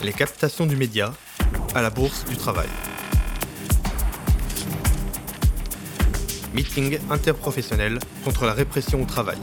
Les captations du média à la Bourse du Travail. Meeting interprofessionnel contre la répression au travail.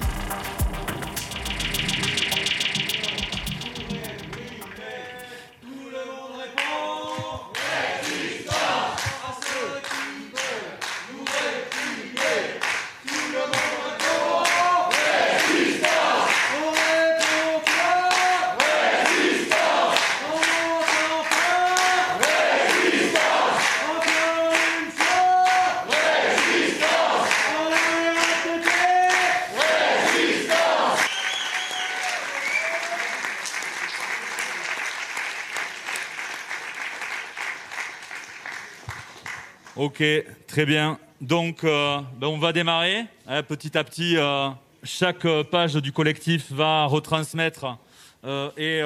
Ok, très bien. Donc, euh, ben, on va démarrer. Hein, petit à petit, euh, chaque euh, page du collectif va retransmettre et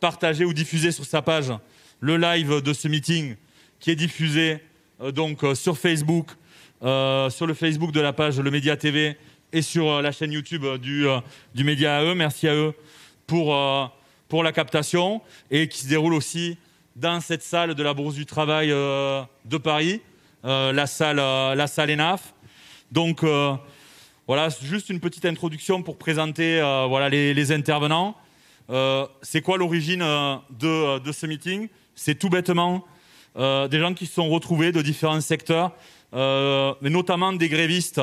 partager ou diffuser sur sa page le live de ce meeting qui est diffusé donc sur Facebook, sur le Facebook de la page Le Média TV et sur la chaîne YouTube du, du Média AE. Merci à eux pour, pour la captation et qui se déroule aussi dans cette salle de la Bourse du Travail de Paris. Euh, la, salle, euh, la salle ENAF. Donc euh, voilà, juste une petite introduction pour présenter voilà, les, intervenants. c'est quoi l'origine de, ce meeting? C'est tout bêtement des gens qui se sont retrouvés de différents secteurs, mais notamment des grévistes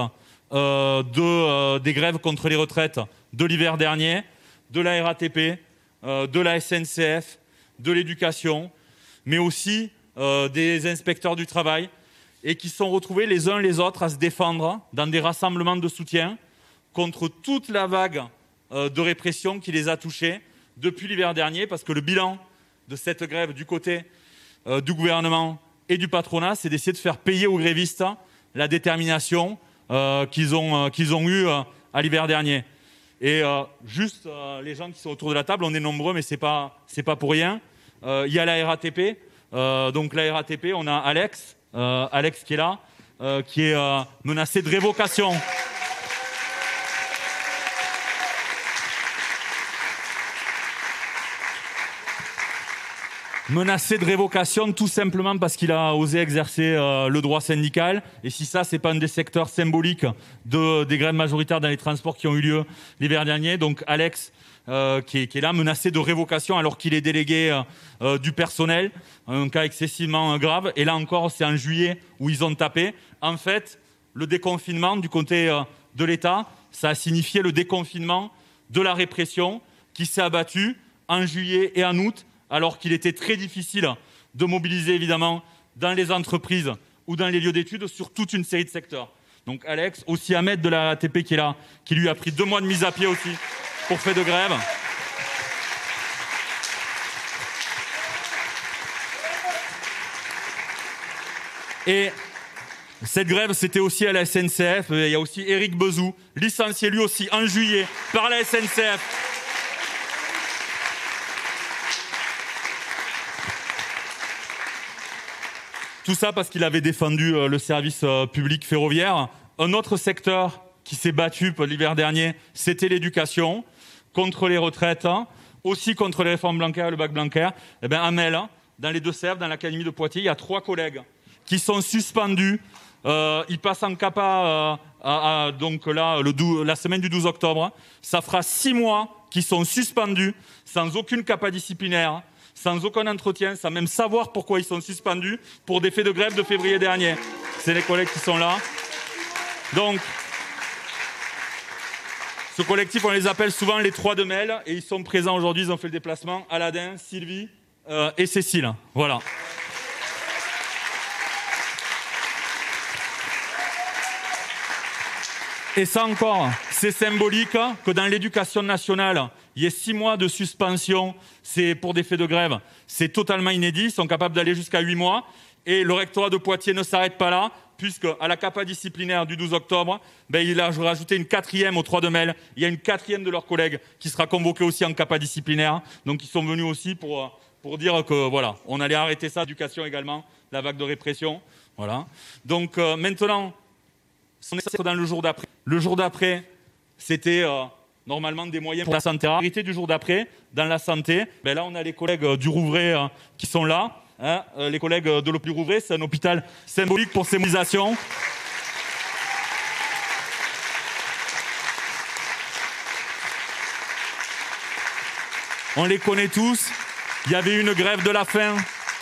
de, des grèves contre les retraites de l'hiver dernier, de la RATP, de la SNCF, de l'éducation, mais aussi des inspecteurs du travail, et qui sont retrouvés les uns les autres à se défendre dans des rassemblements de soutien contre toute la vague euh, de répression qui les a touchés depuis l'hiver dernier, parce que le bilan de cette grève du côté euh, du gouvernement et du patronat, c'est d'essayer de faire payer aux grévistes la détermination euh, qu'ils ont, qu'ils ont eue à l'hiver dernier. Et juste les gens qui sont autour de la table, on est nombreux, mais ce n'est pas, pas pour rien. Il y a la RATP. donc la RATP, on a Alex, euh, Alex qui est là, euh, qui est euh, menacé de révocation. menacé de révocation tout simplement parce qu'il a osé exercer le droit syndical. Et si ça, c'est pas un des secteurs symboliques de, des grèves majoritaires dans les transports qui ont eu lieu l'hiver dernier. Donc Alex, euh, qui, est, là, menacé de révocation alors qu'il est délégué euh, euh, du personnel, un cas excessivement grave. Et là encore, c'est en juillet où ils ont tapé. En fait, le déconfinement du côté de l'État, ça a signifié le déconfinement de la répression qui s'est abattue en juillet et en août, alors qu'il était très difficile de mobiliser évidemment dans les entreprises ou dans les lieux d'études sur toute une série de secteurs. Donc Alex, aussi Ahmed de la ATP qui est là, qui lui a pris deux mois de mise à pied aussi pour fait de grève. Et cette grève, c'était aussi à la SNCF. Il y a aussi Éric Bezou, licencié lui aussi en juillet par la SNCF. Tout ça parce qu'il avait défendu euh, le service euh, public ferroviaire. Un autre secteur qui s'est battu l'hiver dernier, c'était l'éducation contre les retraites, hein, aussi contre les réformes et le bac bancaire. Eh bien, Amel, hein, dans les Deux-Sèvres, dans l'Académie de Poitiers, il y a trois collègues qui sont suspendus. Euh, ils passent en CAPA euh, donc là, le la semaine du 12 octobre. Ça fera six mois qu'ils sont suspendus, sans aucune CAPA disciplinaire, sans aucun entretien, sans même savoir pourquoi ils sont suspendus pour des faits de grève de février dernier. C'est les collègues qui sont là. Donc, ce collectif, on les appelle souvent les trois de Mel, et ils sont présents aujourd'hui, ils ont fait le déplacement. Aladin, Sylvie euh, et Cécile. Voilà. Et ça encore, c'est symbolique que dans l'éducation nationale, il y ait six mois de suspension, c'est pour des faits de grève. C'est totalement inédit, ils sont capables d'aller jusqu'à huit mois. Et le rectorat de Poitiers ne s'arrête pas là puisque à la CAPA disciplinaire du 12 octobre, ben, il a rajouté une quatrième au 3 de mai. Il y a une quatrième de leurs collègues qui sera convoquée aussi en CAPA disciplinaire. Donc ils sont venus aussi pour, euh, pour dire que voilà, on allait arrêter ça, éducation également, la vague de répression. Voilà. Donc euh, maintenant, on est dans le jour d'après. Le jour d'après, c'était euh, normalement des moyens pour la santé. La du jour d'après, dans la santé, ben là on a les collègues du Rouvray qui sont là. Hein, les collègues de l'hôpital Rouvray, c'est un hôpital symbolique pour ces mobilisations. On les connaît tous. Il y avait une grève de la faim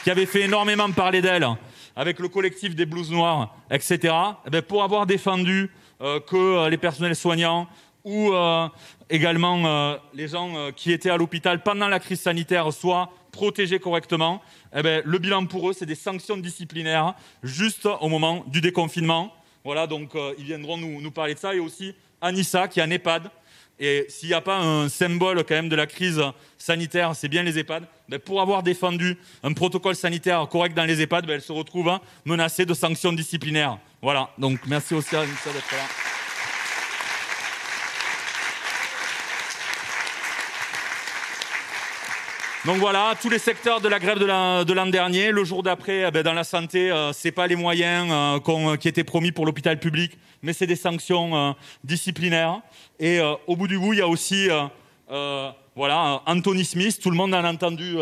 qui avait fait énormément parler d'elle avec le collectif des blouses noires, etc. Eh ben, pour avoir défendu euh, que euh, les personnels soignants ou euh, également les gens qui étaient à l'hôpital pendant la crise sanitaire soient protégés correctement, eh ben, le bilan pour eux, c'est des sanctions disciplinaires juste au moment du déconfinement. Voilà, donc ils viendront nous, parler de ça. Et aussi Anissa, qui est un EHPAD, et s'il n'y a pas un symbole quand même de la crise sanitaire, c'est bien les EHPAD. Ben, pour avoir défendu un protocole sanitaire correct dans les EHPAD, ben, elle se retrouve hein, menacée de sanctions disciplinaires. Voilà, donc merci aussi à Anissa d'être là. Donc voilà, tous les secteurs de la grève de l'an dernier. Le jour d'après, eh ben, dans la santé, euh, ce n'est pas les moyens euh, qui étaient promis pour l'hôpital public, mais c'est des sanctions euh, disciplinaires. Et au bout du bout, il y a aussi voilà, Anthony Smith. Tout le monde en a entendu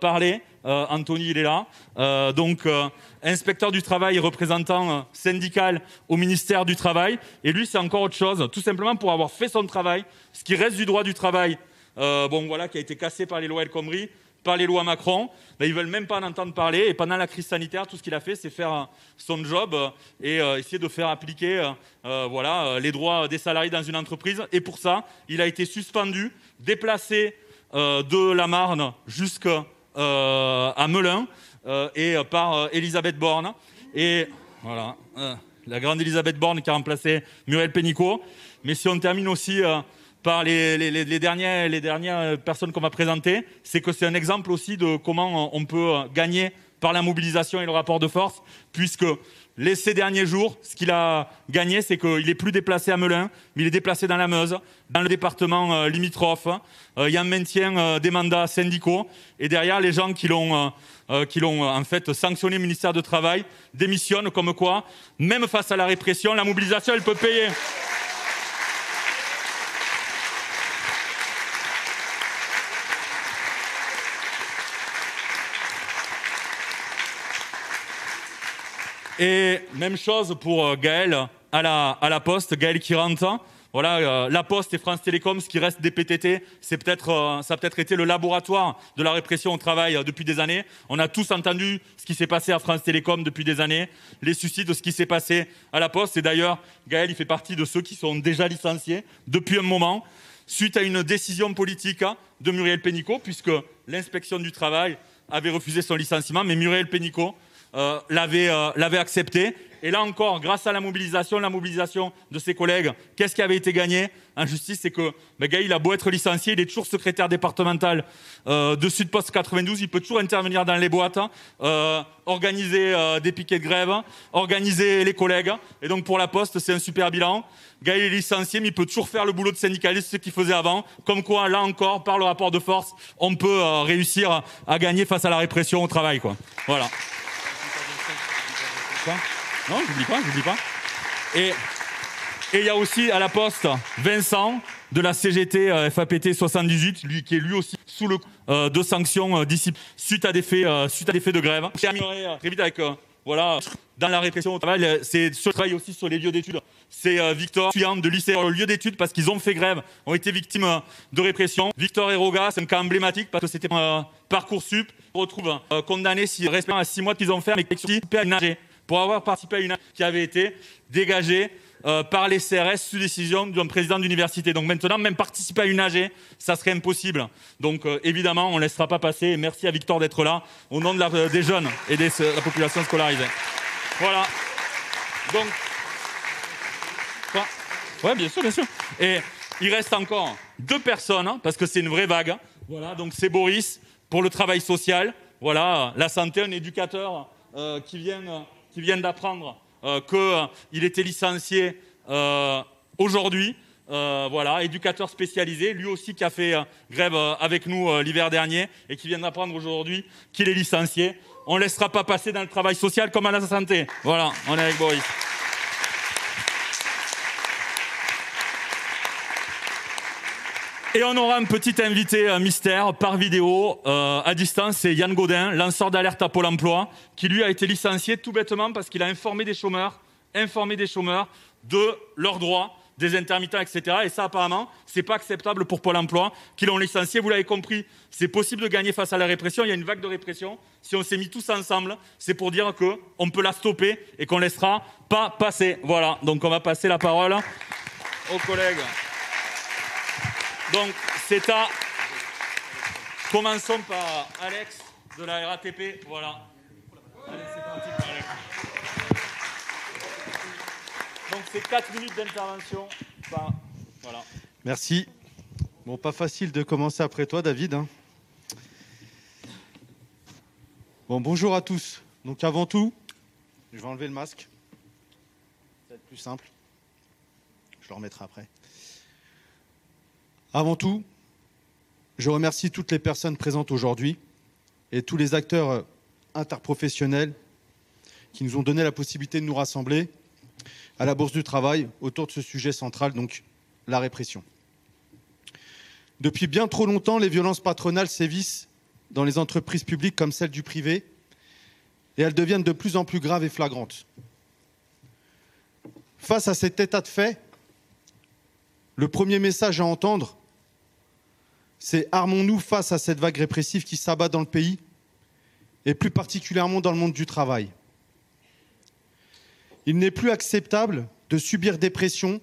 parler. Anthony, il est là. donc, inspecteur du travail, représentant syndical au ministère du Travail. Et lui, c'est encore autre chose. Tout simplement pour avoir fait son travail, ce qui reste du droit du travail euh, bon, voilà, qui a été cassé par les lois El Khomri, par les lois Macron. Ils ils veulent même pas en entendre parler. Et pendant la crise sanitaire, tout ce qu'il a fait, c'est faire euh, son job euh, et essayer de faire appliquer voilà, les droits des salariés dans une entreprise. Et pour ça, il a été suspendu, déplacé de la Marne jusqu'à Melun et par Elisabeth Borne. Et voilà, la grande Elisabeth Borne qui a remplacé Muriel Pénicaud. Mais si on termine aussi par les, dernières, personnes qu'on va présenter, c'est que c'est un exemple aussi de comment on peut gagner par la mobilisation et le rapport de force, puisque ces derniers jours, ce qu'il a gagné, c'est qu'il n'est plus déplacé à Melun, mais il est déplacé dans la Meuse, dans le département euh, limitrophe. Euh, il y a un maintien euh, des mandats syndicaux, et derrière, les gens qui l'ont qui en fait sanctionné, ministère du Travail, démissionnent, comme quoi, même face à la répression, la mobilisation, elle peut payer. Et même chose pour euh, Gaël à la, Poste, Gaël qui rentre. Voilà, euh, la Poste et France Télécom, ce qui reste des PTT, c'est peut-être, euh, ça a peut-être été le laboratoire de la répression au travail depuis des années. On a tous entendu ce qui s'est passé à France Télécom depuis des années, les soucis de ce qui s'est passé à la Poste. Et d'ailleurs, Gaël, il fait partie de ceux qui sont déjà licenciés depuis un moment, suite à une décision politique hein, de Muriel Pénicaud, puisque l'inspection du travail avait refusé son licenciement, mais Muriel Pénicaud euh, euh, l'avait accepté. Et là encore, grâce à la mobilisation, la mobilisation de ses collègues, qu'est-ce qui avait été gagné? En justice C'est que ben, Gaël a beau être licencié, il est toujours secrétaire départemental euh, de Sud Post 92, il peut toujours intervenir dans les boîtes, hein, organiser des piquets de grève, organiser les collègues. Et donc pour la Poste, c'est un super bilan. Gaël est licencié, mais il peut toujours faire le boulot de syndicaliste, ce qu'il faisait avant. Comme quoi, là encore, par le rapport de force, on peut réussir à gagner face à la répression au travail. Quoi. Voilà. Non, je n'oublie pas, pas. Et il y a aussi à la poste Vincent de la CGT euh, FAPT 78, lui, qui est lui aussi sous le euh, de sanctions euh, suite à des faits, suite à des faits de grève. Je terminerai très vite avec voilà, dans la répression au travail, c'est ce travail aussi sur les lieux d'études. C'est Victor, étudiant de lycée, le lieu d'études parce qu'ils ont fait grève, ont été victimes de répression. Victor et Roga, c'est un cas emblématique parce que c'était parcours sup. Retrouve condamné si respect à six mois qu'ils ont fait, mais qui nager pour avoir participé à une qui avait été dégagée euh, par les CRS sous décision d'un président d'université. Donc maintenant, même participer à une AG, ça serait impossible. Donc euh, évidemment, on ne laissera pas passer. merci à Victor d'être là, au nom euh, des jeunes et de la population scolarisée. Voilà. Donc, ouais, bien sûr, bien sûr. Et il reste encore deux personnes, hein, parce que c'est une vraie vague. Voilà, donc c'est Boris pour le travail social. Voilà, la santé, un éducateur qui vient qui viennent d'apprendre euh, qu'il était licencié euh, aujourd'hui. Euh, voilà, éducateur spécialisé, lui aussi qui a fait grève avec nous l'hiver dernier et qui vient d'apprendre aujourd'hui qu'il est licencié. On ne laissera pas passer dans le travail social comme à la santé. Voilà, on est avec Boris. Et on aura un petit invité mystère par vidéo euh, à distance, c'est Yann Godin, lanceur d'alerte à Pôle emploi, qui lui a été licencié tout bêtement parce qu'il a informé des chômeurs, informé des chômeurs de leurs droits, des intermittents, etc. Et ça, apparemment, c'est pas acceptable pour Pôle emploi, qui l'ont licencié. Vous l'avez compris, c'est possible de gagner face à la répression. Il y a une vague de répression. Si on s'est mis tous ensemble, c'est pour dire qu'on peut la stopper et qu'on laissera pas passer. Voilà, donc on va passer la parole aux collègues. Donc, c'est à. Commençons par Alex de la RATP. Voilà. Parti pour Alex. Donc, c'est 4 minutes d'intervention. Voilà. Merci. Bon, pas facile de commencer après toi, David. hein. Bon, bonjour à tous. Donc, avant tout, je vais enlever le masque. Ça va être plus simple. Je le remettrai après. Avant tout, je remercie toutes les personnes présentes aujourd'hui et tous les acteurs euh, interprofessionnels qui nous ont donné la possibilité de nous rassembler à la Bourse du Travail autour de ce sujet central, donc la répression. Depuis bien trop longtemps, les violences patronales sévissent dans les entreprises publiques comme celles du privé et elles deviennent de plus en plus graves et flagrantes. Face à cet état de fait, le premier message à entendre, c'est armons-nous face à cette vague répressive qui s'abat dans le pays et plus particulièrement dans le monde du travail. Il n'est plus acceptable de subir des pressions,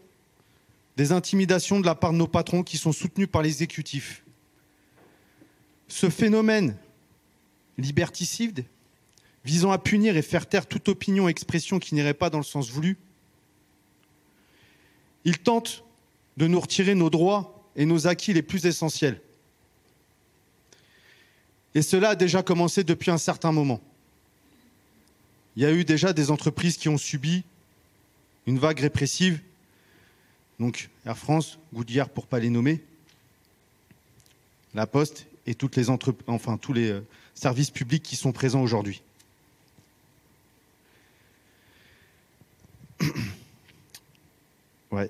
des intimidations de la part de nos patrons qui sont soutenus par l'exécutif. Ce phénomène liberticide, visant à punir et faire taire toute opinion et expression qui n'irait pas dans le sens voulu, il tente de nous retirer nos droits et nos acquis les plus essentiels. Et cela a déjà commencé depuis un certain moment. Il y a eu déjà des entreprises qui ont subi une vague répressive. Donc Air France, Goodyear pour ne pas les nommer, La Poste et enfin, tous les euh, services publics qui sont présents aujourd'hui. Ouais,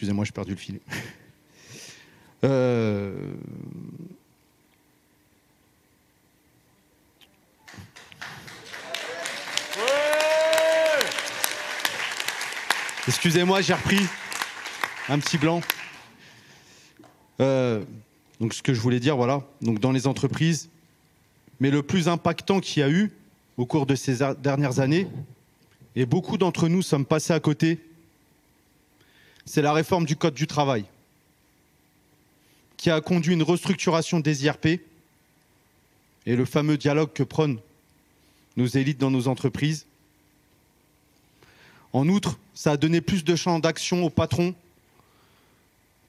excusez-moi, j'ai perdu le fil. Euh, Excusez-moi, j'ai repris un petit blanc. Euh, donc, ce que je voulais dire, voilà, donc dans les entreprises, mais le plus impactant qu'il y a eu au cours de ces dernières années, et beaucoup d'entre nous sommes passés à côté, c'est la réforme du Code du travail, qui a conduit une restructuration des IRP et le fameux dialogue que prônent nos élites dans nos entreprises. En outre, ça a donné plus de champs d'action aux patrons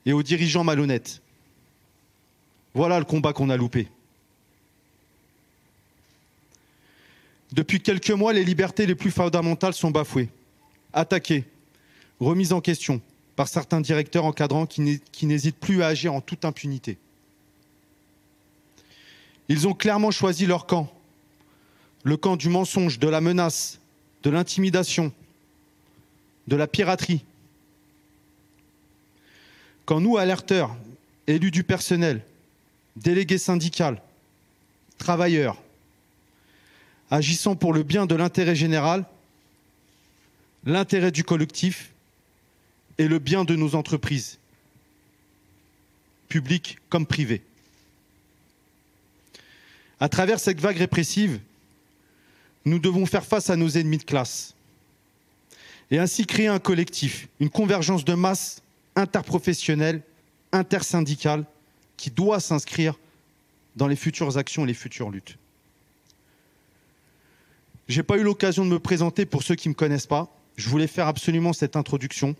et aux dirigeants malhonnêtes. Voilà le combat qu'on a loupé. Depuis quelques mois, les libertés les plus fondamentales sont bafouées, attaquées, remises en question par certains directeurs encadrants qui n'hé- qui n'hésitent plus à agir en toute impunité. Ils ont clairement choisi leur camp, le camp du mensonge, de la menace, de l'intimidation, de la piraterie. Quand nous, alerteurs, élus du personnel, délégués syndicaux, travailleurs, agissons pour le bien de l'intérêt général, l'intérêt du collectif et le bien de nos entreprises, publiques comme privées. À travers cette vague répressive, nous devons faire face à nos ennemis de classe et ainsi créer un collectif, une convergence de masse interprofessionnelle, intersyndicale, qui doit s'inscrire dans les futures actions et les futures luttes. Je n'ai pas eu l'occasion de me présenter pour ceux qui ne me connaissent pas. Je voulais faire absolument cette introduction,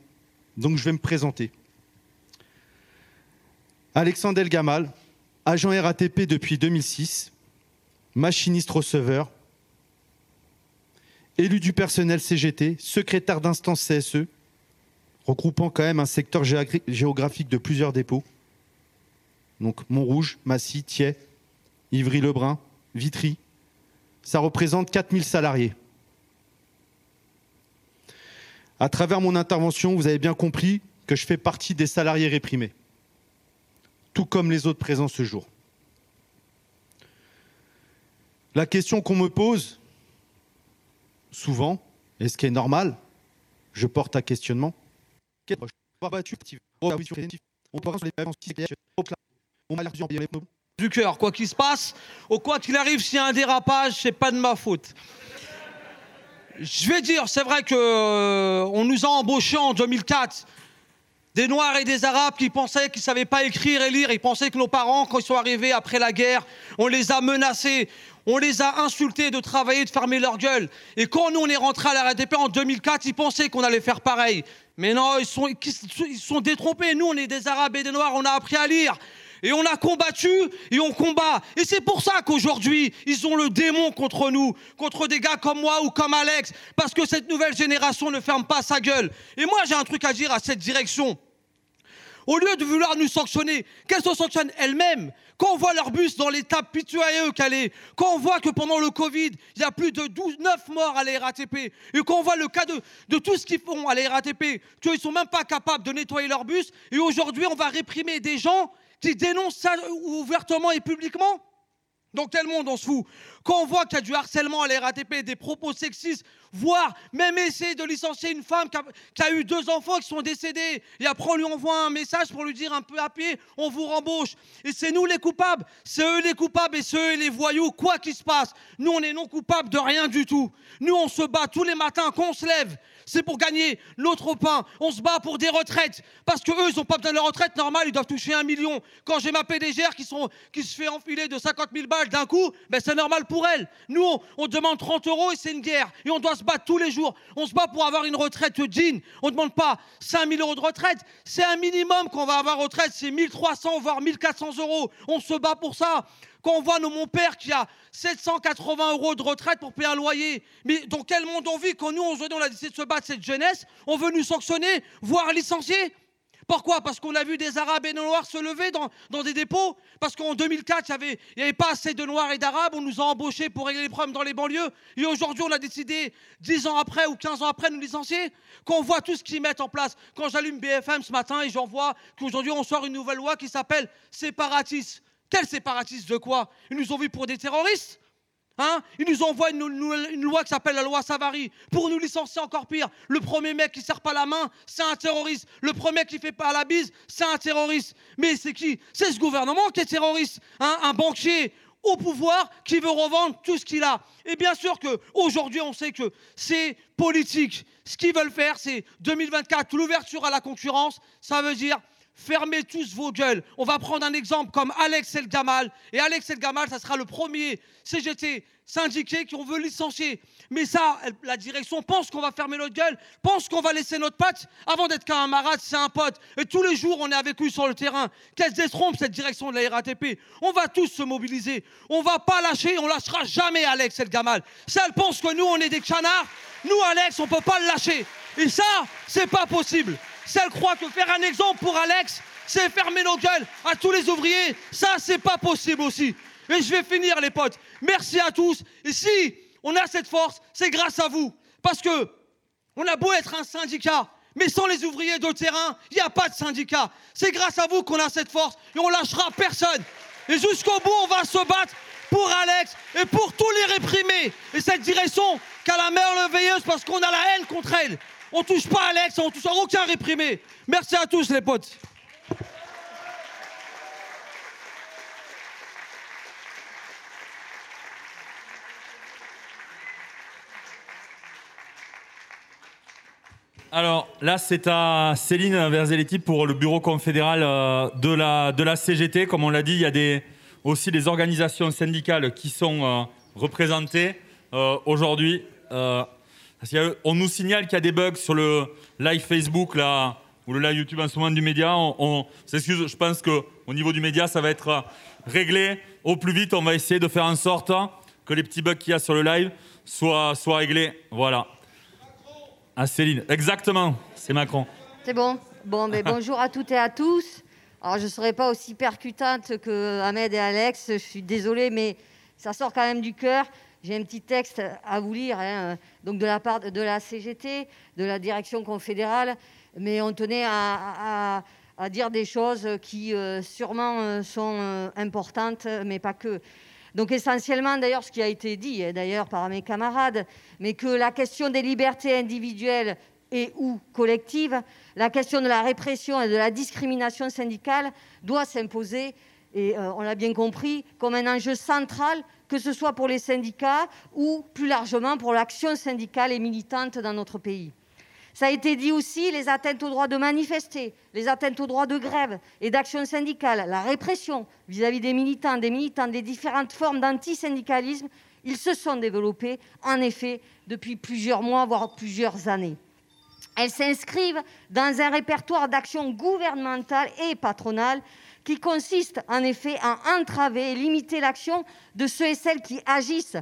donc je vais me présenter. Alexandre El Gamal, agent RATP depuis 2006, machiniste receveur, élu du personnel CGT, secrétaire d'instance CSE, regroupant quand même un secteur géographique de plusieurs dépôts. Donc Montrouge, Massy, Thiers, Ivry-le-Brun, Vitry. Ça représente 4000 salariés. À travers mon intervention, vous avez bien compris que je fais partie des salariés réprimés. tout comme les autres présents ce jour. La question qu'on me pose souvent, et ce qui est normal, je porte à questionnement. Du cœur, quoi qu'il se passe, ou quoi qu'il arrive, s'il y a un dérapage, c'est pas de ma faute. Je vais dire, c'est vrai que euh, nous a embauchés en 2004 des Noirs et des Arabes qui pensaient qu'ils ne savaient pas écrire et lire. Ils pensaient que nos parents, quand ils sont arrivés après la guerre, on les a menacés, on les a insultés de travailler, de fermer leur gueule. Et quand nous, on est rentrés à la RATP en 2004, ils pensaient qu'on allait faire pareil. Mais non, ils sont, sont détrompés. Nous, on est des Arabes et des Noirs, on a appris à lire. Et on a combattu et on combat. Et c'est pour ça qu'aujourd'hui, ils ont le démon contre nous, contre des gars comme moi ou comme Alex, parce que cette nouvelle génération ne ferme pas sa gueule. Et moi, j'ai un truc à dire à cette direction. Au lieu de vouloir nous sanctionner, qu'elles se sanctionnent elles-mêmes. Quand on voit leur bus dans l'état pitoyeux qu'elle est, quand on voit que pendant le Covid, il y a plus de 12, 9 morts à la RATP, et quand on voit le cas de, de tout ce qu'ils font à la RATP, qu'ils ne sont même pas capables de nettoyer leur bus, et aujourd'hui on va réprimer des gens qui dénoncent ça ouvertement et publiquement? Dans quel monde on se fout? Quand on voit qu'il y a du harcèlement à la des propos sexistes, voire même essayer de licencier une femme qui a, eu deux enfants qui sont décédés, et après on lui envoie un message pour lui dire un peu à pied, on vous rembauche. Et c'est nous les coupables, c'est eux les coupables et c'est eux les voyous, quoi qu'il se passe. Nous on est non coupables de rien du tout. Nous on se bat tous les matins, quand on se lève, c'est pour gagner notre pain. On se bat pour des retraites. Parce qu'eux, ils n'ont pas besoin de leur retraite normale, ils doivent toucher un million. Quand j'ai ma PDGR qui se fait enfiler de 50 000 balles d'un coup, ben c'est normal pour elle. Nous, on, demande 30 euros et c'est une guerre. Et on doit se battre tous les jours. On se bat pour avoir une retraite digne. On ne demande pas 5 000 euros de retraite. C'est un minimum qu'on va avoir retraite. C'est 1300 voire 1400 euros. On se bat pour ça. Quand on voit mon père qui a 780 euros de retraite pour payer un loyer, mais dans quel monde on vit quand nous, aujourd'hui, on a décidé de se battre cette jeunesse, on veut nous sanctionner, voire licencier? Pourquoi? Parce qu'on a vu des Arabes et des Noirs se lever dans, des dépôts. Parce qu'en 2004, il n'y avait, pas assez de Noirs et d'Arabes, on nous a embauchés pour régler les problèmes dans les banlieues, et aujourd'hui on a décidé, 10 ans après ou 15 ans après, nous licencier. Quand voit tout ce qu'ils mettent en place, quand j'allume BFM ce matin et j'en vois qu'aujourd'hui on sort une nouvelle loi qui s'appelle séparatisme, quels séparatistes de quoi? Ils nous ont vus pour des terroristes Hein? Ils nous envoient une, une, loi qui s'appelle la loi Savary pour nous licencier encore pire. Le premier mec qui ne serre pas la main, c'est un terroriste. Le premier qui fait pas la bise, c'est un terroriste. Mais c'est qui? C'est ce gouvernement qui est terroriste. Hein? Un banquier au pouvoir qui veut revendre tout ce qu'il a. Et bien sûr qu'aujourd'hui, on sait que c'est politique. Ce qu'ils veulent faire, c'est 2024, l'ouverture à la concurrence. Ça veut dire fermez tous vos gueules. On va prendre un exemple comme Alex El Gamal. Et Alex El Gamal, ça sera le premier CGT syndiqué qu'on veut licencier. Mais ça, la direction pense qu'on va fermer notre gueule, pense qu'on va laisser notre patte. Avant d'être qu'un camarade, c'est un pote. Et tous les jours, on est avec lui sur le terrain. Qu'elle se détrompe, cette direction de la RATP. On va tous se mobiliser. On va pas lâcher, on lâchera jamais Alex El Gamal. Ça, elle pense que nous, on est des canards. Nous, Alex, on peut pas le lâcher. Et ça, c'est pas possible. Si elle croit que faire un exemple pour Alex, c'est fermer nos gueules à tous les ouvriers, ça, c'est pas possible aussi. Et je vais finir, les potes. Merci à tous. Et si on a cette force, c'est grâce à vous. Parce que on a beau être un syndicat, mais sans les ouvriers de terrain, il n'y a pas de syndicat. C'est grâce à vous qu'on a cette force et on lâchera personne. Et jusqu'au bout, on va se battre pour Alex et pour tous les réprimés. Et cette direction qu'a la mère veilleuse parce qu'on a la haine contre elle. On touche pas Alex, on touche aucun réprimé. Merci à tous les potes. Alors là, c'est à Céline Verzelletti pour le bureau confédéral euh, de la, CGT. Comme on l'a dit, il y a aussi des organisations syndicales qui sont euh, représentées euh, aujourd'hui. On nous signale qu'il y a des bugs sur le live Facebook là, ou le live YouTube en ce moment du média. On, s'excuse, je pense qu'au niveau du média, ça va être réglé au plus vite. On va essayer de faire en sorte que les petits bugs qu'il y a sur le live soient, réglés. Voilà. Ah, Céline, exactement, c'est Macron. C'est bon. Bon, mais bonjour à toutes et à tous. Je ne serai pas aussi percutante que Ahmed et Alex. Je suis désolée, mais ça sort quand même du cœur. J'ai un petit texte à vous lire, hein, donc de la part de la CGT, de la direction confédérale, mais on tenait à, dire des choses qui euh, sûrement euh, sont euh, importantes, mais pas que. Donc essentiellement, d'ailleurs, ce qui a été dit, d'ailleurs par mes camarades, mais que la question des libertés individuelles et ou collectives, la question de la répression et de la discrimination syndicale doit s'imposer, et on l'a bien compris, comme un enjeu central, que ce soit pour les syndicats ou plus largement pour l'action syndicale et militante dans notre pays. Ça a été dit aussi, les atteintes au droit de manifester, les atteintes au droit de grève et d'action syndicale, la répression vis-à-vis des militants, des militants, des différentes formes d'antisyndicalisme, ils se sont développés, en effet, depuis plusieurs mois, voire plusieurs années. Elles s'inscrivent dans un répertoire d'actions gouvernementales et patronales qui consiste en effet à entraver et limiter l'action de ceux et celles qui agissent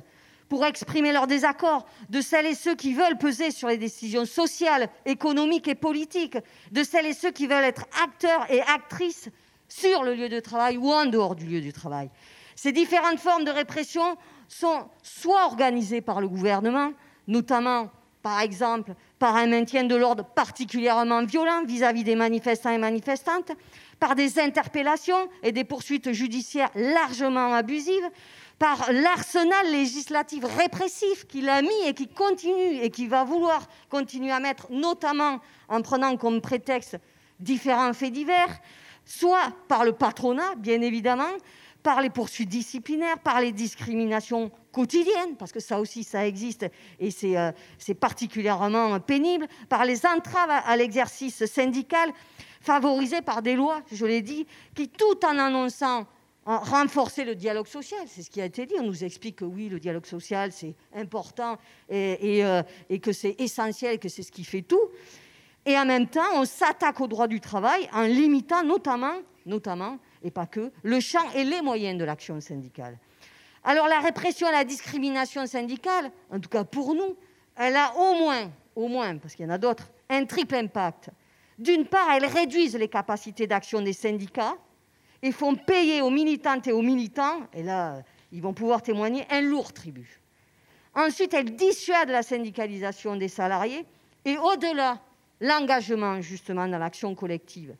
pour exprimer leur désaccord, de celles et ceux qui veulent peser sur les décisions sociales, économiques et politiques, de celles et ceux qui veulent être acteurs et actrices sur le lieu de travail ou en dehors du lieu du travail. Ces différentes formes de répression sont soit organisées par le gouvernement, notamment par exemple par un maintien de l'ordre particulièrement violent vis-à-vis des manifestants et manifestantes, par des interpellations et des poursuites judiciaires largement abusives, par l'arsenal législatif répressif qu'il a mis et qui continue et qui va vouloir continuer à mettre, notamment en prenant comme prétexte différents faits divers, soit par le patronat, bien évidemment, par les poursuites disciplinaires, par les discriminations quotidiennes, parce que ça aussi, ça existe et c'est euh, particulièrement pénible, par les entraves à l'exercice syndical, favorisées par des lois, je l'ai dit, qui, tout en annonçant renforcer le dialogue social, c'est ce qui a été dit. On nous explique que oui, le dialogue social, c'est important et, euh, que c'est essentiel, que c'est ce qui fait tout. Et en même temps, on s'attaque au droit du travail en limitant notamment, notamment, et pas que, le champ et les moyens de l'action syndicale. Alors la répression à la discrimination syndicale, en tout cas pour nous, elle a au moins, au moins, parce qu'il y en a d'autres, un triple impact. D'une part, elle réduit les capacités d'action des syndicats, et font payer aux militantes et aux militants, et là, ils vont pouvoir témoigner, un lourd tribut. Ensuite, elle dissuade la syndicalisation des salariés et, au-delà, l'engagement justement dans l'action collective.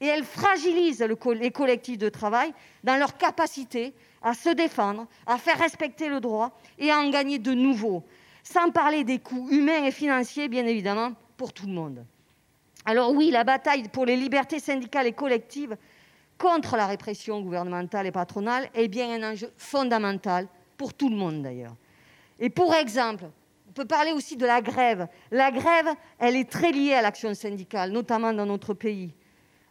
Et elle fragilise les collectifs de travail dans leur capacité à se défendre, à faire respecter le droit et à en gagner de nouveaux, sans parler des coûts humains et financiers, bien évidemment, pour tout le monde. Alors oui, la bataille pour les libertés syndicales et collectives contre la répression gouvernementale et patronale est bien un enjeu fondamental pour tout le monde d'ailleurs. Et pour exemple, on peut parler aussi de la grève. La grève, elle est très liée à l'action syndicale, notamment dans notre pays.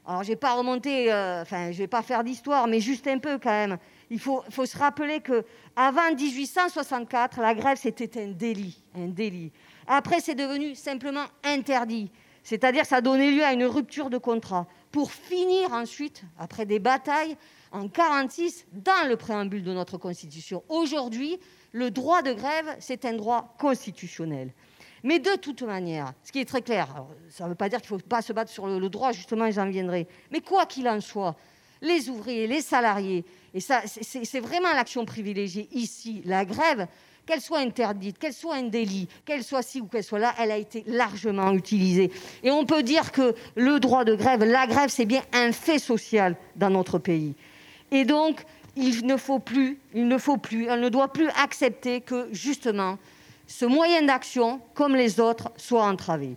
Alors, je ne vais pas remonter, euh, enfin, je vais pas faire d'histoire, mais juste un peu quand même. Il faut, se rappeler que avant 1864, la grève, c'était un délit, un délit. Après, c'est devenu simplement interdit. C'est-à-dire ça donné lieu à une rupture de contrat pour finir ensuite, après des batailles, en 1946, dans le préambule de notre Constitution. Aujourd'hui, le droit de grève, c'est un droit constitutionnel. Mais de toute manière, ce qui est très clair, ça ne veut pas dire qu'il ne faut pas se battre sur le, droit, justement, j'en viendrai, mais quoi qu'il en soit, les ouvriers, les salariés, et ça, c'est vraiment l'action privilégiée ici, la grève, qu'elle soit interdite, qu'elle soit un délit, qu'elle soit ci ou qu'elle soit là, elle a été largement utilisée. Et on peut dire que le droit de grève, la grève, c'est bien un fait social dans notre pays. Et donc, il ne faut plus, il ne faut plus, elle ne doit plus accepter que, justement, ce moyen d'action, comme les autres, soit entravé.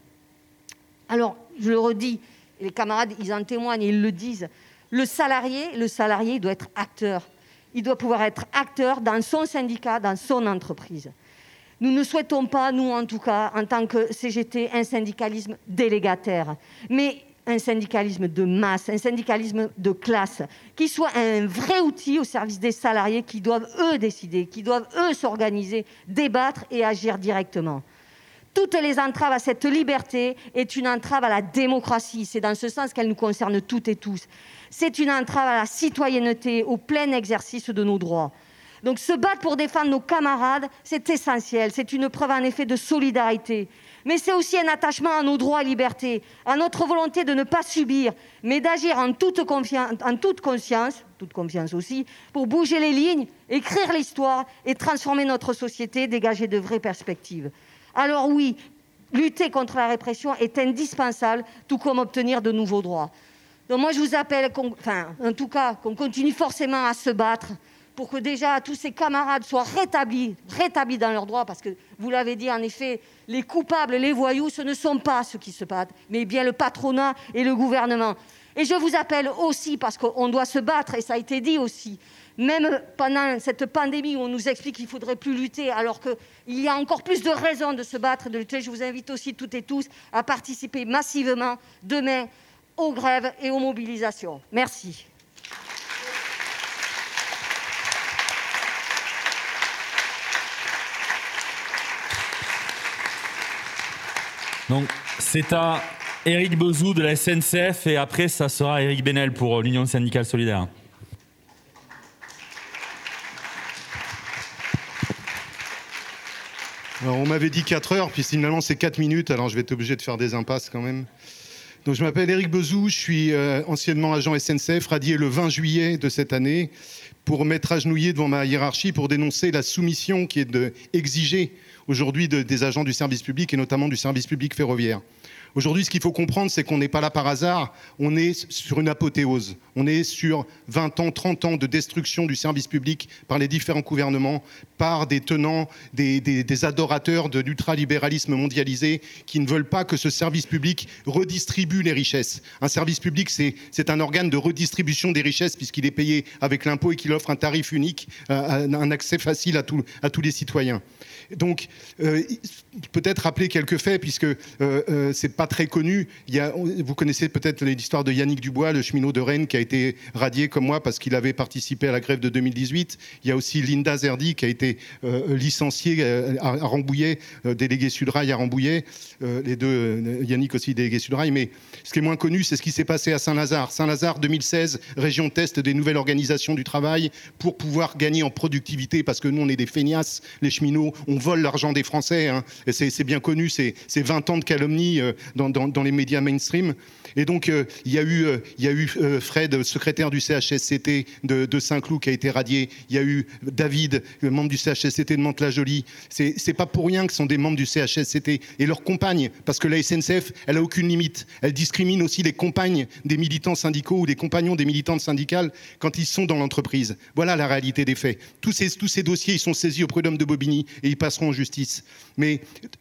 Alors, je le redis, les camarades, ils en témoignent, ils le disent, le salarié, le salarié doit être acteur il doit pouvoir être acteur dans son syndicat, dans son entreprise. Nous ne souhaitons pas, nous en tout cas, en tant que CGT, un syndicalisme délégataire, mais un syndicalisme de masse, un syndicalisme de classe, qui soit un vrai outil au service des salariés qui doivent, eux, décider, qui doivent, eux, s'organiser, débattre et agir directement. Toutes les entraves à cette liberté est une entrave à la démocratie. C'est dans ce sens qu'elle nous concerne toutes et tous. C'est une entrave à la citoyenneté, au plein exercice de nos droits. Donc se battre pour défendre nos camarades, c'est essentiel. C'est une preuve en effet de solidarité. Mais c'est aussi un attachement à nos droits et libertés, à notre volonté de ne pas subir, mais d'agir en toute, en toute conscience, toute confiance aussi, pour bouger les lignes, écrire l'histoire et transformer notre société, dégager de vraies perspectives. Alors oui, lutter contre la répression est indispensable, tout comme obtenir de nouveaux droits. Donc moi, je vous appelle, enfin, en tout cas, qu'on continue forcément à se battre pour que déjà tous ces camarades soient rétablis, rétablis dans leurs droits, parce que vous l'avez dit, en effet, les coupables, les voyous, ce ne sont pas ceux qui se battent, mais bien le patronat et le gouvernement. Et je vous appelle aussi, parce qu'on doit se battre, et ça a été dit aussi, même pendant cette pandémie où on nous explique qu'il ne faudrait plus lutter, alors qu'il y a encore plus de raisons de se battre, de lutter, je vous invite aussi toutes et tous à participer massivement demain aux grèves et aux mobilisations. Merci. Donc, c'est à Éric Bezou de la SNCF et après, ça sera Éric Benel pour euh, l'Union syndicale solidaire. On m'avait dit 4 heures, puis finalement c'est 4 minutes, alors je vais être obligé de faire des impasses quand même. Donc, je m'appelle Éric Bezou, je suis euh, anciennement agent SNCF, radié le 20 juillet de cette année, pour m'être agenouillé devant ma hiérarchie pour dénoncer la soumission qui est de, exigée aujourd'hui des agents du service public et notamment du service public ferroviaire. Aujourd'hui, ce qu'il faut comprendre, c'est qu'on n'est pas là par hasard, on est sur une apothéose. On est sur 20 ans, 30 ans de destruction du service public par les différents gouvernements, par des tenants, des, adorateurs de l'ultralibéralisme mondialisé qui ne veulent pas que ce service public redistribue les richesses. Un service public, c'est un organe de redistribution des richesses puisqu'il est payé avec l'impôt et qu'il offre un tarif unique, euh, un accès facile à, tous les citoyens. Donc, euh, peut-être rappeler quelques faits, puisque euh, euh, c'est pas très connu. Vous connaissez peut-être l'histoire de Yannick Dubois, le cheminot de Rennes, qui a été radié comme moi parce qu'il avait participé à la grève de 2018. Il y a aussi Linda Zerdi, qui a été licenciée à, Rambouillet, délégué Sudrail à Rambouillet. les deux, Yannick aussi délégué Sudrail. Mais ce qui est moins connu, c'est ce qui s'est passé à Saint-Lazare. Saint-Lazare, 2016, région test des nouvelles organisations du travail pour pouvoir gagner en productivité, parce que nous, on est des feignasses, les cheminots, on vole l'argent des Français. Hein. C'est bien connu, c'est 20 ans de calomnie euh, dans, les médias mainstream. Et donc, euh, il y a eu, euh, Fred, secrétaire du CHSCT de, Saint-Cloud, qui a été radié. Il y a eu David, membre du CHSCT de Mantes-la-Jolie. C'est pas pour rien que ce sont des membres du CHSCT. Et leurs compagnes, parce que la SNCF, elle a aucune limite. Elle discrimine aussi les compagnes des militants syndicaux ou les compagnons des militantes syndicales quand ils sont dans l'entreprise. Voilà la réalité des faits. Tous ces, tous ces dossiers, ils sont saisis au prud'homme de Bobigny et ils passeront en justice. Mais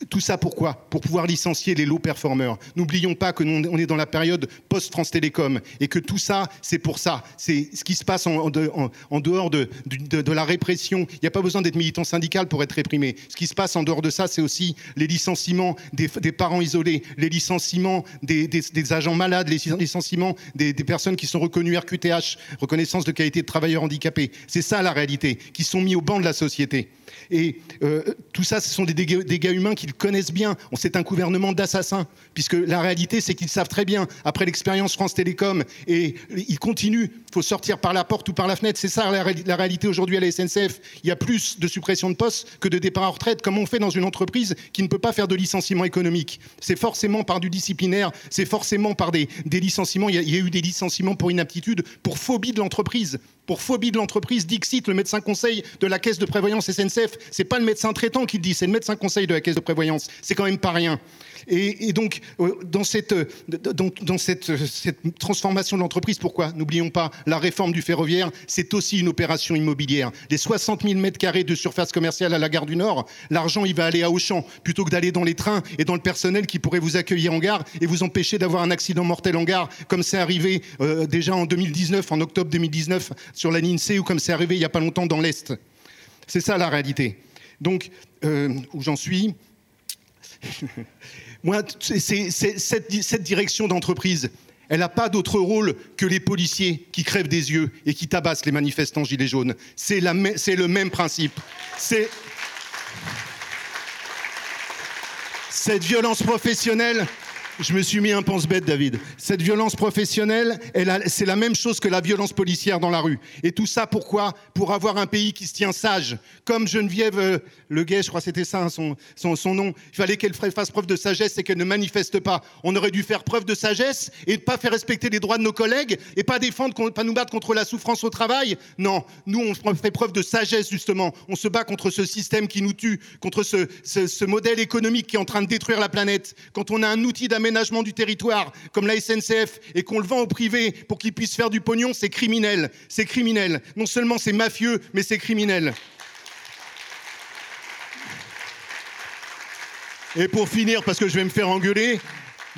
tout ça pourquoi Pour pouvoir licencier les low performers. N'oublions pas que nous, on est dans la période post-France Télécom et que tout ça, c'est pour ça. C'est ce qui se passe en, dehors de, la répression. Il n'y a pas besoin d'être militant syndical pour être réprimé. Ce qui se passe en dehors de ça, c'est aussi les licenciements des, parents isolés, les licenciements des, agents malades, les licenciements des, personnes qui sont reconnues RQTH, reconnaissance de qualité de travailleurs handicapés. C'est ça la réalité, qui sont mis au banc de la société. Et euh, tout ça, ce sont des dégâts, humains qu'ils connaissent bien. C'est un gouvernement d'assassins, puisque la réalité, c'est qu'ils savent très bien, après l'expérience France Télécom, et ils continuent, il faut sortir par la porte ou par la fenêtre. C'est ça la, réalité aujourd'hui à la SNCF. Il y a plus de suppression de postes que de départ en retraite, comme on fait dans une entreprise qui ne peut pas faire de licenciement économique. C'est forcément par du disciplinaire, c'est forcément par des, licenciements. Il y, a, eu des licenciements pour inaptitude, pour phobie de l'entreprise. Pour phobie de l'entreprise, Dixit, le médecin conseil de la caisse de prévoyance SNCF, c'est pas le médecin traitant qui le dit, c'est le médecin conseil de la caisse de prévoyance. C'est quand même pas rien. Et, donc, euh, dans, cette, dans, cette, transformation de l'entreprise, pourquoi N'oublions pas, la réforme du ferroviaire, c'est aussi une opération immobilière. Les 60 000 mètres carrés de surface commerciale à la gare du Nord, l'argent, il va aller à Auchan, plutôt que d'aller dans les trains et dans le personnel qui pourrait vous accueillir en gare et vous empêcher d'avoir un accident mortel en gare, comme c'est arrivé euh, déjà en 2019, en octobre 2019, sur la ligne C, ou comme c'est arrivé il n'y a pas longtemps dans l'Est. C'est ça la réalité. Donc, euh, où j'en suis Moi, c'est, cette, direction d'entreprise, elle n'a pas d'autre rôle que les policiers qui crèvent des yeux et qui tabassent les manifestants gilets jaunes. C'est, le même principe. C'est cette violence professionnelle, je me suis mis un pense-bête, David. Cette violence professionnelle, c'est la même chose que la violence policière dans la rue. Et tout ça, pourquoi? Pour avoir un pays qui se tient sage. Comme Geneviève euh, Le Guet, je crois que c'était ça son, son, nom. Il fallait qu'elle fasse preuve de sagesse et qu'elle ne manifeste pas. On aurait dû faire preuve de sagesse et ne pas faire respecter les droits de nos collègues et pas défendre, pas nous battre contre la souffrance au travail. Non, nous, on fait preuve de sagesse, justement. On se bat contre ce système qui nous tue, contre ce, ce modèle économique qui est en train de détruire la planète. Quand on a un outil d'aménagement du territoire, comme la SNCF, et qu'on le vend au privé pour qu'il puisse faire du pognon, c'est criminel. C'est criminel. Non seulement c'est mafieux, mais c'est criminel. Et pour finir, parce que je vais me faire engueuler,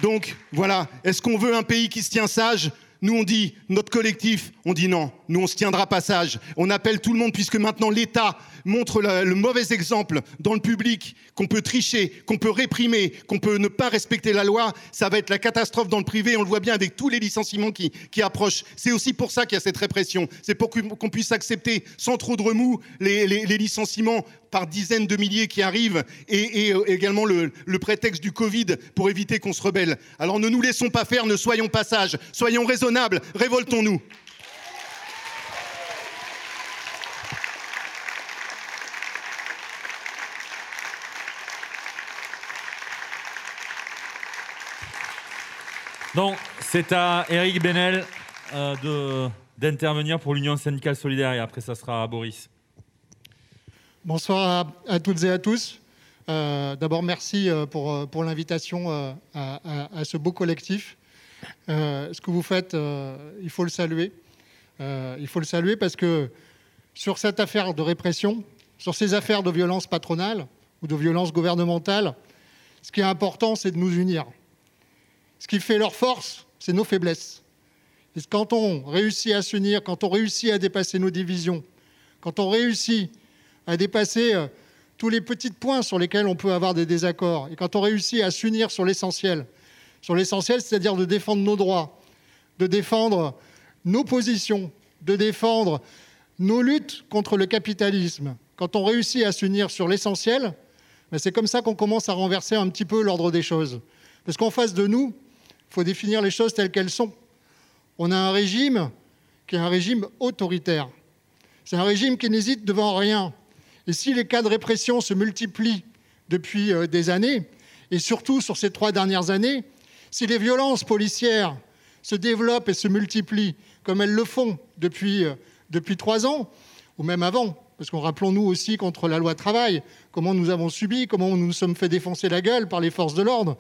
donc voilà, est-ce qu'on veut un pays qui se tient sage? Nous, on dit, notre collectif, on dit non, nous, on se tiendra pas sage. On appelle tout le monde, puisque maintenant l'État montre le, mauvais exemple dans le public, qu'on peut tricher, qu'on peut réprimer, qu'on peut ne pas respecter la loi, ça va être la catastrophe dans le privé. On le voit bien avec tous les licenciements qui, approchent. C'est aussi pour ça qu'il y a cette répression. C'est pour qu'on puisse accepter sans trop de remous les licenciements par dizaines de milliers qui arrivent et, euh, également le, le, prétexte du Covid pour éviter qu'on se rebelle. Alors ne nous laissons pas faire, ne soyons pas sages, soyons raisonnables, révoltons-nous. Donc, c'est à Eric Benel euh, d'intervenir pour l'Union syndicale solidaire et après, ça sera à Boris. Bonsoir à, toutes et à tous. Euh, D'abord, merci euh, pour, euh, pour l'invitation à, ce beau collectif. Ce que vous faites, il faut le saluer. il faut le saluer parce que sur cette affaire de répression, sur ces affaires de violence patronale ou de violence gouvernementale, ce qui est important, c'est de nous unir. Ce qui fait leur force, c'est nos faiblesses. Et quand on réussit à s'unir, quand on réussit à dépasser nos divisions, quand on réussit à dépasser euh, tous les petits points sur lesquels on peut avoir des désaccords, et quand on réussit à s'unir sur l'essentiel, sur l'essentiel, c'est-à-dire de défendre nos droits, de défendre nos positions, de défendre nos luttes contre le capitalisme, quand on réussit à s'unir sur l'essentiel, ben c'est comme ça qu'on commence à renverser un petit peu l'ordre des choses. Parce qu'en face de nous, il faut définir les choses telles qu'elles sont. On a un régime qui est un régime autoritaire. C'est un régime qui n'hésite devant rien. Et si les cas de répression se multiplient depuis euh, des années, et surtout sur ces trois dernières années, si les violences policières se développent et se multiplient comme elles le font depuis, euh, depuis trois ans, ou même avant, parce qu'on rappelons-nous aussi contre la loi travail, comment nous avons subi, comment nous nous sommes fait défoncer la gueule par les forces de l'ordre,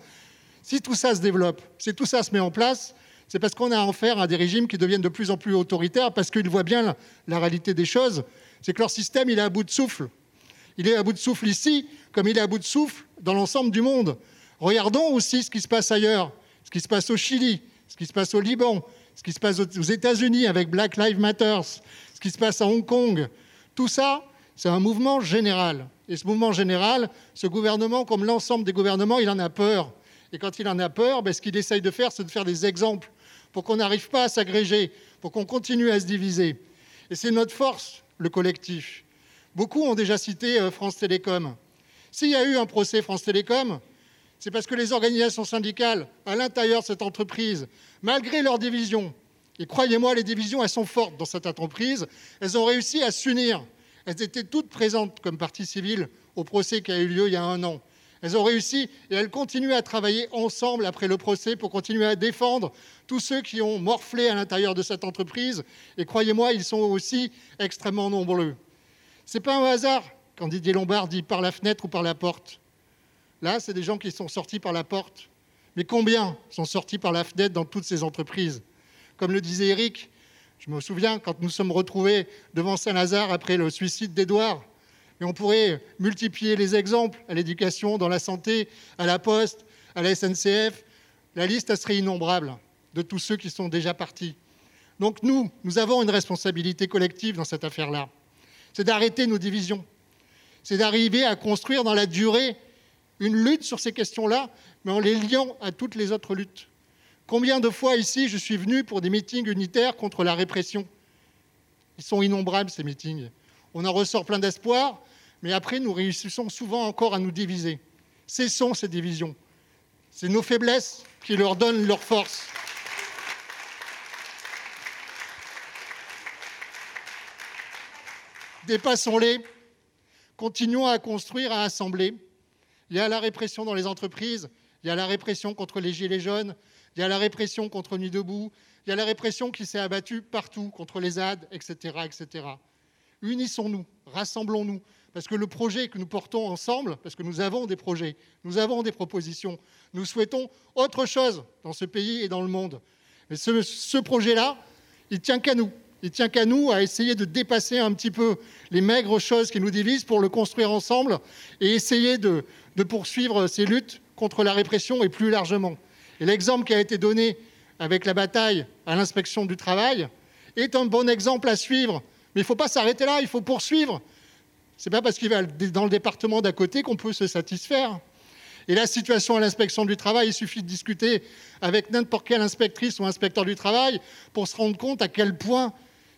si tout ça se développe, si tout ça se met en place, c'est parce qu'on a affaire à des régimes qui deviennent de plus en plus autoritaires, parce qu'ils voient bien la, la, réalité des choses, c'est que leur système, il est à bout de souffle. Il est à bout de souffle ici, comme il est à bout de souffle dans l'ensemble du monde. Regardons aussi ce qui se passe ailleurs, ce qui se passe au Chili, ce qui se passe au Liban, ce qui se passe aux États-Unis avec Black Lives Matter, ce qui se passe à Hong Kong. Tout ça, c'est un mouvement général. Et ce mouvement général, ce gouvernement, comme l'ensemble des gouvernements, il en a peur. Et quand il en a peur, ben, ce qu'il essaye de faire, c'est de faire des exemples pour qu'on n'arrive pas à s'agréger, pour qu'on continue à se diviser. Et c'est notre force, le collectif. Beaucoup ont déjà cité euh, France Télécom. S'il y a eu un procès France Télécom, c'est parce que les organisations syndicales à l'intérieur de cette entreprise, malgré leurs divisions, et croyez-moi, les divisions, elles sont fortes dans cette entreprise, elles ont réussi à s'unir. Elles étaient toutes présentes comme partie civile au procès qui a eu lieu il y a un an. Elles ont réussi et elles continuent à travailler ensemble après le procès pour continuer à défendre tous ceux qui ont morflé à l'intérieur de cette entreprise. Et croyez-moi, ils sont aussi extrêmement nombreux. Ce n'est pas un hasard quand Didier Lombard dit par la fenêtre ou par la porte. Là, c'est des gens qui sont sortis par la porte. Mais combien sont sortis par la fenêtre dans toutes ces entreprises? Comme le disait Eric, je me souviens quand nous sommes retrouvés devant Saint-Lazare après le suicide d'Édouard, et on pourrait multiplier les exemples à l'éducation, dans la santé, à la poste, à la SNCF. La liste serait innombrable de tous ceux qui sont déjà partis. Donc nous, nous avons une responsabilité collective dans cette affaire-là. C'est d'arrêter nos divisions. C'est d'arriver à construire dans la durée une lutte sur ces questions-là, mais en les liant à toutes les autres luttes. Combien de fois ici je suis venu pour des meetings unitaires contre la répression? Ils sont innombrables ces meetings on en ressort plein d'espoir, mais après, nous réussissons souvent encore à nous diviser. Cessons ces divisions. C'est nos faiblesses qui leur donnent leur force. Dépassons-les, continuons à construire, à assembler. Il y a la répression dans les entreprises, il y a la répression contre les gilets jaunes, il y a la répression contre Nuit debout, il y a la répression qui s'est abattue partout contre les ZAD, etc., etc. Unissons-nous, rassemblons-nous, parce que le projet que nous portons ensemble, parce que nous avons des projets, nous avons des propositions, nous souhaitons autre chose dans ce pays et dans le monde. Mais ce, projet-là, il tient qu'à nous. Il tient qu'à nous à essayer de dépasser un petit peu les maigres choses qui nous divisent pour le construire ensemble et essayer de, de poursuivre ces luttes contre la répression et plus largement. Et l'exemple qui a été donné avec la bataille à l'inspection du travail est un bon exemple à suivre. Mais il ne faut pas s'arrêter là, il faut poursuivre. Ce n'est pas parce qu'il va dans le département d'à côté qu'on peut se satisfaire. Et la situation à l'inspection du travail, il suffit de discuter avec n'importe quelle inspectrice ou inspecteur du travail pour se rendre compte à quel point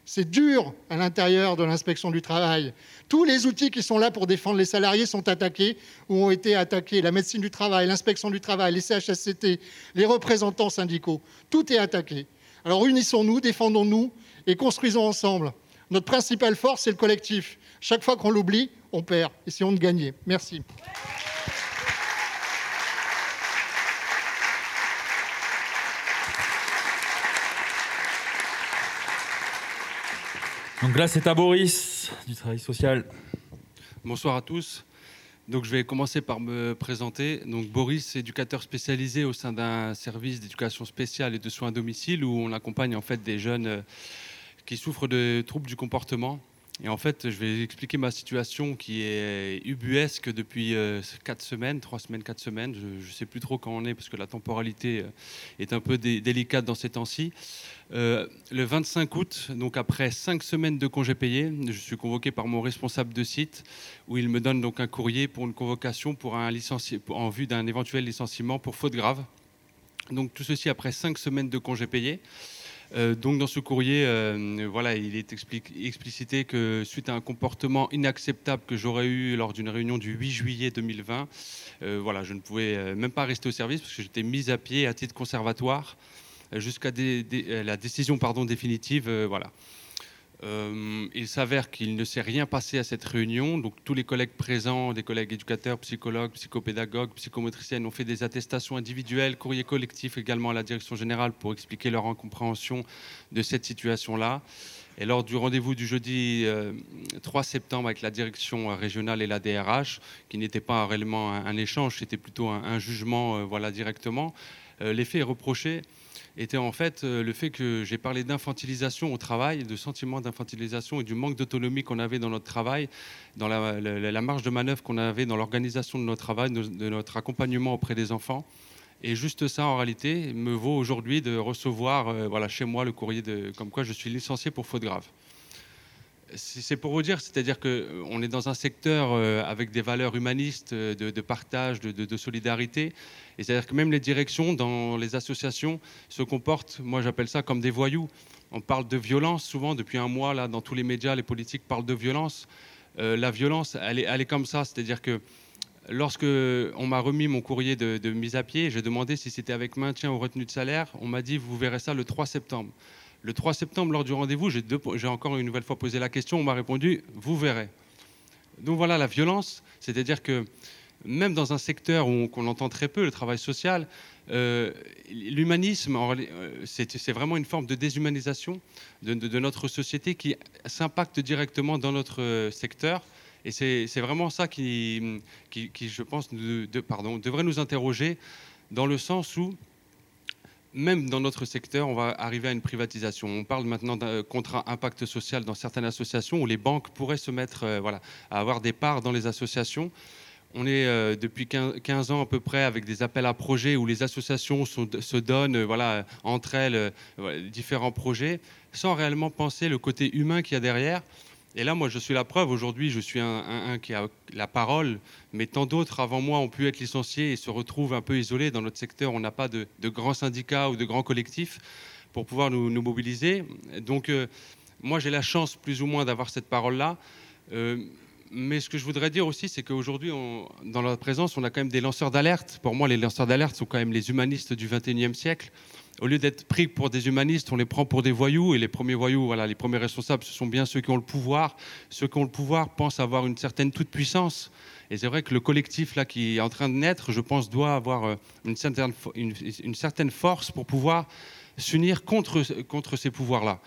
c'est dur à l'intérieur de l'inspection du travail. Tous les outils qui sont là pour défendre les salariés sont attaqués ou ont été attaqués. La médecine du travail, l'inspection du travail, les CHSCT, les représentants syndicaux, tout est attaqué. Alors unissons-nous, défendons-nous et construisons ensemble. Notre principale force, c'est le collectif. Chaque fois qu'on l'oublie, on perd. Essayons de gagner. Merci. Donc là, c'est à Boris du travail social. Bonsoir à tous. Donc, je vais commencer par me présenter. Donc, Boris, éducateur spécialisé au sein d'un service d'éducation spéciale et de soins à domicile où on accompagne en fait des jeunes euh, qui souffrent de troubles du comportement. Et en fait, je vais expliquer ma situation qui est ubuesque depuis 4 semaines, 3 semaines, 4 semaines. Je ne sais plus trop quand on est parce que la temporalité euh, est un peu dé délicate dans ces temps-ci. Euh, le 25 août, donc après 5 semaines de congés payés, je suis convoqué par mon responsable de site où il me donne donc un courrier pour une convocation pour un en vue d'un éventuel licenciement pour faute grave. Donc tout ceci après 5 semaines de congés payés. Euh, donc dans ce courrier, euh, voilà, il est explicité que suite à un comportement inacceptable que j'aurais eu lors d'une réunion du 8 juillet 2020, euh, voilà, je ne pouvais même pas rester au service parce que j'étais mise à pied à titre conservatoire jusqu'à la décision définitive. voilà. Euh, il s'avère qu'il ne s'est rien passé à cette réunion. Donc tous les collègues présents, des collègues éducateurs, psychologues, psychopédagogues, psychomotriciennes, ont fait des attestations individuelles, courrier collectif également à la direction générale pour expliquer leur incompréhension de cette situation-là. Et lors du rendez-vous du jeudi 3 euh, septembre avec la direction régionale et la DRH, qui n'était pas réellement un, échange, c'était plutôt un, jugement euh, voilà, directement, l'effet est reproché était en fait euh, le fait que j'ai parlé d'infantilisation au travail, de sentiment d'infantilisation et du manque d'autonomie qu'on avait dans notre travail, dans la, marge de manœuvre qu'on avait dans l'organisation de notre travail, de, notre accompagnement auprès des enfants. Et juste ça, en réalité, me vaut aujourd'hui de recevoir euh, voilà, chez moi le courrier de, comme quoi je suis licencié pour faute grave. C'est pour vous dire, c'est-à-dire qu'on euh, est dans un secteur avec des valeurs humanistes, de, partage, de, de solidarité, et c'est-à-dire que même les directions dans les associations se comportent, moi j'appelle ça comme des voyous. On parle de violence souvent, depuis un mois, là, dans tous les médias, les politiques parlent de violence. Euh, la violence, elle est, comme ça, c'est-à-dire que lorsque on m'a remis mon courrier de, mise à pied, j'ai demandé si c'était avec maintien ou retenue de salaire. On m'a dit, vous verrez ça le 3 septembre. Le 3 septembre, lors du rendez-vous, j'ai encore une nouvelle fois posé la question. On m'a répondu, vous verrez. Donc voilà la violence, c'est-à-dire que même dans un secteur où qu'on entend très peu, le travail social, euh, l'humanisme, euh, c'est vraiment une forme de déshumanisation de, notre société qui s'impacte directement dans notre euh, secteur. Et c'est vraiment ça qui, qui, je pense, devrait nous interroger dans le sens où, même dans notre secteur, on va arriver à une privatisation. On parle maintenant d'un contrat impact social dans certaines associations où les banques pourraient se mettre voilà, à avoir des parts dans les associations. On est euh, depuis 15 ans à peu près avec des appels à projets où les associations se donnent euh, entre elles euh, différents projets sans réellement penser le côté humain qu'il y a derrière. Et là, moi, je suis la preuve. Aujourd'hui, je suis un, qui a la parole, mais tant d'autres avant moi ont pu être licenciés et se retrouvent un peu isolés. Dans notre secteur, on n'a pas de, grands syndicats ou de grands collectifs pour pouvoir nous, mobiliser. Donc, moi, j'ai la chance plus ou moins d'avoir cette parole-là mais ce que je voudrais dire aussi, c'est qu'aujourd'hui, dans la présence, on a quand même des lanceurs d'alerte. Pour moi, les lanceurs d'alerte sont quand même les humanistes du XXIe siècle. Au lieu d'être pris pour des humanistes, on les prend pour des voyous. Et les premiers voyous, voilà, les premiers responsables, ce sont bien ceux qui ont le pouvoir. Ceux qui ont le pouvoir pensent avoir une certaine toute-puissance. Et c'est vrai que le collectif là qui est en train de naître, je pense, doit avoir euh, une certaine, une, certaine force pour pouvoir s'unir contre, contre ces pouvoirs-là.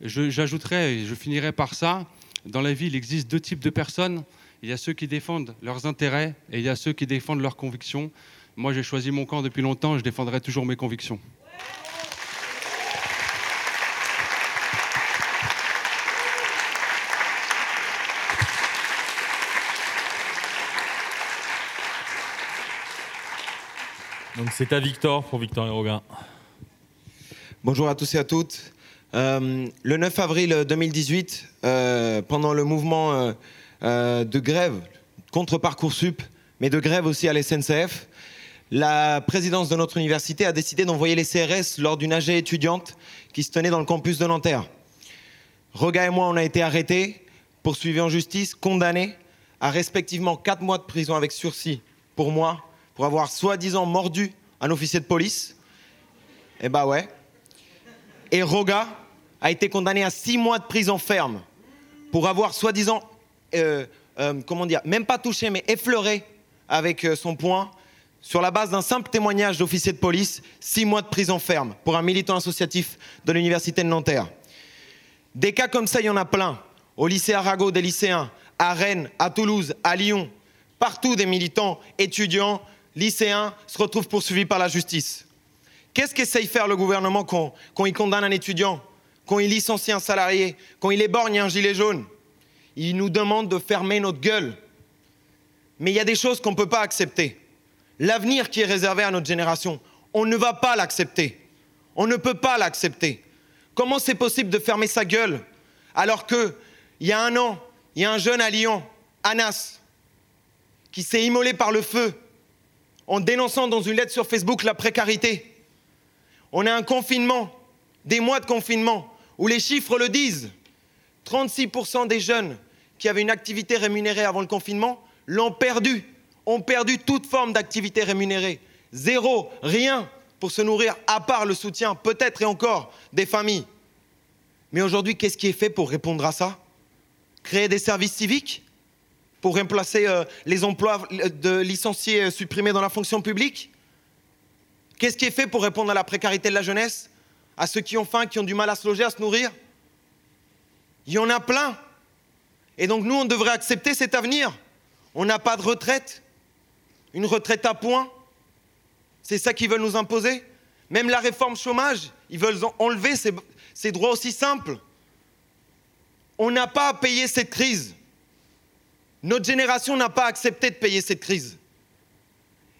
J'ajouterais, et je finirai par ça, dans la vie, il existe deux types de personnes. Il y a ceux qui défendent leurs intérêts et il y a ceux qui défendent leurs convictions. Moi, j'ai choisi mon camp depuis longtemps, je défendrai toujours mes convictions. Donc c'est à Victor pour Victor et Robin. Bonjour à tous et à toutes. Euh, le 9 avril 2018, euh, pendant le mouvement euh, euh, de grève contre Parcoursup, mais de grève aussi à la la présidence de notre université a décidé d'envoyer les CRS lors d'une AG étudiante qui se tenait dans le campus de Nanterre. Roga et moi, on a été arrêtés, poursuivis en justice, condamnés à respectivement 4 mois de prison avec sursis pour moi, pour avoir soi-disant mordu un officier de police. Eh bah ouais. Et Roga a été condamné à 6 mois de prison ferme pour avoir soi-disant, euh, euh, comment dire, même pas touché, mais effleuré avec euh, son poing, sur la base d'un simple témoignage d'officier de police, 6 mois de prison ferme pour un militant associatif de l'université de Nanterre. Des cas comme ça, il y en a plein. Au lycée Arago, des lycéens, à Rennes, à Toulouse, à Lyon, partout des militants, étudiants, lycéens se retrouvent poursuivis par la justice. Qu'est-ce qu'essaye faire le gouvernement quand, quand il condamne un étudiant, quand il licencie un salarié, quand il éborgne un gilet jaune? Il nous demande de fermer notre gueule. Mais il y a des choses qu'on ne peut pas accepter. L'avenir qui est réservé à notre génération, on ne va pas l'accepter. On ne peut pas l'accepter. Comment c'est possible de fermer sa gueule alors que il y a un an, il y a un jeune à Lyon, Anas, qui s'est immolé par le feu en dénonçant dans une lettre sur Facebook la précarité. On a un confinement, des mois de confinement, où les chiffres le disent. 36% des jeunes qui avaient une activité rémunérée avant le confinement l'ont perdu, ont perdu toute forme d'activité rémunérée. Zéro, rien pour se nourrir, à part le soutien, peut-être et encore, des familles. Mais aujourd'hui, qu'est-ce qui est fait pour répondre à ça? Créer des services civiques? Pour remplacer euh, les emplois de licenciés euh, supprimés dans la fonction publique? Qu'est-ce qui est fait pour répondre à la précarité de la jeunesse? À ceux qui ont faim, qui ont du mal à se loger, à se nourrir? Il y en a plein. Et donc nous, on devrait accepter cet avenir. On n'a pas de retraite. Une retraite à point. C'est ça qu'ils veulent nous imposer. Même la réforme chômage, ils veulent enlever ces droits aussi simples. On n'a pas à payer cette crise. Notre génération n'a pas accepté de payer cette crise.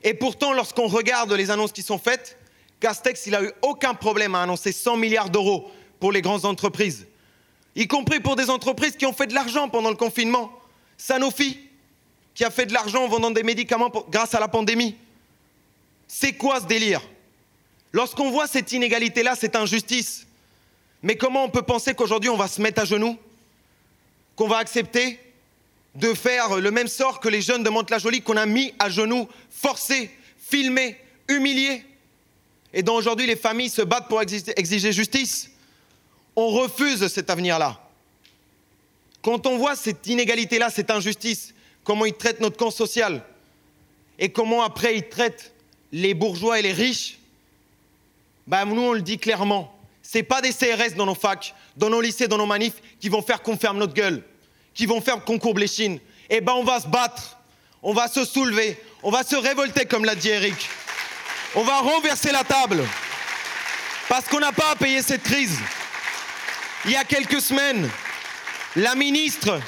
Et pourtant, lorsqu'on regarde les annonces qui sont faites, Castex, il n'a eu aucun problème à annoncer 100 milliards d'euros pour les grandes entreprises, y compris pour des entreprises qui ont fait de l'argent pendant le confinement. Sanofi, qui a fait de l'argent en vendant des médicaments grâce à la pandémie. C'est quoi ce délire? Lorsqu'on voit cette inégalité-là, cette injustice, mais comment on peut penser qu'aujourd'hui on va se mettre à genoux? Qu'on va accepter de faire le même sort que les jeunes de Mantes-la-Jolie qu'on a mis à genoux, forcés, filmés, humiliés. Et dont aujourd'hui les familles se battent pour exiger justice. On refuse cet avenir-là. Quand on voit cette inégalité-là, cette injustice, comment ils traitent notre camp social et comment après ils traitent les bourgeois et les riches, bah, nous on le dit clairement, c'est pas des CRS dans nos facs, dans nos lycées, dans nos manifs qui vont faire qu'on ferme notre gueule, qui vont faire les chines. Eh ben on va se battre, on va se soulever, on va se révolter comme l'a dit Eric. On va renverser la table parce qu'on n'a pas à payer cette crise. Il y a quelques semaines, la ministre,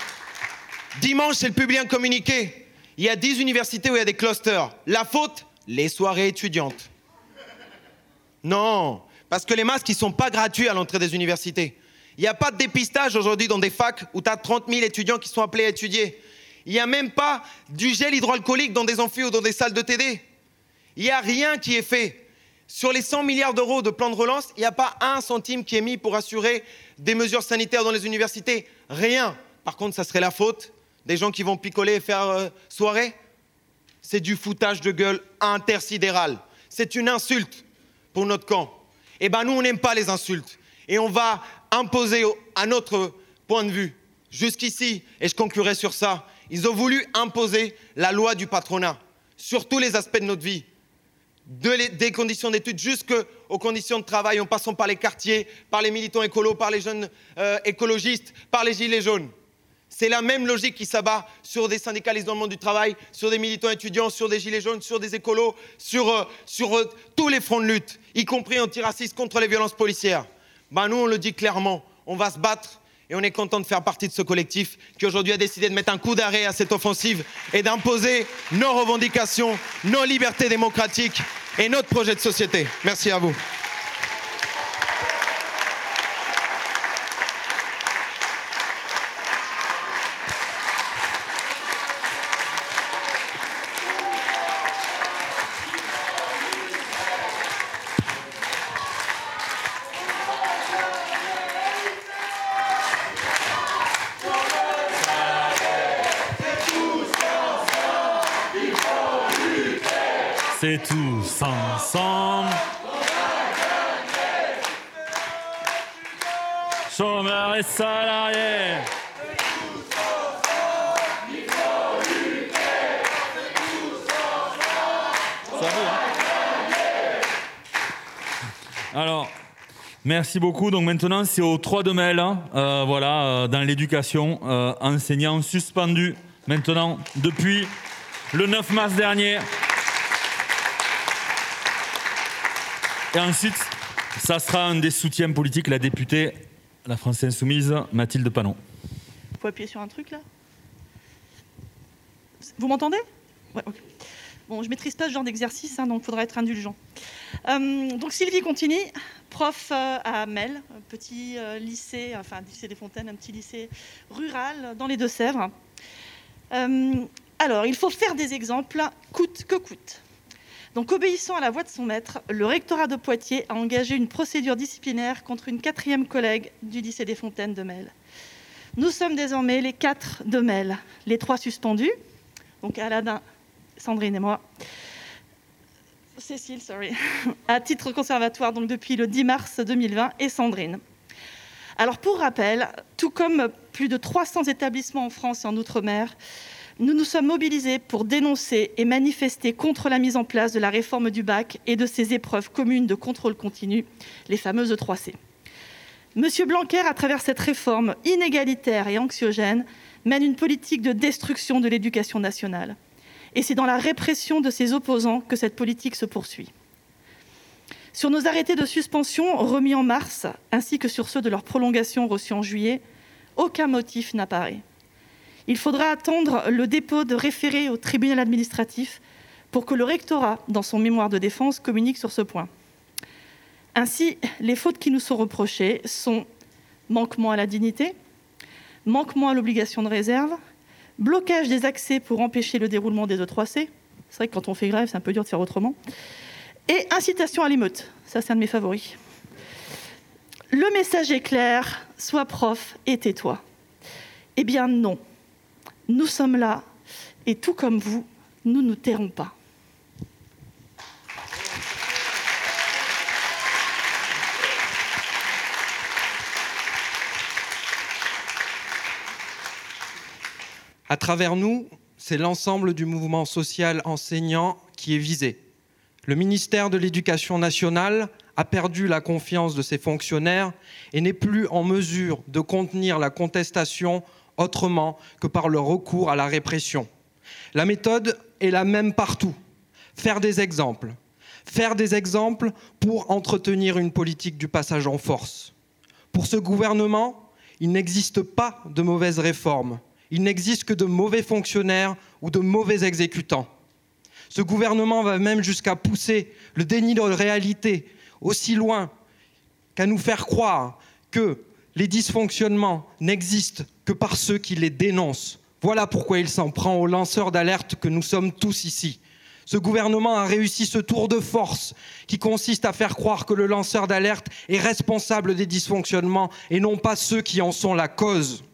dimanche, elle publie un communiqué. Il y a 10 universités où il y a des clusters. La faute Les soirées étudiantes. Non, parce que les masques, ils ne sont pas gratuits à l'entrée des universités. Il n'y a pas de dépistage aujourd'hui dans des facs où tu as 30 000 étudiants qui sont appelés à étudier. Il n'y a même pas du gel hydroalcoolique dans des amphis ou dans des salles de TD. Il n'y a rien qui est fait. Sur les 100 milliards d'euros de plan de relance, il n'y a pas un centime qui est mis pour assurer des mesures sanitaires dans les universités. Rien. Par contre, ça serait la faute des gens qui vont picoler et faire euh, soirée. C'est du foutage de gueule intersidéral. C'est une insulte pour notre camp. Eh bien, nous, on n'aime pas les insultes. Et on va imposer à notre point de vue. Jusqu'ici, et je conclurai sur ça, ils ont voulu imposer la loi du patronat sur tous les aspects de notre vie. Des conditions d'études jusqu'aux conditions de travail, en passant par les quartiers, par les militants écolos, par les jeunes euh, écologistes, par les gilets jaunes. C'est la même logique qui s'abat sur des syndicalistes dans le monde du travail, sur des militants étudiants, sur des gilets jaunes, sur des écolos, sur, euh, euh, tous les fronts de lutte, y compris antiraciste contre les violences policières. Ben, nous, on le dit clairement, on va se battre et on est content de faire partie de ce collectif qui aujourd'hui a décidé de mettre un coup d'arrêt à cette offensive et d'imposer nos revendications, nos libertés démocratiques et notre projet de société. Merci à vous. Merci beaucoup. Donc maintenant, c'est au 3 de mail, hein. Euh, voilà, euh, dans l'éducation, euh, enseignant suspendu maintenant depuis le 9 mars dernier. Et ensuite, ça sera un des soutiens politiques, la députée, la France Insoumise, Mathilde Panon. faut appuyer sur un truc là? Vous m'entendez? Ouais, ok. Bon, je maîtrise pas ce genre d'exercice, hein, donc il faudra être indulgent. Euh, donc Sylvie Contini, prof euh, à Mel, un petit euh, lycée, enfin lycée des Fontaines, un petit lycée rural dans les Deux-Sèvres. Euh, alors, il faut faire des exemples, coûte que coûte. Donc, obéissant à la voix de son maître, le rectorat de Poitiers a engagé une procédure disciplinaire contre une quatrième collègue du lycée des Fontaines de Mel. Nous sommes désormais les quatre de Mel, les trois suspendus, donc Aladin, Sandrine et moi. Cécile, sorry, à titre conservatoire donc depuis le 10 mars 2020 et Sandrine. Alors pour rappel, tout comme plus de 300 établissements en France et en Outre-mer, nous nous sommes mobilisés pour dénoncer et manifester contre la mise en place de la réforme du bac et de ses épreuves communes de contrôle continu, les fameuses 3C. Monsieur Blanquer, à travers cette réforme inégalitaire et anxiogène, mène une politique de destruction de l'éducation nationale. Et c'est dans la répression de ses opposants que cette politique se poursuit. Sur nos arrêtés de suspension remis en mars, ainsi que sur ceux de leur prolongation reçus en juillet, aucun motif n'apparaît. Il faudra attendre le dépôt de référé au tribunal administratif pour que le rectorat, dans son mémoire de défense, communique sur ce point. Ainsi, les fautes qui nous sont reprochées sont manquement à la dignité, manquement à l'obligation de réserve, blocage des accès pour empêcher le déroulement des E3C, c'est vrai que quand on fait grève, c'est un peu dur de faire autrement, et incitation à l'émeute, ça c'est un de mes favoris. Le message est clair, sois prof et tais-toi. Eh bien non, nous sommes là, et tout comme vous, nous ne nous tairons pas. À travers nous, c'est l'ensemble du mouvement social enseignant qui est visé. Le ministère de l'Éducation nationale a perdu la confiance de ses fonctionnaires et n'est plus en mesure de contenir la contestation autrement que par le recours à la répression. La méthode est la même partout. Faire des exemples. Faire des exemples pour entretenir une politique du passage en force. Pour ce gouvernement, il n'existe pas de mauvaises réformes. Il n'existe que de mauvais fonctionnaires ou de mauvais exécutants. Ce gouvernement va même jusqu'à pousser le déni de réalité aussi loin qu'à nous faire croire que les dysfonctionnements n'existent que par ceux qui les dénoncent. Voilà pourquoi il s'en prend aux lanceurs d'alerte que nous sommes tous ici. Ce gouvernement a réussi ce tour de force qui consiste à faire croire que le lanceur d'alerte est responsable des dysfonctionnements et non pas ceux qui en sont la cause.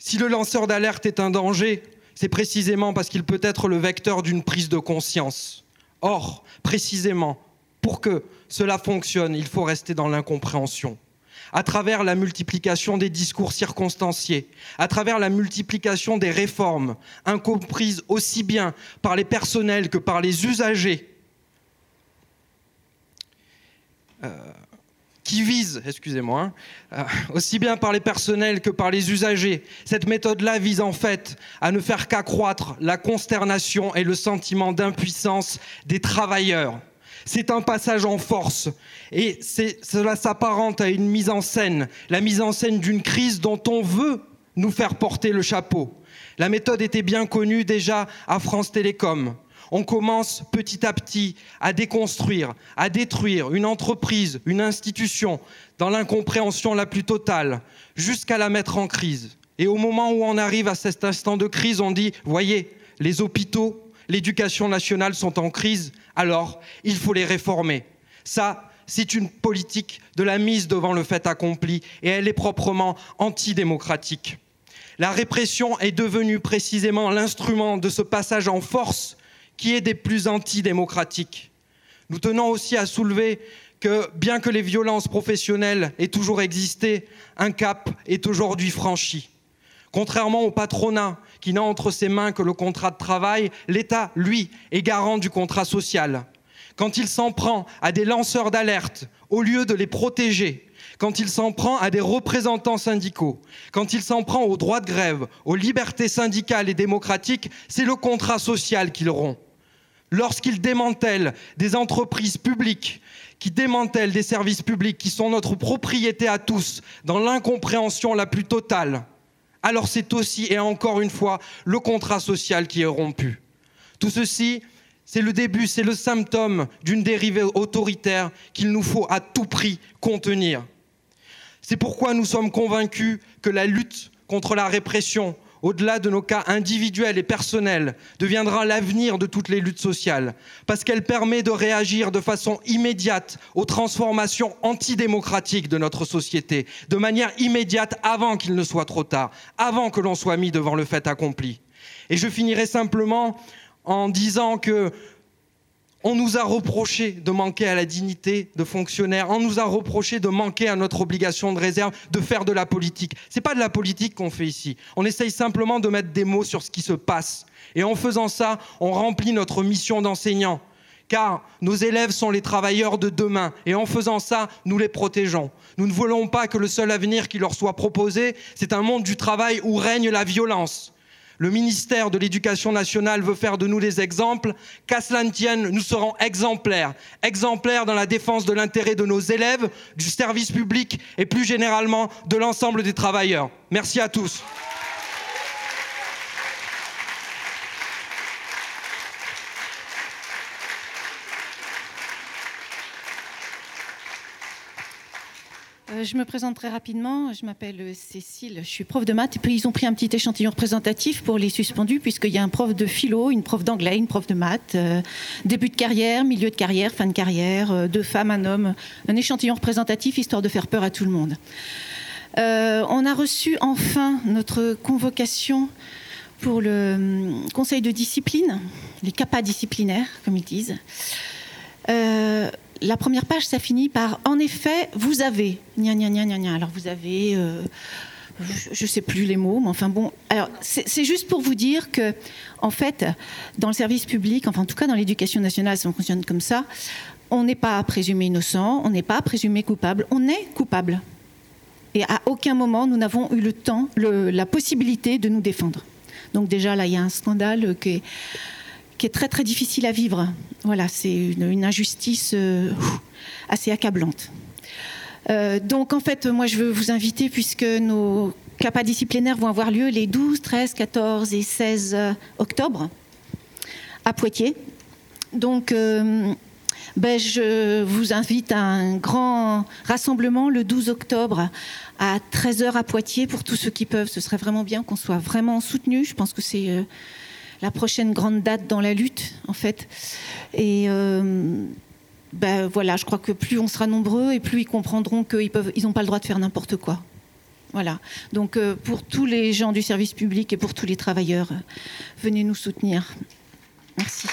Si le lanceur d'alerte est un danger, c'est précisément parce qu'il peut être le vecteur d'une prise de conscience. Or, précisément, pour que cela fonctionne, il faut rester dans l'incompréhension. À travers la multiplication des discours circonstanciés, à travers la multiplication des réformes, incomprises aussi bien par les personnels que par les usagers, euh, qui vise, excusez-moi, euh, aussi bien par les personnels que par les usagers. Cette méthode-là vise en fait à ne faire qu'accroître la consternation et le sentiment d'impuissance des travailleurs. C'est un passage en force et cela s'apparente à une mise en scène, la mise en scène d'une crise dont on veut nous faire porter le chapeau. La méthode était bien connue déjà à France Télécom on commence petit à petit à déconstruire, à détruire une entreprise, une institution, dans l'incompréhension la plus totale, jusqu'à la mettre en crise. Et au moment où on arrive à cet instant de crise, on dit, voyez, les hôpitaux, l'éducation nationale sont en crise, alors il faut les réformer. Ça, c'est une politique de la mise devant le fait accompli, et elle est proprement antidémocratique. La répression est devenue précisément l'instrument de ce passage en force qui est des plus antidémocratiques. Nous tenons aussi à soulever que bien que les violences professionnelles aient toujours existé, un cap est aujourd'hui franchi. Contrairement au patronat qui n'a entre ses mains que le contrat de travail, l'État, lui, est garant du contrat social. Quand il s'en prend à des lanceurs d'alerte, au lieu de les protéger, quand il s'en prend à des représentants syndicaux, quand il s'en prend aux droits de grève, aux libertés syndicales et démocratiques, c'est le contrat social qu'il rompt lorsqu'ils démantèlent des entreprises publiques, qui démantèlent des services publics qui sont notre propriété à tous, dans l'incompréhension la plus totale, alors c'est aussi, et encore une fois, le contrat social qui est rompu. Tout ceci, c'est le début, c'est le symptôme d'une dérive autoritaire qu'il nous faut à tout prix contenir. C'est pourquoi nous sommes convaincus que la lutte contre la répression, au-delà de nos cas individuels et personnels, deviendra l'avenir de toutes les luttes sociales, parce qu'elle permet de réagir de façon immédiate aux transformations antidémocratiques de notre société, de manière immédiate avant qu'il ne soit trop tard, avant que l'on soit mis devant le fait accompli. Et je finirai simplement en disant que on nous a reproché de manquer à la dignité de fonctionnaire, on nous a reproché de manquer à notre obligation de réserve, de faire de la politique. Ce n'est pas de la politique qu'on fait ici. On essaye simplement de mettre des mots sur ce qui se passe. Et en faisant ça, on remplit notre mission d'enseignant. Car nos élèves sont les travailleurs de demain. Et en faisant ça, nous les protégeons. Nous ne voulons pas que le seul avenir qui leur soit proposé, c'est un monde du travail où règne la violence le ministère de l'Éducation nationale veut faire de nous des exemples. Qu'à nous serons exemplaires. Exemplaires dans la défense de l'intérêt de nos élèves, du service public et plus généralement de l'ensemble des travailleurs. Merci à tous. Je me présente très rapidement. Je m'appelle euh, Cécile, je suis prof de maths. Et puis ils ont pris un petit échantillon représentatif pour les suspendus, puisqu'il y a un prof de philo, une prof d'anglais, une prof de maths, euh, début de carrière, milieu de carrière, fin de carrière, deux femmes, un homme. Un échantillon représentatif histoire de faire peur à tout le monde. on a reçu enfin notre convocation pour le conseil de discipline, les CAPA disciplinaires, comme ils disent la première page, ça finit par En effet, vous avez. Gna, Alors, vous avez. Euh, je ne sais plus les mots, mais enfin bon. Alors, c'est juste pour vous dire que, en fait, dans le service public, enfin, en tout cas, dans l'éducation nationale, ça fonctionne comme ça. On n'est pas présumé innocent, on n'est pas présumé coupable, on est coupable. Et à aucun moment, nous n'avons eu le temps, la possibilité de nous défendre. Donc, déjà, là, il y a un scandale qui est qui est très très difficile à vivre. Voilà, c'est une, injustice euh, assez accablante. Euh, donc en fait, moi je veux vous inviter, puisque nos capas disciplinaires vont avoir lieu les 12, 13, 14 et 16 octobre à Poitiers. Donc ben, je vous invite à un grand rassemblement le 12 octobre à 13h à Poitiers pour tous ceux qui peuvent. Ce serait vraiment bien qu'on soit vraiment soutenus. Je pense que c'est la prochaine grande date dans la lutte, en fait. Et euh, ben voilà, je crois que plus on sera nombreux et plus ils comprendront qu'ils n'ont ils pas le droit de faire n'importe quoi. Voilà. Donc euh, pour tous les gens du service public et pour tous les travailleurs, venez nous soutenir. Merci.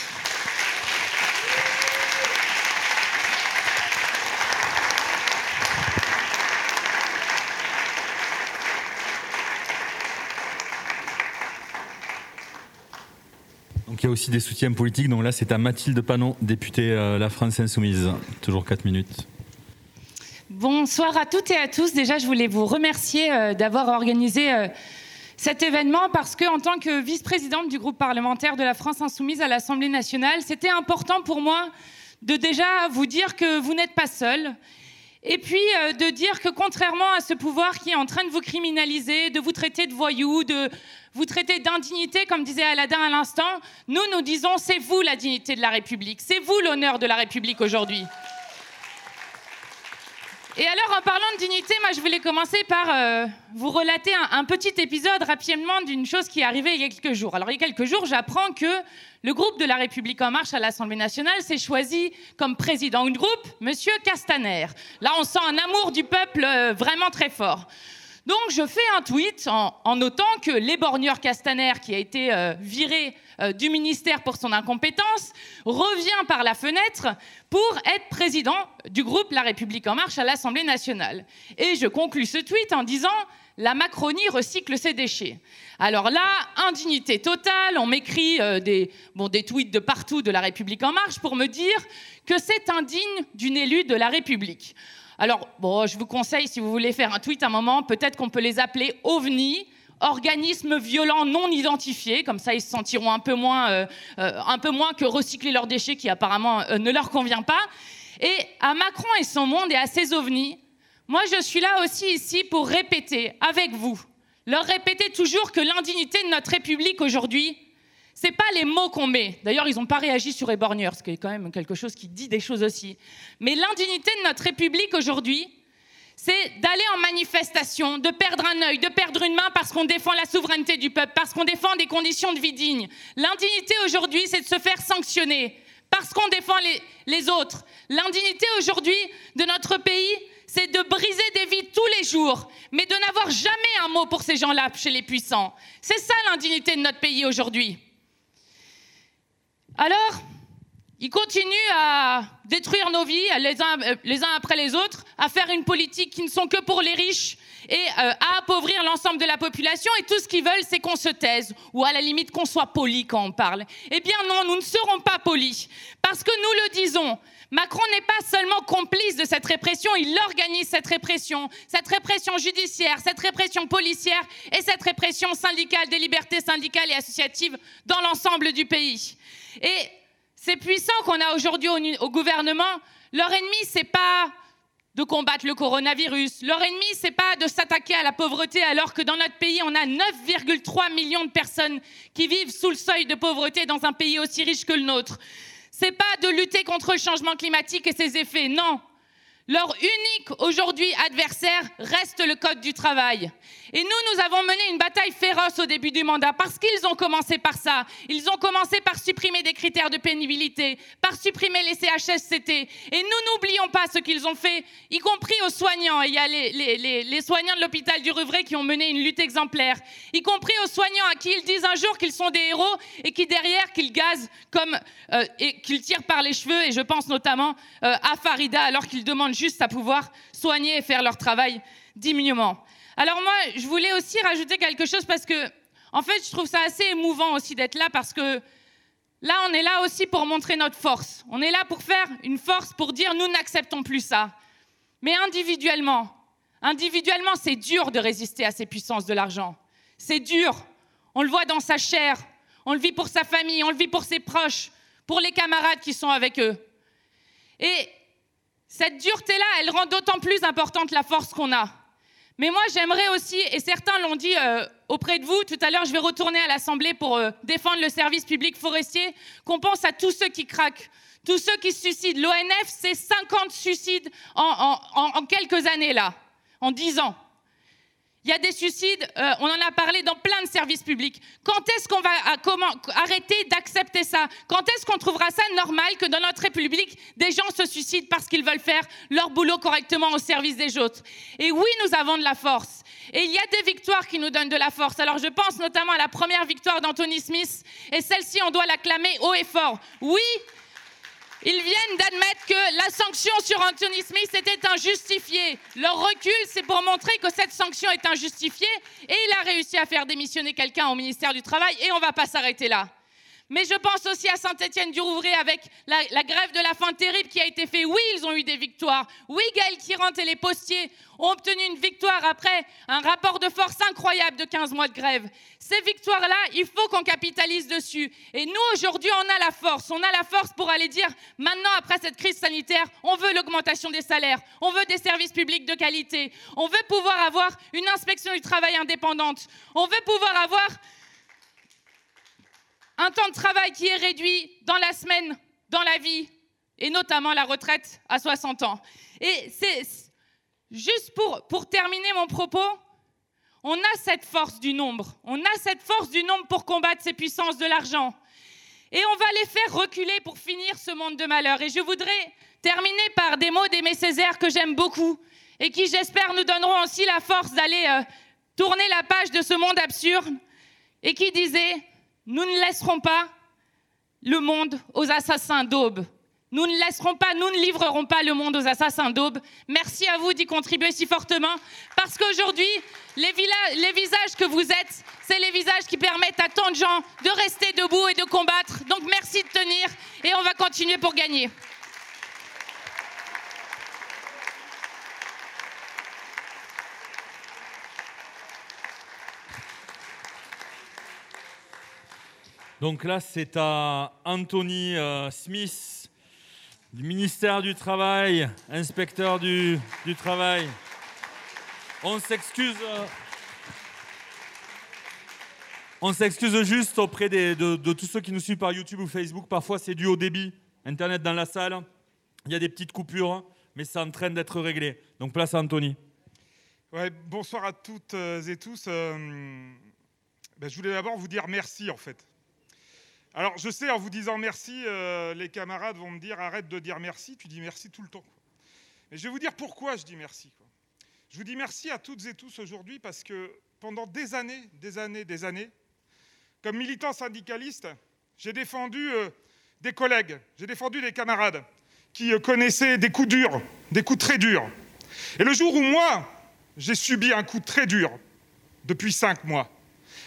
Y a aussi des soutiens politiques. Donc là, c'est à Mathilde Panon, députée euh, La France Insoumise. Toujours 4 minutes. Bon, Bonsoir à toutes et à tous. Déjà, je voulais vous remercier euh, d'avoir organisé euh, cet événement parce que, en tant que vice-présidente du groupe parlementaire de la France Insoumise à l'Assemblée nationale, c'était important pour moi de déjà vous dire que vous n'êtes pas seul. Et puis euh, de dire que contrairement à ce pouvoir qui est en train de vous criminaliser, de vous traiter de voyous, de vous traiter d'indignité, comme disait Aladin à l'instant, nous nous disons c'est vous la dignité de la République, c'est vous l'honneur de la République aujourd'hui. Et alors, en parlant de dignité, moi, je voulais commencer par euh, vous relater un, petit épisode rapidement d'une chose qui est arrivée il y a quelques jours. Alors, il y a quelques jours, j'apprends que le groupe de la République en marche à l'Assemblée nationale s'est choisi comme président du groupe Monsieur Castaner. Là, on sent un amour du peuple euh, vraiment très fort. Donc, je fais un tweet en, notant que l'éborgneur Castaner, qui a été euh, viré euh, du ministère pour son incompétence, revient par la fenêtre pour être président du groupe La République en marche à l'Assemblée nationale. Et je conclus ce tweet en disant la Macronie recycle ses déchets. Alors là, indignité totale, on m'écrit euh, des, bon, des tweets de partout de La République en marche pour me dire que c'est indigne d'une élue de la République. Alors, bon, je vous conseille, si vous voulez faire un tweet un moment, peut-être qu'on peut les appeler OVNI, organismes violents non identifiés, comme ça ils se sentiront un peu moins, euh, euh, un peu moins que recycler leurs déchets qui apparemment euh, ne leur convient pas. Et à Macron et son monde et à ses ovnis, moi je suis là aussi ici pour répéter avec vous, leur répéter toujours que l'indignité de notre République aujourd'hui, c'est pas les mots qu'on met. D'ailleurs, ils n'ont pas réagi sur Eborgneur, ce qui est quand même quelque chose qui dit des choses aussi. Mais l'indignité de notre République aujourd'hui, c'est d'aller en manifestation, de perdre un œil, de perdre une main parce qu'on défend la souveraineté du peuple, parce qu'on défend des conditions de vie dignes. L'indignité aujourd'hui, c'est de se faire sanctionner parce qu'on défend les autres. L'indignité aujourd'hui de notre pays, c'est de briser des vies tous les jours, mais de n'avoir jamais un mot pour ces gens-là chez les puissants. C'est ça l'indignité de notre pays aujourd'hui. Alors, ils continuent à détruire nos vies les uns, euh, les uns après les autres, à faire une politique qui ne sont que pour les riches et euh, à appauvrir l'ensemble de la population. Et tout ce qu'ils veulent, c'est qu'on se taise ou à la limite qu'on soit poli quand on parle. Eh bien non, nous ne serons pas polis parce que nous le disons. Macron n'est pas seulement complice de cette répression, il organise cette répression, cette répression judiciaire, cette répression policière et cette répression syndicale des libertés syndicales et associatives dans l'ensemble du pays. Et ces puissants qu'on a aujourd'hui au, gouvernement, leur ennemi, c'est pas de combattre le coronavirus. Leur ennemi, c'est pas de s'attaquer à la pauvreté, alors que dans notre pays, on a 9,3 millions de personnes qui vivent sous le seuil de pauvreté dans un pays aussi riche que le nôtre. C'est pas de lutter contre le changement climatique et ses effets, non. Leur unique aujourd'hui adversaire reste le Code du travail. Et nous, nous avons mené une bataille féroce au début du mandat parce qu'ils ont commencé par ça. Ils ont commencé par supprimer des critères de pénibilité, par supprimer les CHSCT. Et nous n'oublions pas ce qu'ils ont fait, y compris aux soignants. Il y a les, soignants de l'hôpital du Revray qui ont mené une lutte exemplaire, y compris aux soignants à qui ils disent un jour qu'ils sont des héros et qui derrière qu'ils gazent comme euh, et qu'ils tirent par les cheveux. Et je pense notamment euh, à Farida alors qu'ils demandent juste à pouvoir soigner et faire leur travail dignement. Alors moi, je voulais aussi rajouter quelque chose parce que, en fait, je trouve ça assez émouvant aussi d'être là parce que là, on est là aussi pour montrer notre force. On est là pour faire une force pour dire nous n'acceptons plus ça. Mais individuellement, individuellement, c'est dur de résister à ces puissances de l'argent. C'est dur. On le voit dans sa chair. On le vit pour sa famille. On le vit pour ses proches, pour les camarades qui sont avec eux. Et cette dureté-là, elle rend d'autant plus importante la force qu'on a. Mais moi, j'aimerais aussi, et certains l'ont dit euh, auprès de vous, tout à l'heure, je vais retourner à l'Assemblée pour euh, défendre le service public forestier, qu'on pense à tous ceux qui craquent, tous ceux qui se suicident. L'ONF, c'est 50 suicides en, quelques années, là, en 10 ans. Il y a des suicides, euh, on en a parlé dans plein de services publics. Quand est-ce qu'on va à, comment, arrêter d'accepter ça? Quand est-ce qu'on trouvera ça normal que dans notre République, des gens se suicident parce qu'ils veulent faire leur boulot correctement au service des autres? Et oui, nous avons de la force. Et il y a des victoires qui nous donnent de la force. Alors je pense notamment à la première victoire d'Anthony Smith, et celle-ci, on doit l'acclamer haut et fort. Oui, ils viennent d'admettre que la sanction sur Anthony Smith était injustifiée. Leur recul, c'est pour montrer que cette sanction est injustifiée et il a réussi à faire démissionner quelqu'un au ministère du Travail et on ne va pas s'arrêter là. Mais je pense aussi à Saint-Étienne-du-Rouvray avec la, grève de la faim terrible qui a été faite. Oui, ils ont eu des victoires. Oui, Gaël Kirant et les postiers ont obtenu une victoire après un rapport de force incroyable de 15 mois de grève. Ces victoires-là, il faut qu'on capitalise dessus. Et nous, aujourd'hui, on a la force. On a la force pour aller dire, maintenant, après cette crise sanitaire, on veut l'augmentation des salaires, on veut des services publics de qualité, on veut pouvoir avoir une inspection du travail indépendante, on veut pouvoir avoir un temps de travail qui est réduit dans la semaine, dans la vie, et notamment la retraite à 60 ans. Et c'est juste pour, pour terminer mon propos, on a cette force du nombre, on a cette force du nombre pour combattre ces puissances de l'argent. Et on va les faire reculer pour finir ce monde de malheur. Et je voudrais terminer par des mots d'Aimé Césaire que j'aime beaucoup et qui, j'espère, nous donneront aussi la force d'aller euh, tourner la page de ce monde absurde et qui disait nous ne laisserons pas le monde aux assassins d'aube. Nous ne laisserons pas, nous ne livrerons pas le monde aux assassins d'aube. Merci à vous d'y contribuer si fortement, parce qu'aujourd'hui, les, visages que vous êtes, c'est les visages qui permettent à tant de gens de rester debout et de combattre. Donc merci de tenir, et on va continuer pour gagner. Donc là, c'est à Anthony euh, Smith du ministère du Travail, inspecteur du, travail. On s'excuse. euh, on s'excuse juste auprès de, tous ceux qui nous suivent par YouTube ou Facebook. Parfois, c'est dû au débit. Internet dans la salle. Il y a des petites coupures, mais c'est en train d'être réglé. Donc, place à Anthony. Bonsoir à toutes euh, et tous. Ben, je voulais d'abord vous dire merci en fait. Alors je sais, en vous disant merci, euh, les camarades vont me dire arrête de dire merci, tu dis merci tout le temps. Mais je vais vous dire pourquoi je dis merci. Je vous dis merci à toutes et tous aujourd'hui parce que pendant des années, des années, des années, comme militant syndicaliste, j'ai défendu euh, des collègues, j'ai défendu des camarades qui euh, connaissaient des coups durs, des coups très durs. Et le jour où moi, j'ai subi un coup très dur depuis cinq mois,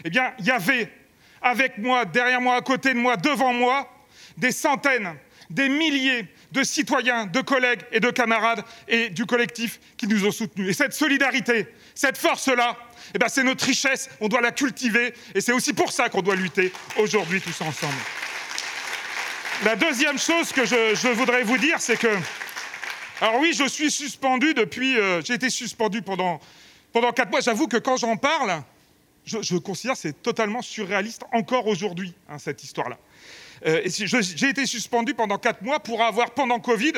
eh bien, il y avait avec moi, derrière moi, à côté de moi, devant moi, des centaines, des milliers de citoyens, de collègues et de camarades et du collectif qui nous ont soutenus. Et cette solidarité, cette force-là, eh ben, c'est notre richesse, on doit la cultiver et c'est aussi pour ça qu'on doit lutter aujourd'hui tous ensemble. La deuxième chose que je, voudrais vous dire, c'est que alors oui, je suis suspendu depuis. euh, J'ai été suspendu pendant, pendant quatre mois. J'avoue que quand j'en parle, je, considère que c'est totalement surréaliste encore aujourd'hui, hein, cette histoire-là. Euh, J'ai été suspendu pendant quatre mois pour avoir, pendant Covid,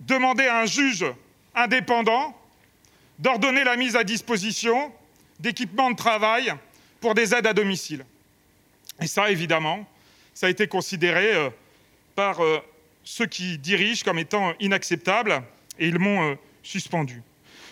demandé à un juge indépendant d'ordonner la mise à disposition d'équipements de travail pour des aides à domicile. Et ça, évidemment, ça a été considéré euh, par euh, ceux qui dirigent comme étant inacceptable et ils m'ont suspendu.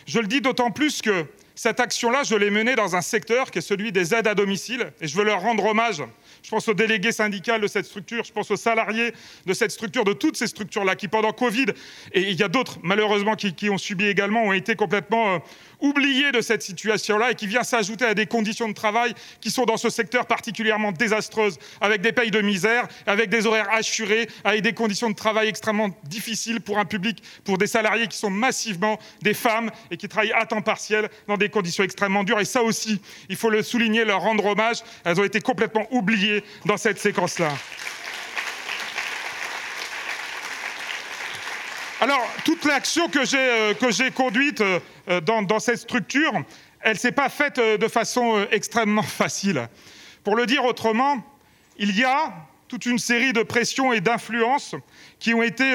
Je le dis d'autant plus que cette action-là, je l'ai menée dans un secteur qui est celui des aides à domicile et je veux leur rendre hommage. Je pense aux délégués syndicaux de cette structure, je pense aux salariés de cette structure, de toutes ces structures-là qui, pendant Covid, et il y a d'autres malheureusement qui, qui ont subi également, ont été complètement oubliés de cette situation-là et qui vient s'ajouter à des conditions de travail qui sont dans ce secteur particulièrement désastreuses, avec des payes de misère, avec des horaires assurés, avec des conditions de travail extrêmement difficiles pour un public, pour des salariés qui sont massivement des femmes et qui travaillent à temps partiel dans des conditions extrêmement dures. Et ça aussi, il faut le souligner, leur rendre hommage. Elles ont été complètement oubliées dans cette séquence-là. Alors, toute l'action que j'ai euh, conduite euh, euh, dans, cette structure, elle ne s'est pas faite de façon extrêmement facile. Pour le dire autrement, il y a toute une série de pressions et d'influences qui ont été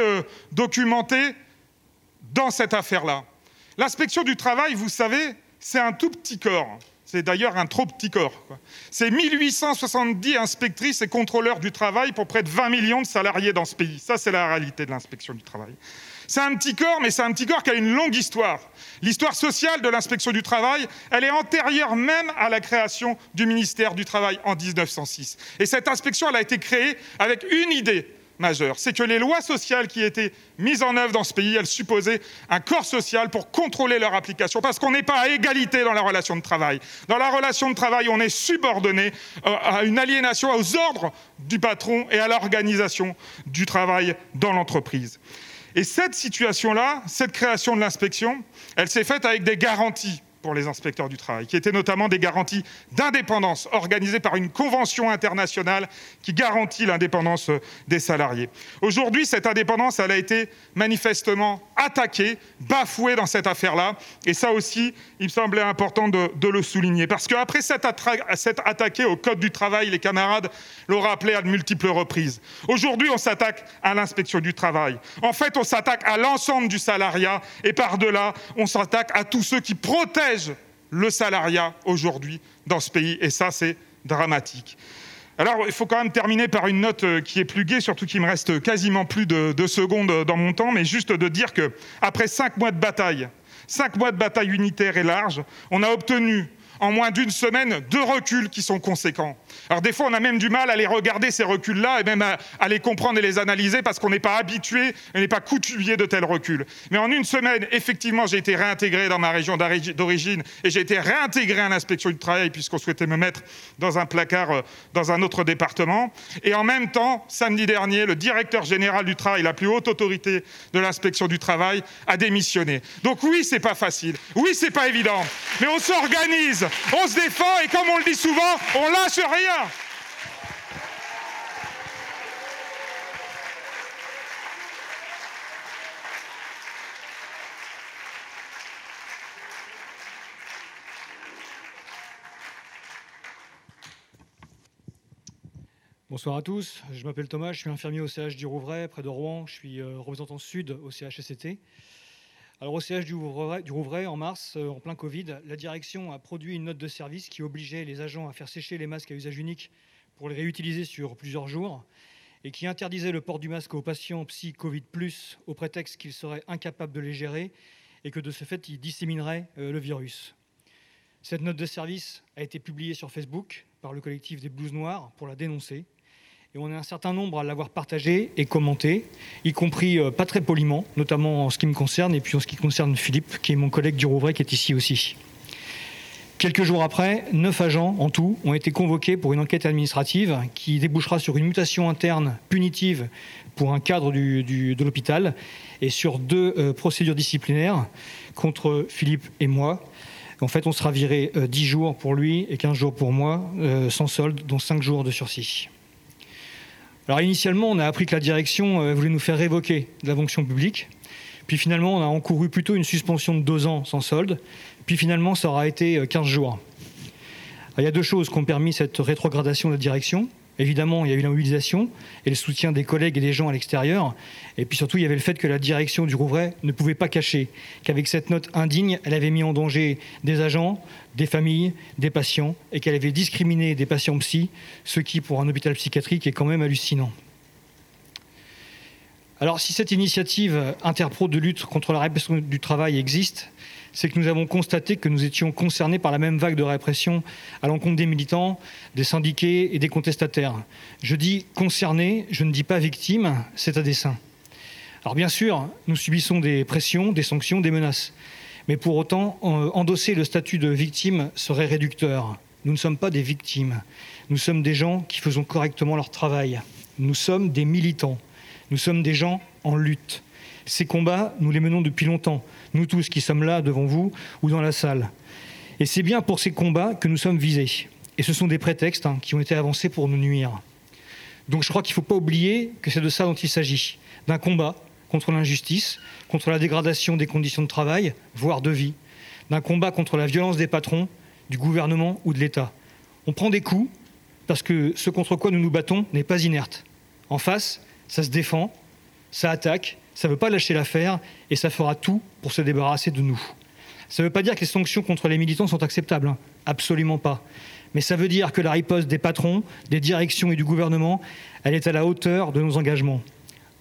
documentées dans cette affaire-là. L'inspection du travail, vous savez, c'est un tout petit corps. C'est d'ailleurs un trop petit corps. C'est 1870 inspectrices et contrôleurs du travail pour près de 20 millions de salariés dans ce pays. Ça, c'est la réalité de l'inspection du travail. C'est un petit corps, mais c'est un petit corps qui a une longue histoire. L'histoire sociale de l'inspection du travail, elle est antérieure même à la création du ministère du Travail en 1906. Et cette inspection, elle a été créée avec une idée majeur. C'est que les lois sociales qui étaient mises en œuvre dans ce pays, elles supposaient un corps social pour contrôler leur application, parce qu'on n'est pas à égalité dans la relation de travail. Dans la relation de travail, on est subordonné euh, à une aliénation aux ordres du patron et à l'organisation du travail dans l'entreprise. Et cette situation-là, cette création de l'inspection, elle s'est faite avec des garanties pour les inspecteurs du travail, qui étaient notamment des garanties d'indépendance organisées par une convention internationale qui garantit l'indépendance des salariés. Aujourd'hui, cette indépendance, elle a été manifestement attaquée, bafouée dans cette affaire-là, et ça aussi, il me semblait important de, le souligner, parce qu'après s'être attaqué au Code du travail, les camarades l'ont rappelé à de multiples reprises. Aujourd'hui, on s'attaque à l'inspection du travail. En fait, on s'attaque à l'ensemble du salariat, et par-delà, on s'attaque à tous ceux qui protègent le salariat aujourd'hui dans ce pays. Et ça, c'est dramatique. Alors, il faut quand même terminer par une note euh, qui est plus gaie, surtout qu'il me reste quasiment plus de deux secondes dans mon temps, mais juste de dire que après cinq mois de bataille, cinq mois de bataille unitaire et large, on a obtenu en moins d'une semaine deux reculs qui sont conséquents. Alors des fois, on a même du mal à les regarder, ces reculs-là, et même à, les comprendre et les analyser parce qu'on n'est pas habitué, on n'est pas coutumier de tels reculs. Mais en une semaine, effectivement, j'ai été réintégré dans ma région d'origine et j'ai été réintégré à l'inspection du travail puisqu'on souhaitait me mettre dans un placard euh, dans un autre département. Et en même temps, samedi dernier, le directeur général du travail, la plus haute autorité de l'inspection du travail, a démissionné. Donc oui, c'est pas facile. Oui, c'est pas évident. Mais on s'organise on se défend et comme on le dit souvent, on lâche rien. Bonsoir à tous, je m'appelle Thomas, je suis infirmier au CH du Rouvray, près de Rouen, je suis euh, représentant sud au CHSCT. Alors au CH du Rouvray, en mars, euh, en plein Covid, la direction a produit une note de service qui obligeait les agents à faire sécher les masques à usage unique pour les réutiliser sur plusieurs jours et qui interdisait le port du masque aux patients psy Covid+, au prétexte qu'ils seraient incapables de les gérer et que de ce fait, ils dissémineraient euh, le virus. Cette note de service a été publiée sur Facebook par le collectif des blouses noires pour la dénoncer et on est un certain nombre à l'avoir partagé et commenté, y compris euh, pas très poliment, notamment en ce qui me concerne, et puis en ce qui concerne Philippe, qui est mon collègue du Rouvray, qui est ici aussi. Quelques jours après, neuf agents en tout ont été convoqués pour une enquête administrative qui débouchera sur une mutation interne punitive pour un cadre de l'hôpital et sur deux euh, procédures disciplinaires contre Philippe et moi. En fait, on sera viré 10 euh, jours pour lui et 15 jours pour moi, sans solde, dont 5 jours de sursis. Alors initialement, on a appris que la direction euh, voulait nous faire révoquer de la fonction publique. Puis finalement, on a encouru plutôt une suspension de deux ans sans solde. Puis finalement, ça aura été 15 euh, jours. il y a deux choses qui ont permis cette rétrogradation de la direction. Évidemment, il y a eu la mobilisation et le soutien des collègues et des gens à l'extérieur. Et puis surtout, il y avait le fait que la direction du Rouvray ne pouvait pas cacher qu'avec cette note indigne, elle avait mis en danger des agents, des familles, des patients, et qu'elle avait discriminé des patients psy, ce qui, pour un hôpital psychiatrique, est quand même hallucinant. Alors, si cette initiative interpro de lutte contre la répression du travail existe, c'est que nous avons constaté que nous étions concernés par la même vague de répression à l'encontre des militants, des syndiqués et des contestataires. Je dis concernés, je ne dis pas victimes, c'est à dessein. Alors bien sûr, nous subissons des pressions, des sanctions, des menaces. Mais pour autant, endosser le statut de victime serait réducteur. Nous ne sommes pas des victimes. Nous sommes des gens qui faisons correctement leur travail. Nous sommes des militants. Nous sommes des gens en lutte. Ces combats, nous les menons depuis longtemps, nous tous qui sommes là devant vous ou dans la salle. Et c'est bien pour ces combats que nous sommes visés. Et ce sont des prétextes hein, qui ont été avancés pour nous nuire. Donc je crois qu'il ne faut pas oublier que c'est de ça dont il s'agit, d'un combat contre l'injustice, contre la dégradation des conditions de travail, voire de vie, d'un combat contre la violence des patrons, du gouvernement ou de l'État. On prend des coups parce que ce contre quoi nous nous battons n'est pas inerte. En face, ça se défend, ça attaque, ça ne veut pas lâcher l'affaire et ça fera tout pour se débarrasser de nous. Ça ne veut pas dire que les sanctions contre les militants sont acceptables, hein. absolument pas. Mais ça veut dire que la riposte des patrons, des directions et du gouvernement, elle est à la hauteur de nos engagements.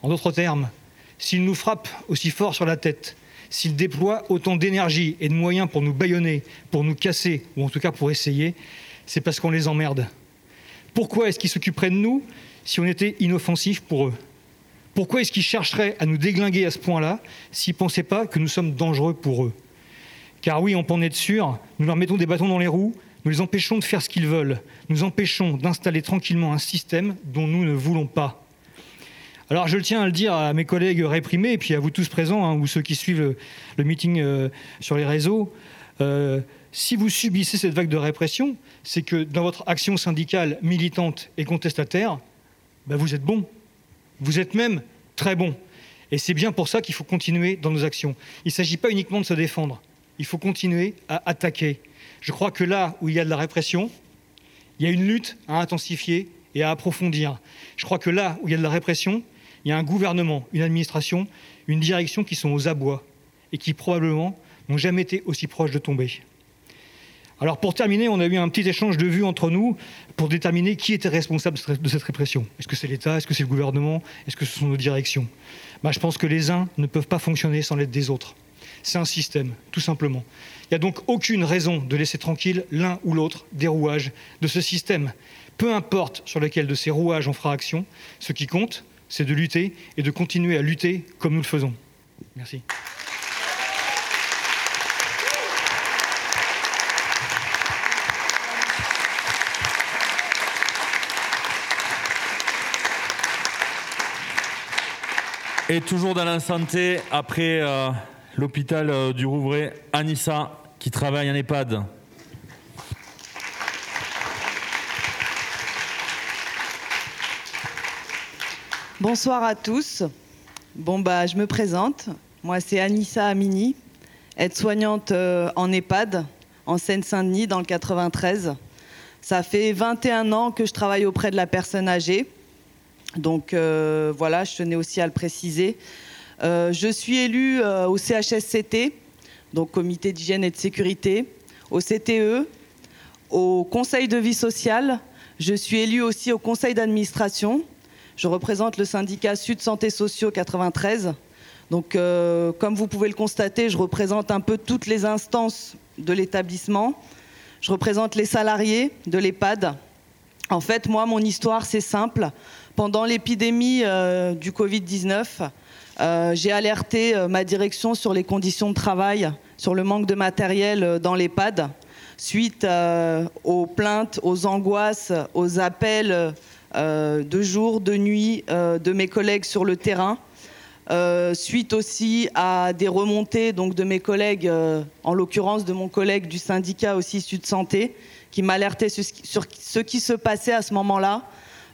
En d'autres termes, s'ils nous frappent aussi fort sur la tête, s'ils déploient autant d'énergie et de moyens pour nous bâillonner, pour nous casser, ou en tout cas pour essayer, c'est parce qu'on les emmerde. Pourquoi est-ce qu'ils s'occuperaient de nous si on était inoffensif pour eux? Pourquoi est-ce qu'ils chercheraient à nous déglinguer à ce point-là s'ils ne pensaient pas que nous sommes dangereux pour eux? Car oui, on peut en être sûr, nous leur mettons des bâtons dans les roues, nous les empêchons de faire ce qu'ils veulent, nous empêchons d'installer tranquillement un système dont nous ne voulons pas. Alors je tiens à le dire à mes collègues réprimés et puis à vous tous présents hein, ou ceux qui suivent le, meeting euh, sur les réseaux. Euh, si vous subissez cette vague de répression, c'est que dans votre action syndicale militante et contestataire, ben vous êtes bon. Vous êtes même très bon. Et c'est bien pour ça qu'il faut continuer dans nos actions. Il ne s'agit pas uniquement de se défendre. Il faut continuer à attaquer. Je crois que là où il y a de la répression, il y a une lutte à intensifier et à approfondir. Je crois que là où il y a de la répression, il y a un gouvernement, une administration, une direction qui sont aux abois et qui probablement n'ont jamais été aussi proches de tomber. Alors pour terminer, on a eu un petit échange de vues entre nous pour déterminer qui était responsable de cette répression. Est-ce que c'est l'État? Est-ce que c'est le gouvernement? Est-ce que ce sont nos directions? Bah, Je pense que les uns ne peuvent pas fonctionner sans l'aide des autres. C'est un système, tout simplement. Il n'y a donc aucune raison de laisser tranquille l'un ou l'autre des rouages de ce système. Peu importe sur lequel de ces rouages on fera action, ce qui compte, c'est de lutter et de continuer à lutter comme nous le faisons. Merci. Et toujours dans la santé, après euh, l'hôpital euh, du Rouvray, Anissa, qui travaille en EHPAD. Bonsoir à tous. Bon bah je me présente. Moi c'est Anissa Amini, aide-soignante euh, en EHPAD en Seine-Saint-Denis dans le 93. Ça fait 21 ans que je travaille auprès de la personne âgée. Donc euh, voilà, je tenais aussi à le préciser. Euh, je suis élue euh, au CHSCT, donc Comité d'hygiène et de sécurité, au CTE, au Conseil de vie sociale. Je suis élue aussi au Conseil d'administration. Je représente le syndicat Sud Santé Sociaux 93. Donc, comme vous pouvez le constater, je représente un peu toutes les instances de l'établissement. Je représente les salariés de l'EHPAD. En fait, moi, mon histoire, c'est simple. Pendant l'épidémie euh, du Covid-19, euh, j'ai alerté euh, ma direction sur les conditions de travail, sur le manque de matériel dans l'EHPAD, suite aux plaintes, aux angoisses, aux appels de jour, de nuit de mes collègues sur le terrain. suite aussi à des remontées de mes collègues, en l'occurrence de mon collègue du syndicat aussi Sud Santé, qui m'alertait sur ce qui se passait à ce moment-là.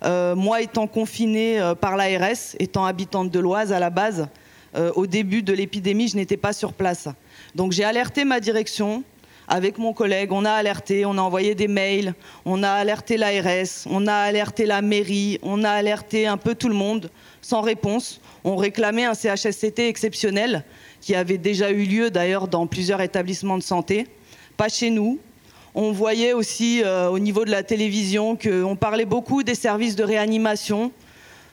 Euh, moi étant confinée euh, par l'ARS, étant habitante de l'Oise à la base, euh, au début de l'épidémie, je n'étais pas sur place. Donc j'ai alerté ma direction avec mon collègue, on a alerté, on a envoyé des mails, on a alerté l'ARS, on a alerté la mairie, on a alerté un peu tout le monde, sans réponse. On réclamait un CHSCT exceptionnel, qui avait déjà eu lieu d'ailleurs dans plusieurs établissements de santé. Pas chez nous, on voyait aussi euh, au niveau de la télévision qu'on parlait beaucoup des services de réanimation,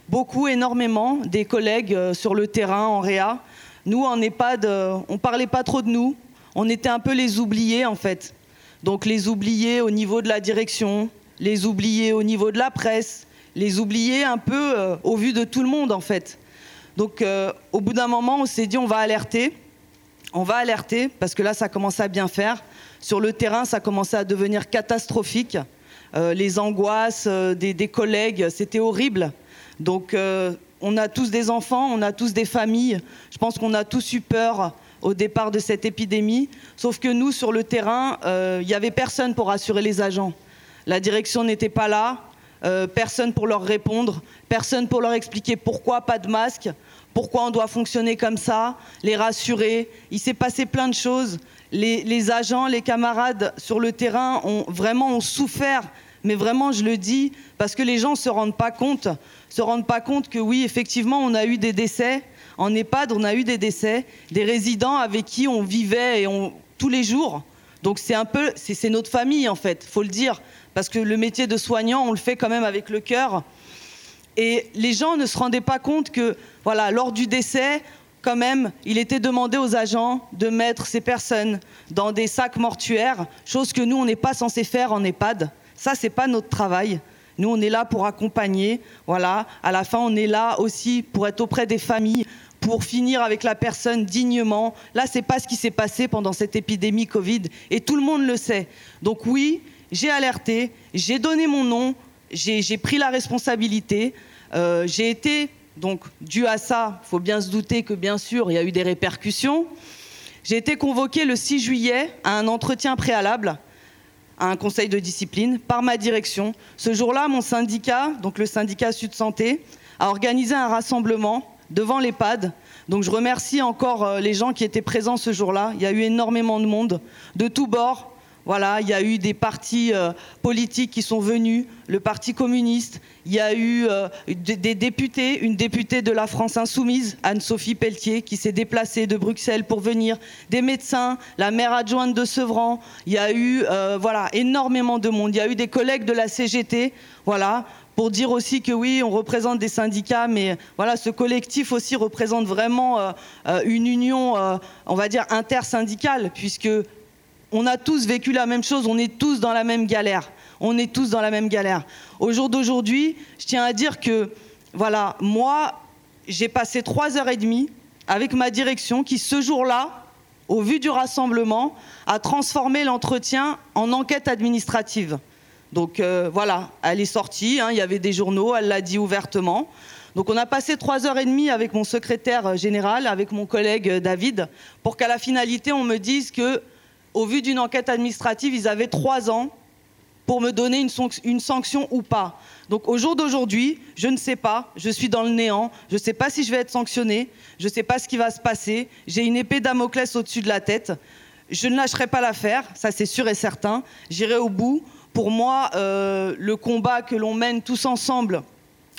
beaucoup, énormément, des collègues euh, sur le terrain en réa. Nous, en EHPAD, euh, on ne parlait pas trop de nous. On était un peu les oubliés, en fait. Donc les oubliés au niveau de la direction, les oubliés au niveau de la presse, les oubliés un peu au vu de tout le monde, en fait. Donc au bout d'un moment, on s'est dit on va alerter. On va alerter, parce que là, ça commence à bien faire. Sur le terrain, ça commençait à devenir catastrophique. Euh, les angoisses euh, des, collègues, c'était horrible. Donc, euh, on a tous des enfants, on a tous des familles. Je pense qu'on a tous eu peur au départ de cette épidémie. Sauf que nous, sur le terrain, il n'y avait personne pour assurer les agents. La direction n'était pas là, personne pour leur répondre, personne pour leur expliquer pourquoi pas de masque, pourquoi on doit fonctionner comme ça, les rassurer. Il s'est passé plein de choses les, agents, les camarades sur le terrain ont vraiment souffert. Mais vraiment, je le dis, parce que les gens se rendent pas compte, se rendent pas compte que oui, effectivement, on a eu des décès. En EHPAD, on a eu des décès, des résidents avec qui on vivait et on, tous les jours. Donc c'est un peu, c'est notre famille en fait, faut le dire, parce que le métier de soignant, on le fait quand même avec le cœur. Et les gens ne se rendaient pas compte que, voilà, lors du décès, quand même, il était demandé aux agents de mettre ces personnes dans des sacs mortuaires, chose que nous, on n'est pas censé faire en EHPAD. Ça, c'est pas notre travail. Nous, on est là pour accompagner. Voilà. À la fin, on est là aussi pour être auprès des familles, pour finir avec la personne dignement. Là, c'est pas ce qui s'est passé pendant cette épidémie Covid et tout le monde le sait. Donc oui, j'ai alerté, j'ai donné mon nom, j'ai pris la responsabilité. Euh, j'ai été donc dû à ça, il faut bien se douter que bien sûr, il y a eu des répercussions. J'ai été convoqué le 6 juillet à un entretien préalable à un conseil de discipline par ma direction. Ce jour-là, mon syndicat, donc le syndicat Sud Santé, a organisé un rassemblement devant l'EHPAD. Donc je remercie encore euh, les gens qui étaient présents ce jour-là. Il y a eu énormément de monde, de tous bords, voilà, il y a eu des partis euh, politiques qui sont venus, le Parti communiste, il y a eu euh, des, députés, une députée de la France insoumise, Anne-Sophie Pelletier, qui s'est déplacée de Bruxelles pour venir, des médecins, la maire adjointe de Sevran, il y a eu euh, voilà, énormément de monde, il y a eu des collègues de la CGT, voilà, pour dire aussi que oui, on représente des syndicats, mais voilà, ce collectif aussi représente vraiment une union, on va dire, intersyndicale, puisque on a tous vécu la même chose, on est tous dans la même galère. On est tous dans la même galère. Au jour d'aujourd'hui, je tiens à dire que, voilà, moi, j'ai passé trois heures et demie avec ma direction qui, ce jour-là, au vu du rassemblement, a transformé l'entretien en enquête administrative. Donc euh, voilà, elle est sortie, hein, il y avait des journaux, elle l'a dit ouvertement. Donc on a passé trois heures et demie avec mon secrétaire général, avec mon collègue David, pour qu'à la finalité, on me dise que au vu d'une enquête administrative, ils avaient trois ans pour me donner une, sanction ou pas. Donc au jour d'aujourd'hui, je ne sais pas, je suis dans le néant, je ne sais pas si je vais être sanctionné, je ne sais pas ce qui va se passer, j'ai une épée Damoclès au-dessus de la tête, je ne lâcherai pas l'affaire, ça c'est sûr et certain, j'irai au bout. Pour moi, euh, le combat que l'on mène tous ensemble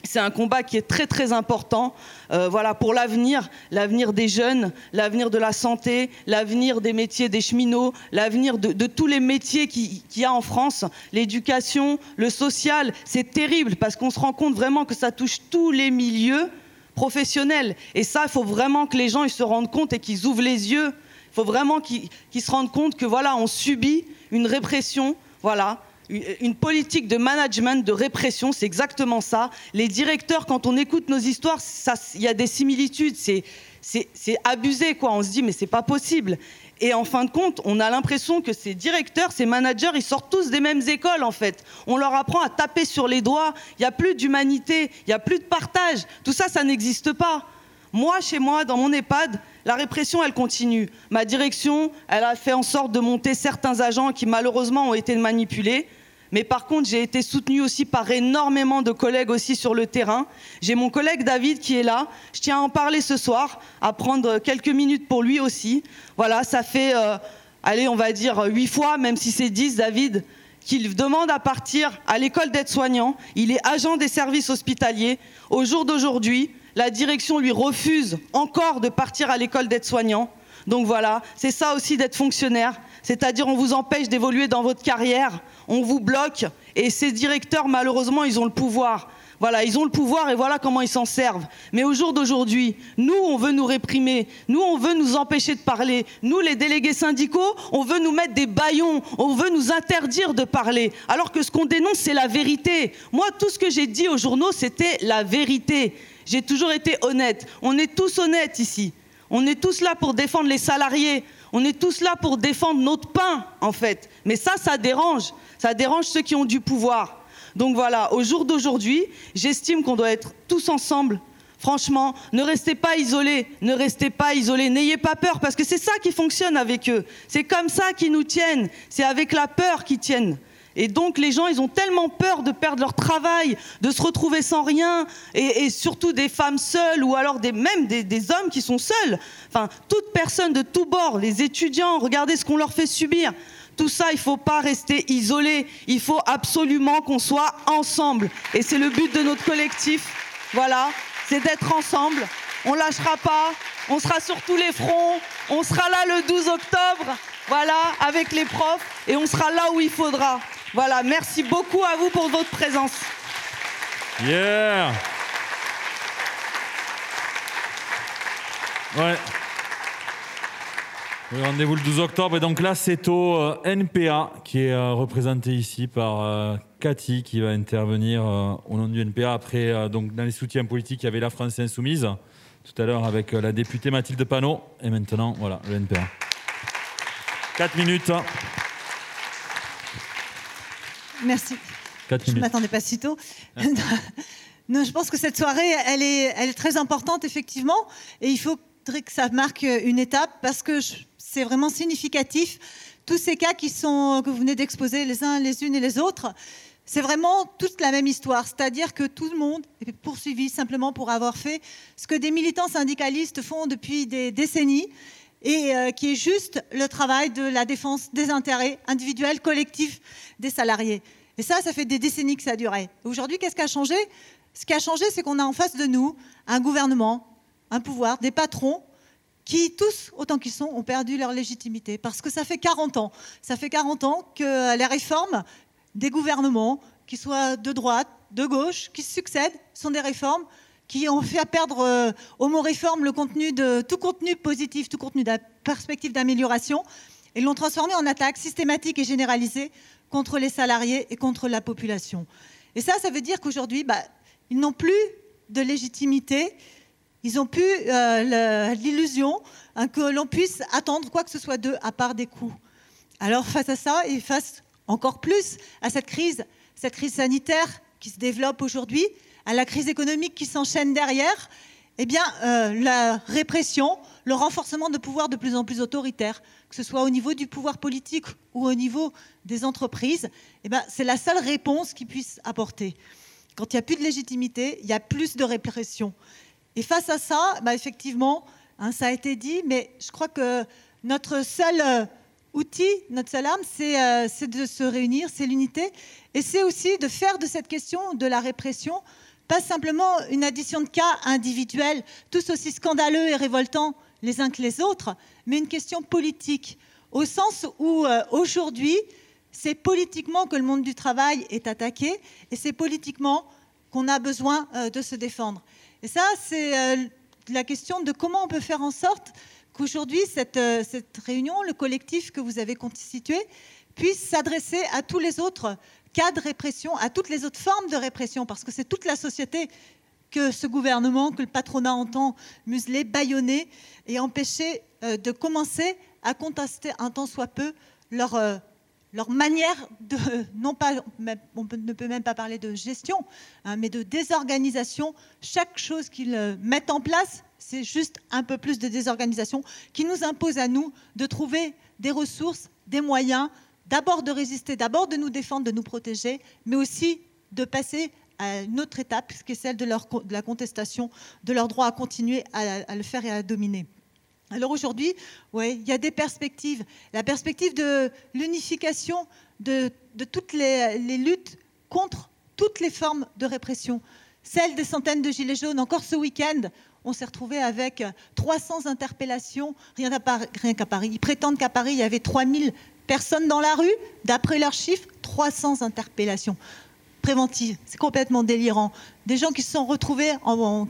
c'est un combat qui est très très important euh, voilà, pour l'avenir, l'avenir des jeunes, l'avenir de la santé, l'avenir des métiers des cheminots, l'avenir de, tous les métiers qu'il y a en France, l'éducation, le social. C'est terrible parce qu'on se rend compte vraiment que ça touche tous les milieux professionnels. Et ça, il faut vraiment que les gens ils se rendent compte et qu'ils ouvrent les yeux. Il faut vraiment qu'ils se rendent compte que voilà, on subit une répression, voilà, une politique de management, de répression, c'est exactement ça. Les directeurs, quand on écoute nos histoires, il y a des similitudes, c'est abusé, quoi. On se dit, mais c'est pas possible. Et en fin de compte, on a l'impression que ces directeurs, ces managers, ils sortent tous des mêmes écoles, en fait. On leur apprend à taper sur les doigts. Il n'y a plus d'humanité, il n'y a plus de partage. Tout ça, ça n'existe pas. Moi, chez moi, dans mon EHPAD, la répression, elle continue. Ma direction, elle a fait en sorte de monter certains agents qui, malheureusement, ont été manipulés. Mais par contre, j'ai été soutenue aussi par énormément de collègues aussi sur le terrain. J'ai mon collègue David qui est là. Je tiens à en parler ce soir, à prendre quelques minutes pour lui aussi. Voilà, ça fait, euh, allez, on va dire huit fois, même si c'est dix, David, qu'il demande à partir à l'école d'aide-soignant. Il est agent des services hospitaliers. Au jour d'aujourd'hui, la direction lui refuse encore de partir à l'école d'aide-soignant. Donc voilà, c'est ça aussi d'être fonctionnaire. C'est-à-dire on vous empêche d'évoluer dans votre carrière, on vous bloque et ces directeurs, malheureusement, ils ont le pouvoir. Voilà, ils ont le pouvoir et voilà comment ils s'en servent. Mais au jour d'aujourd'hui, nous, on veut nous réprimer, nous, on veut nous empêcher de parler, nous, les délégués syndicaux, on veut nous mettre des baillons, on veut nous interdire de parler, alors que ce qu'on dénonce, c'est la vérité. Moi, tout ce que j'ai dit aux journaux, c'était la vérité. J'ai toujours été honnête. On est tous honnêtes ici. On est tous là pour défendre les salariés. On est tous là pour défendre notre pain, en fait. Mais ça, ça dérange. Ça dérange ceux qui ont du pouvoir. Donc voilà, au jour d'aujourd'hui, j'estime qu'on doit être tous ensemble. Franchement, ne restez pas isolés, ne restez pas isolés, n'ayez pas peur, parce que c'est ça qui fonctionne avec eux. C'est comme ça qu'ils nous tiennent, c'est avec la peur qu'ils tiennent. Et donc les gens, ils ont tellement peur de perdre leur travail, de se retrouver sans rien, et, surtout des femmes seules, ou alors même des, hommes qui sont seuls. Enfin, toute personne de tous bords, les étudiants, regardez ce qu'on leur fait subir. Tout ça, il ne faut pas rester isolé. Il faut absolument qu'on soit ensemble. Et c'est le but de notre collectif. Voilà, c'est d'être ensemble. On lâchera pas. On sera sur tous les fronts. On sera là le 12 octobre. Voilà, avec les profs. Et on sera là où il faudra. Voilà, merci beaucoup à vous pour votre présence. Yeah. Ouais. Rendez-vous le 12 octobre. Et donc là, c'est au euh, NPA qui est euh, représenté ici par euh, Cathy qui va intervenir au nom du NPA. Après, donc, dans les soutiens politiques, il y avait la France Insoumise tout à l'heure avec la députée Mathilde Panot. Et maintenant, voilà, le NPA. 4 minutes. Merci. Quatre Je ne m'attendais pas si tôt. non, je pense que cette soirée, elle est, elle est très importante, effectivement. Et il faudrait que ça marque une étape parce que c'est vraiment significatif. Tous ces cas qui sont, que vous venez d'exposer les uns les unes et les autres, c'est vraiment toute la même histoire. C'est-à-dire que tout le monde est poursuivi simplement pour avoir fait ce que des militants syndicalistes font depuis des décennies et euh, qui est juste le travail de la défense des intérêts individuels, collectifs des salariés. Et ça, ça fait des décennies que ça a duré. Aujourd'hui, qu'est-ce qui a changé? Ce qui a changé, c'est qu'on a en face de nous un gouvernement, un pouvoir, des patrons qui, tous, autant qu'ils sont, ont perdu leur légitimité. Parce que ça fait 40 ans. Ça fait 40 ans que les réformes des gouvernements, qu'ils soient de droite, de gauche, qui se succèdent, sont des réformes qui ont fait perdre euh, au mot réforme le contenu de tout contenu positif, tout contenu de perspective d'amélioration, et l'ont transformé en attaque systématique et généralisée contre les salariés et contre la population. Et ça, ça veut dire qu'aujourd'hui, bah, ils n'ont plus de légitimité, ils n'ont plus euh, l'illusion hein, que l'on puisse attendre quoi que ce soit d'eux à part des coups. Alors face à ça et face encore plus à cette crise, cette crise sanitaire qui se développe aujourd'hui, à la crise économique qui s'enchaîne derrière, eh bien euh, la répression, le renforcement de pouvoirs de plus en plus autoritaires, que ce soit au niveau du pouvoir politique ou au niveau des entreprises, eh ben, c'est la seule réponse qu'ils puissent apporter. Quand il n'y a plus de légitimité, il y a plus de répression. Et face à ça, bah, effectivement, hein, ça a été dit, mais je crois que notre seul euh, outil, notre seule arme, euh, c'est de se réunir, c'est l'unité. Et c'est aussi de faire de cette question de la répression pas simplement une addition de cas individuels, tous aussi scandaleux et révoltants les uns que les autres, mais une question politique, au sens où euh, aujourd'hui, c'est politiquement que le monde du travail est attaqué et c'est politiquement qu'on a besoin euh, de se défendre. Et ça, c'est euh, la question de comment on peut faire en sorte qu'aujourd'hui, cette, cette réunion, le collectif que vous avez constitué, puisse s'adresser à tous les autres cas de répression, à toutes les autres formes de répression, parce que c'est toute la société que ce gouvernement, que le patronat entend museler, bâillonner et empêcher euh, de commencer à contester un tant soit peu leur, euh, leur manière de, non pas, on ne peut même pas parler de gestion, hein, mais de désorganisation. Chaque chose qu'ils euh, mettent en place, c'est juste un peu plus de désorganisation qui nous impose à nous de trouver des ressources, des moyens, d'abord de résister, d'abord de nous défendre, de nous protéger, mais aussi de passer à une autre étape, qui est celle de, la contestation de leur droit à continuer à, le faire et à dominer. Alors aujourd'hui, ouais, il y a des perspectives. La perspective de l'unification de, toutes les, luttes contre toutes les formes de répression. Celle des centaines de gilets jaunes. Encore ce week-end, on s'est retrouvé avec 300 interpellations, rien qu'à Paris. Paris. Ils prétendent qu'à Paris, il y avait 3000 personnes dans la rue. D'après leurs chiffres, 300 interpellations préventives. C'est complètement délirant. Des gens qui se sont retrouvés en,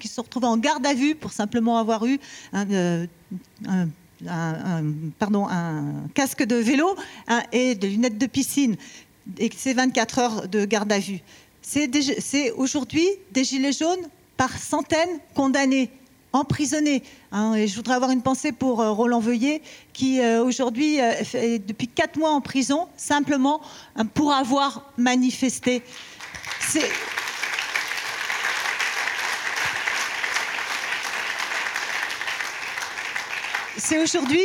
garde à vue pour simplement avoir eu un, euh, casque de vélo et des lunettes de piscine. Et c'est 24 heures de garde à vue. C'est aujourd'hui des gilets jaunes par centaines condamnés, emprisonnés. hein. et je voudrais avoir une pensée pour euh, Roland Veuillet, qui euh, aujourd'hui euh, fait depuis quatre mois en prison, simplement hein, pour avoir manifesté. C'est aujourd'hui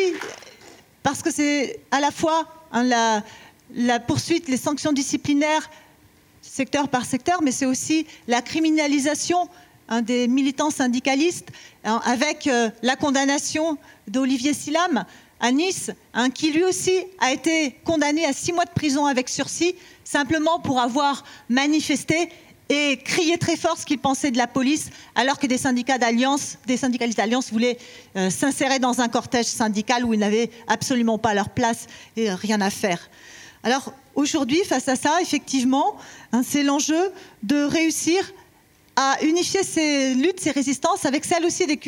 parce que c'est à la fois hein, la poursuite, les sanctions disciplinaires secteur par secteur, mais c'est aussi la criminalisation hein, des militants syndicalistes hein, avec euh, la condamnation d'Olivier Silam à Nice, hein, qui lui aussi a été condamné à six mois de prison avec sursis, simplement pour avoir manifesté et crié très fort ce qu'il pensait de la police, alors que des syndicats d'alliance, des syndicalistes d'alliance voulaient euh, s'insérer dans un cortège syndical où ils n'avaient absolument pas leur place et rien à faire. Alors aujourd'hui, face à ça, effectivement, hein, c'est l'enjeu de réussir à unifier ces luttes, ces résistances avec celles aussi des,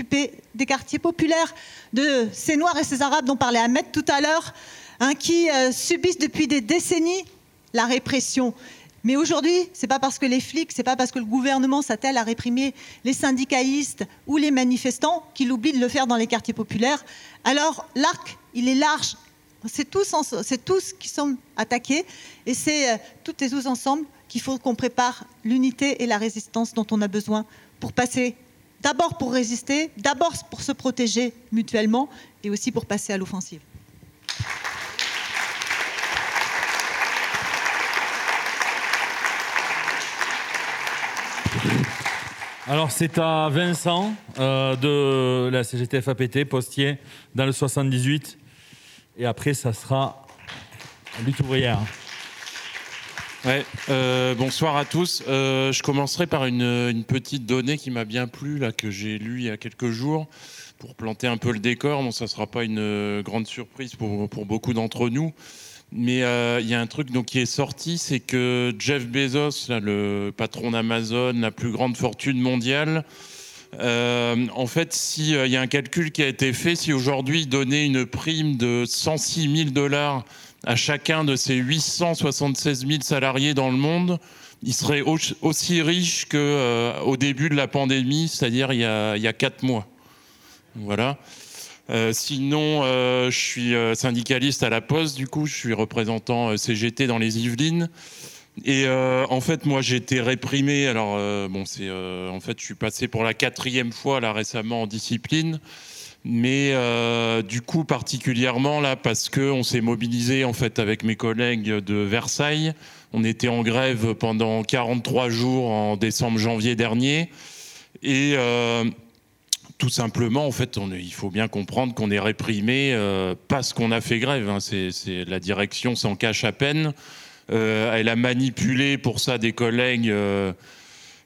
des quartiers populaires de ces Noirs et ces Arabes dont parlait Ahmed tout à l'heure, hein, qui euh, subissent depuis des décennies la répression. Mais aujourd'hui, c'est pas parce que les flics, c'est pas parce que le gouvernement s'attelle à réprimer les syndicalistes ou les manifestants qu'il oublie de le faire dans les quartiers populaires. Alors l'arc, il est large. C'est tous, tous qui sont attaqués et c'est euh, toutes et tous ensemble qu'il faut qu'on prépare l'unité et la résistance dont on a besoin pour passer d'abord pour résister, d'abord pour se protéger mutuellement et aussi pour passer à l'offensive. Alors c'est à Vincent euh, de la CGTF APT, postier, dans le 78. Et après, ça sera lutte ouvrière. Ouais, euh, bonsoir à tous. Euh, je commencerai par une, petite donnée qui m'a bien plu, là, que j'ai lue il y a quelques jours, pour planter un peu le décor. Bon, ça ne sera pas une grande surprise pour, beaucoup d'entre nous. Mais euh, il y a un truc donc, qui est sorti, c'est que Jeff Bezos, là, le patron d'Amazon, la plus grande fortune mondiale, euh, en fait, s'il il y a un calcul qui a été fait, si aujourd'hui il donnait une prime de 106 000 dollars à chacun de ses 876 000 salariés dans le monde, il serait aussi riche qu'au euh, début de la pandémie, c'est-à-dire il y a quatre mois. Voilà. Euh, sinon, euh, je suis syndicaliste à la Poste, du coup, je suis représentant CGT dans les Yvelines. Et en fait, moi, j'ai été réprimé. Alors, bon, c'est en fait, je suis passé pour la quatrième fois là récemment en discipline mais euh, du coup particulièrement là parce que on s'est mobilisé en fait avec mes collègues de Versailles. On était en grève pendant 43 jours en décembre-janvier dernier et euh, tout simplement, en fait, il faut bien comprendre qu'on est réprimé euh, parce qu'on a fait grève. Hein. C'est, la direction s'en cache à peine. elle a manipulé pour ça des collègues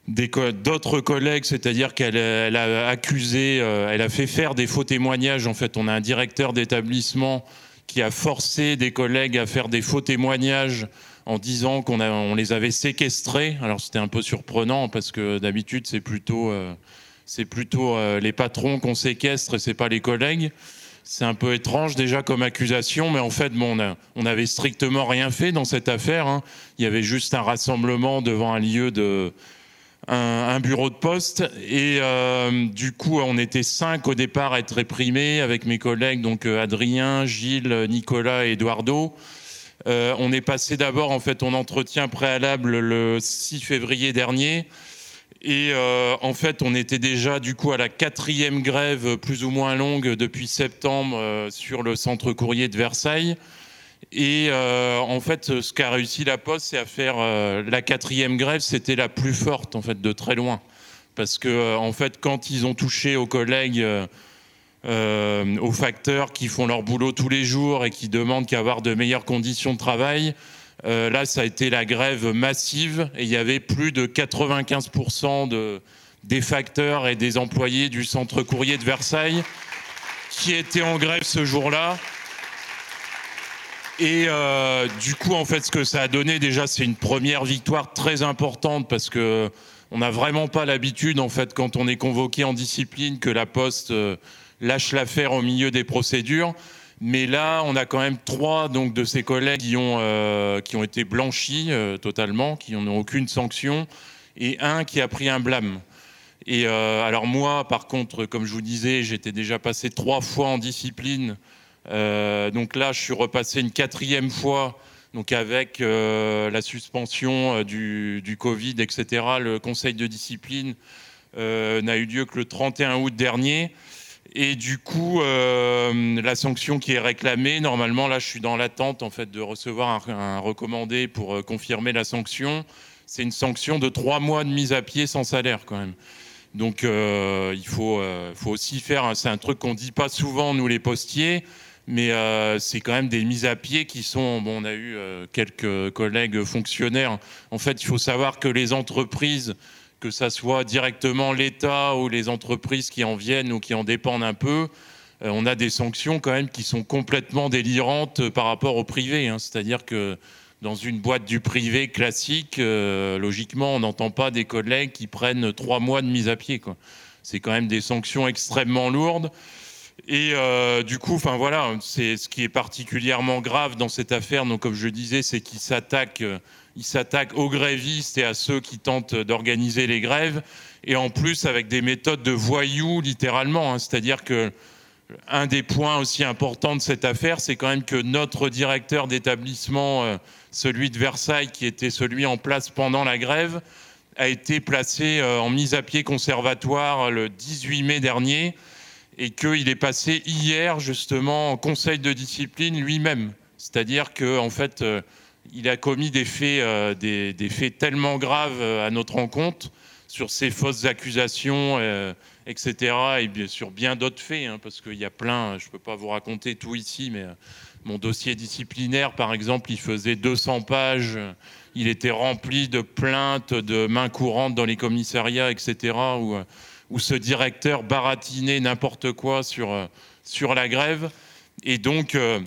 d'autres collègues, c'est-à-dire qu'elle a accusé, euh, elle a fait faire des faux témoignages. En fait, on a un directeur d'établissement qui a forcé des collègues à faire des faux témoignages en disant qu'on on les avait séquestrés. Alors c'était un peu surprenant parce que d'habitude c'est plutôt, euh, euh, les patrons qu'on séquestre et c'est pas les collègues. C'est un peu étrange déjà comme accusation, mais en fait, bon, on, n'avait strictement rien fait dans cette affaire. Hein. Il y avait juste un rassemblement devant un lieu de, un, bureau de poste. Et euh, du coup, on était cinq au départ à être réprimés avec mes collègues, donc euh, Adrien, Gilles, Nicolas et Eduardo. Euh, on est passé d'abord en fait en entretien préalable le 6 février dernier. Et en fait, on était déjà du coup à la quatrième grève plus ou moins longue depuis septembre sur le centre courrier de Versailles. Et euh, en fait, ce qu'a réussi la Poste, c'est à faire euh, la quatrième grève, c'était la plus forte en fait de très loin, parce que euh, en fait, quand ils ont touché aux collègues, aux facteurs qui font leur boulot tous les jours et qui demandent qu'à avoir de meilleures conditions de travail, là, ça a été la grève massive et il y avait plus de 95% de, des facteurs et des employés du centre courrier de Versailles qui étaient en grève ce jour-là. Et euh, du coup, en fait, ce que ça a donné, déjà, c'est une première victoire très importante parce que on n'a vraiment pas l'habitude, en fait, quand on est convoqué en discipline, que la Poste euh, lâche l'affaire au milieu des procédures. Mais là, on a quand même trois donc de ses collègues qui ont euh, qui ont été blanchis totalement, qui n'ont aucune sanction, et un qui a pris un blâme. Et alors moi, par contre, comme je vous disais, j'étais déjà passé trois fois en discipline donc là, je suis repassé une quatrième fois, donc avec euh, la suspension euh, du, Covid, etc. Le conseil de discipline n'a eu lieu que le 31 août dernier. Et du coup, la sanction qui est réclamée, normalement, là, je suis dans l'attente en fait de recevoir un, recommandé pour confirmer la sanction. C'est une sanction de trois mois de mise à pied sans salaire, quand même. Donc, il faut, faut aussi faire. C'est un truc qu'on dit pas souvent nous les postiers mais euh, c'est quand même des mises à pied qui sont. Bon, on a eu euh, quelques collègues fonctionnaires. En fait, il faut savoir que les entreprises, que ça soit directement l'État ou les entreprises qui en viennent ou qui en dépendent un peu, euh, on a des sanctions quand même qui sont complètement délirantes par rapport au privé. Hein. C'est-à-dire que dans une boîte du privé classique, logiquement, on n'entend pas des collègues qui prennent trois mois de mise à pied. C'est quand même des sanctions extrêmement lourdes. Et euh, du coup, enfin voilà, c'est ce qui est particulièrement grave dans cette affaire. Donc, comme je disais, c'est qu'il s'attaque, il s'attaque aux grévistes et à ceux qui tentent d'organiser les grèves, et en plus avec des méthodes de voyous, littéralement. hein. C'est-à-dire que un des points aussi importants de cette affaire, c'est quand même que notre directeur d'établissement, euh, celui de Versailles, qui était celui en place pendant la grève, a été placé euh, en mise à pied conservatoire le 18 mai dernier et qu'il est passé hier justement en conseil de discipline lui-même. C'est-à-dire qu'en en fait, euh, il a commis des faits, euh, des, faits tellement graves euh, à notre encontre sur ces fausses accusations, etc. Et bien sur bien d'autres faits, hein, parce qu'il y a plein, je ne peux pas vous raconter tout ici, mais mon dossier disciplinaire, par exemple, il faisait 200 pages, il était rempli de plaintes, de mains courantes dans les commissariats, etc., où ce directeur baratinait n'importe quoi sur, euh, sur la grève. Et donc, euh,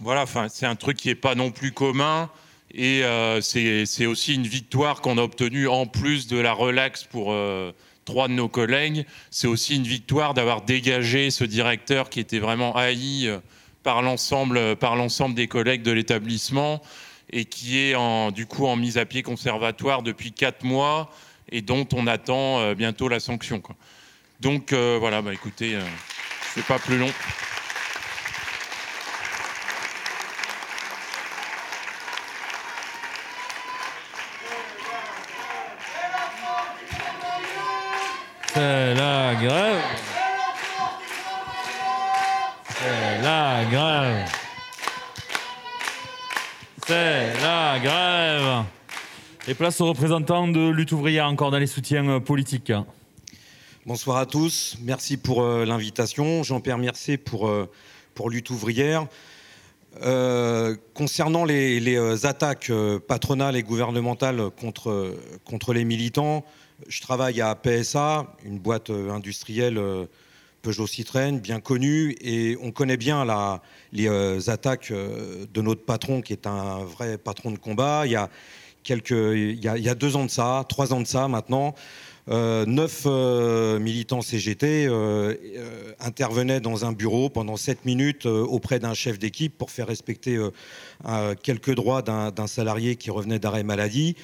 voilà, c'est un truc qui n'est pas non plus commun. Et euh, c'est aussi une victoire qu'on a obtenue en plus de la relax pour euh, trois de nos collègues. C'est aussi une victoire d'avoir dégagé ce directeur qui était vraiment haï euh, par l'ensemble des collègues de l'établissement et qui est du coup en mise à pied conservatoire depuis quatre mois et dont on attend euh, bientôt la sanction. Donc euh, voilà, bah, écoutez, euh, c'est pas plus long. C'est la grève. C'est la grève. C'est la grève. Et place aux représentants de lutte ouvrière encore dans les soutiens euh, politiques. Bonsoir à tous, merci pour euh, l'invitation. Jean-Pierre Mercier pour, euh, pour Lutte ouvrière. Concernant les, les, attaques patronales et gouvernementales contre, contre les militants, je travaille à PSA, une boîte industrielle Peugeot Citroën, bien connue, et on connaît bien la, les attaques de notre patron, qui est un vrai patron de combat. Il y a, il y a, deux ans de ça, trois ans de ça maintenant, euh, neuf euh, militants CGT euh, intervenaient dans un bureau pendant sept minutes auprès d'un chef d'équipe pour faire respecter quelques droits d'un salarié qui revenait d'arrêt maladie.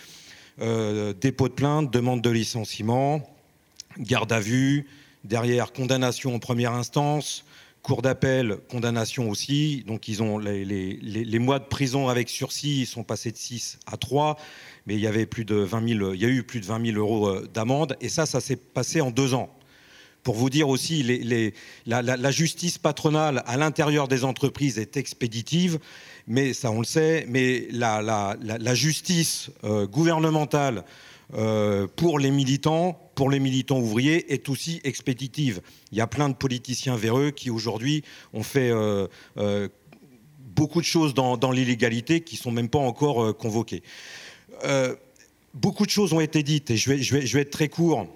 Dépôt de plainte, demande de licenciement, garde à vue, derrière condamnation en première instance, cour d'appel, condamnation aussi. Donc ils ont les, les- les- mois de prison avec sursis ils sont passés de 6 à 3, mais il y avait plus de 20 000, il y a eu plus de 20 000 euros euh, d'amende, et ça, ça s'est passé en deux ans. Pour vous dire aussi, la, justice patronale à l'intérieur des entreprises est expéditive, mais ça on le sait, mais la- la justice euh, gouvernementale euh, pour les militants, pour les militants ouvriers, est aussi expéditive. Il y a plein de politiciens véreux qui aujourd'hui ont fait euh, euh, beaucoup de choses dans, l'illégalité qui sont même pas encore convoquées. Beaucoup de choses ont été dites et je vais, je vais, être très court.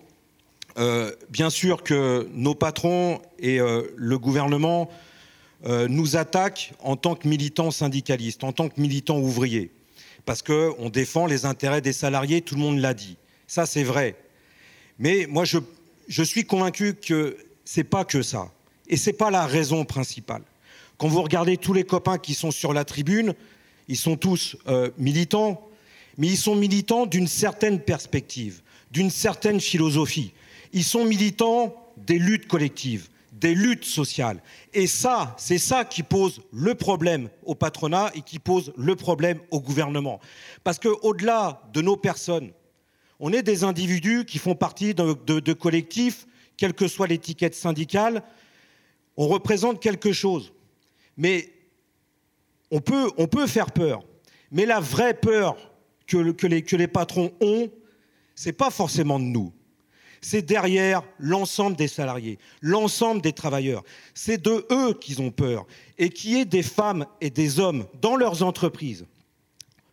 Bien sûr que nos patrons et le gouvernement nous attaquent en tant que militants syndicalistes, en tant que militants ouvriers, parce qu'on défend les intérêts des salariés, tout le monde l'a dit. Ça, c'est vrai. Mais moi, je, suis convaincu que c'est pas que ça. Et c'est pas la raison principale. Quand vous regardez tous les copains qui sont sur la tribune, ils sont tous euh, militants, mais ils sont militants d'une certaine perspective, d'une certaine philosophie. Ils sont militants des luttes collectives, des luttes sociales. Et ça, c'est ça qui pose le problème au patronat et qui pose le problème au gouvernement. Parce qu'au-delà de nos personnes, on est des individus qui font partie de, collectifs, quelle que soit l'étiquette syndicale, on représente quelque chose. Mais on peut, on peut faire peur. Mais la vraie peur que, que les, que les patrons ont, c'est pas forcément de nous. C'est derrière l'ensemble des salariés, l'ensemble des travailleurs. C'est de eux qu'ils ont peur. Et qu'il y ait des femmes et des hommes dans leurs entreprises,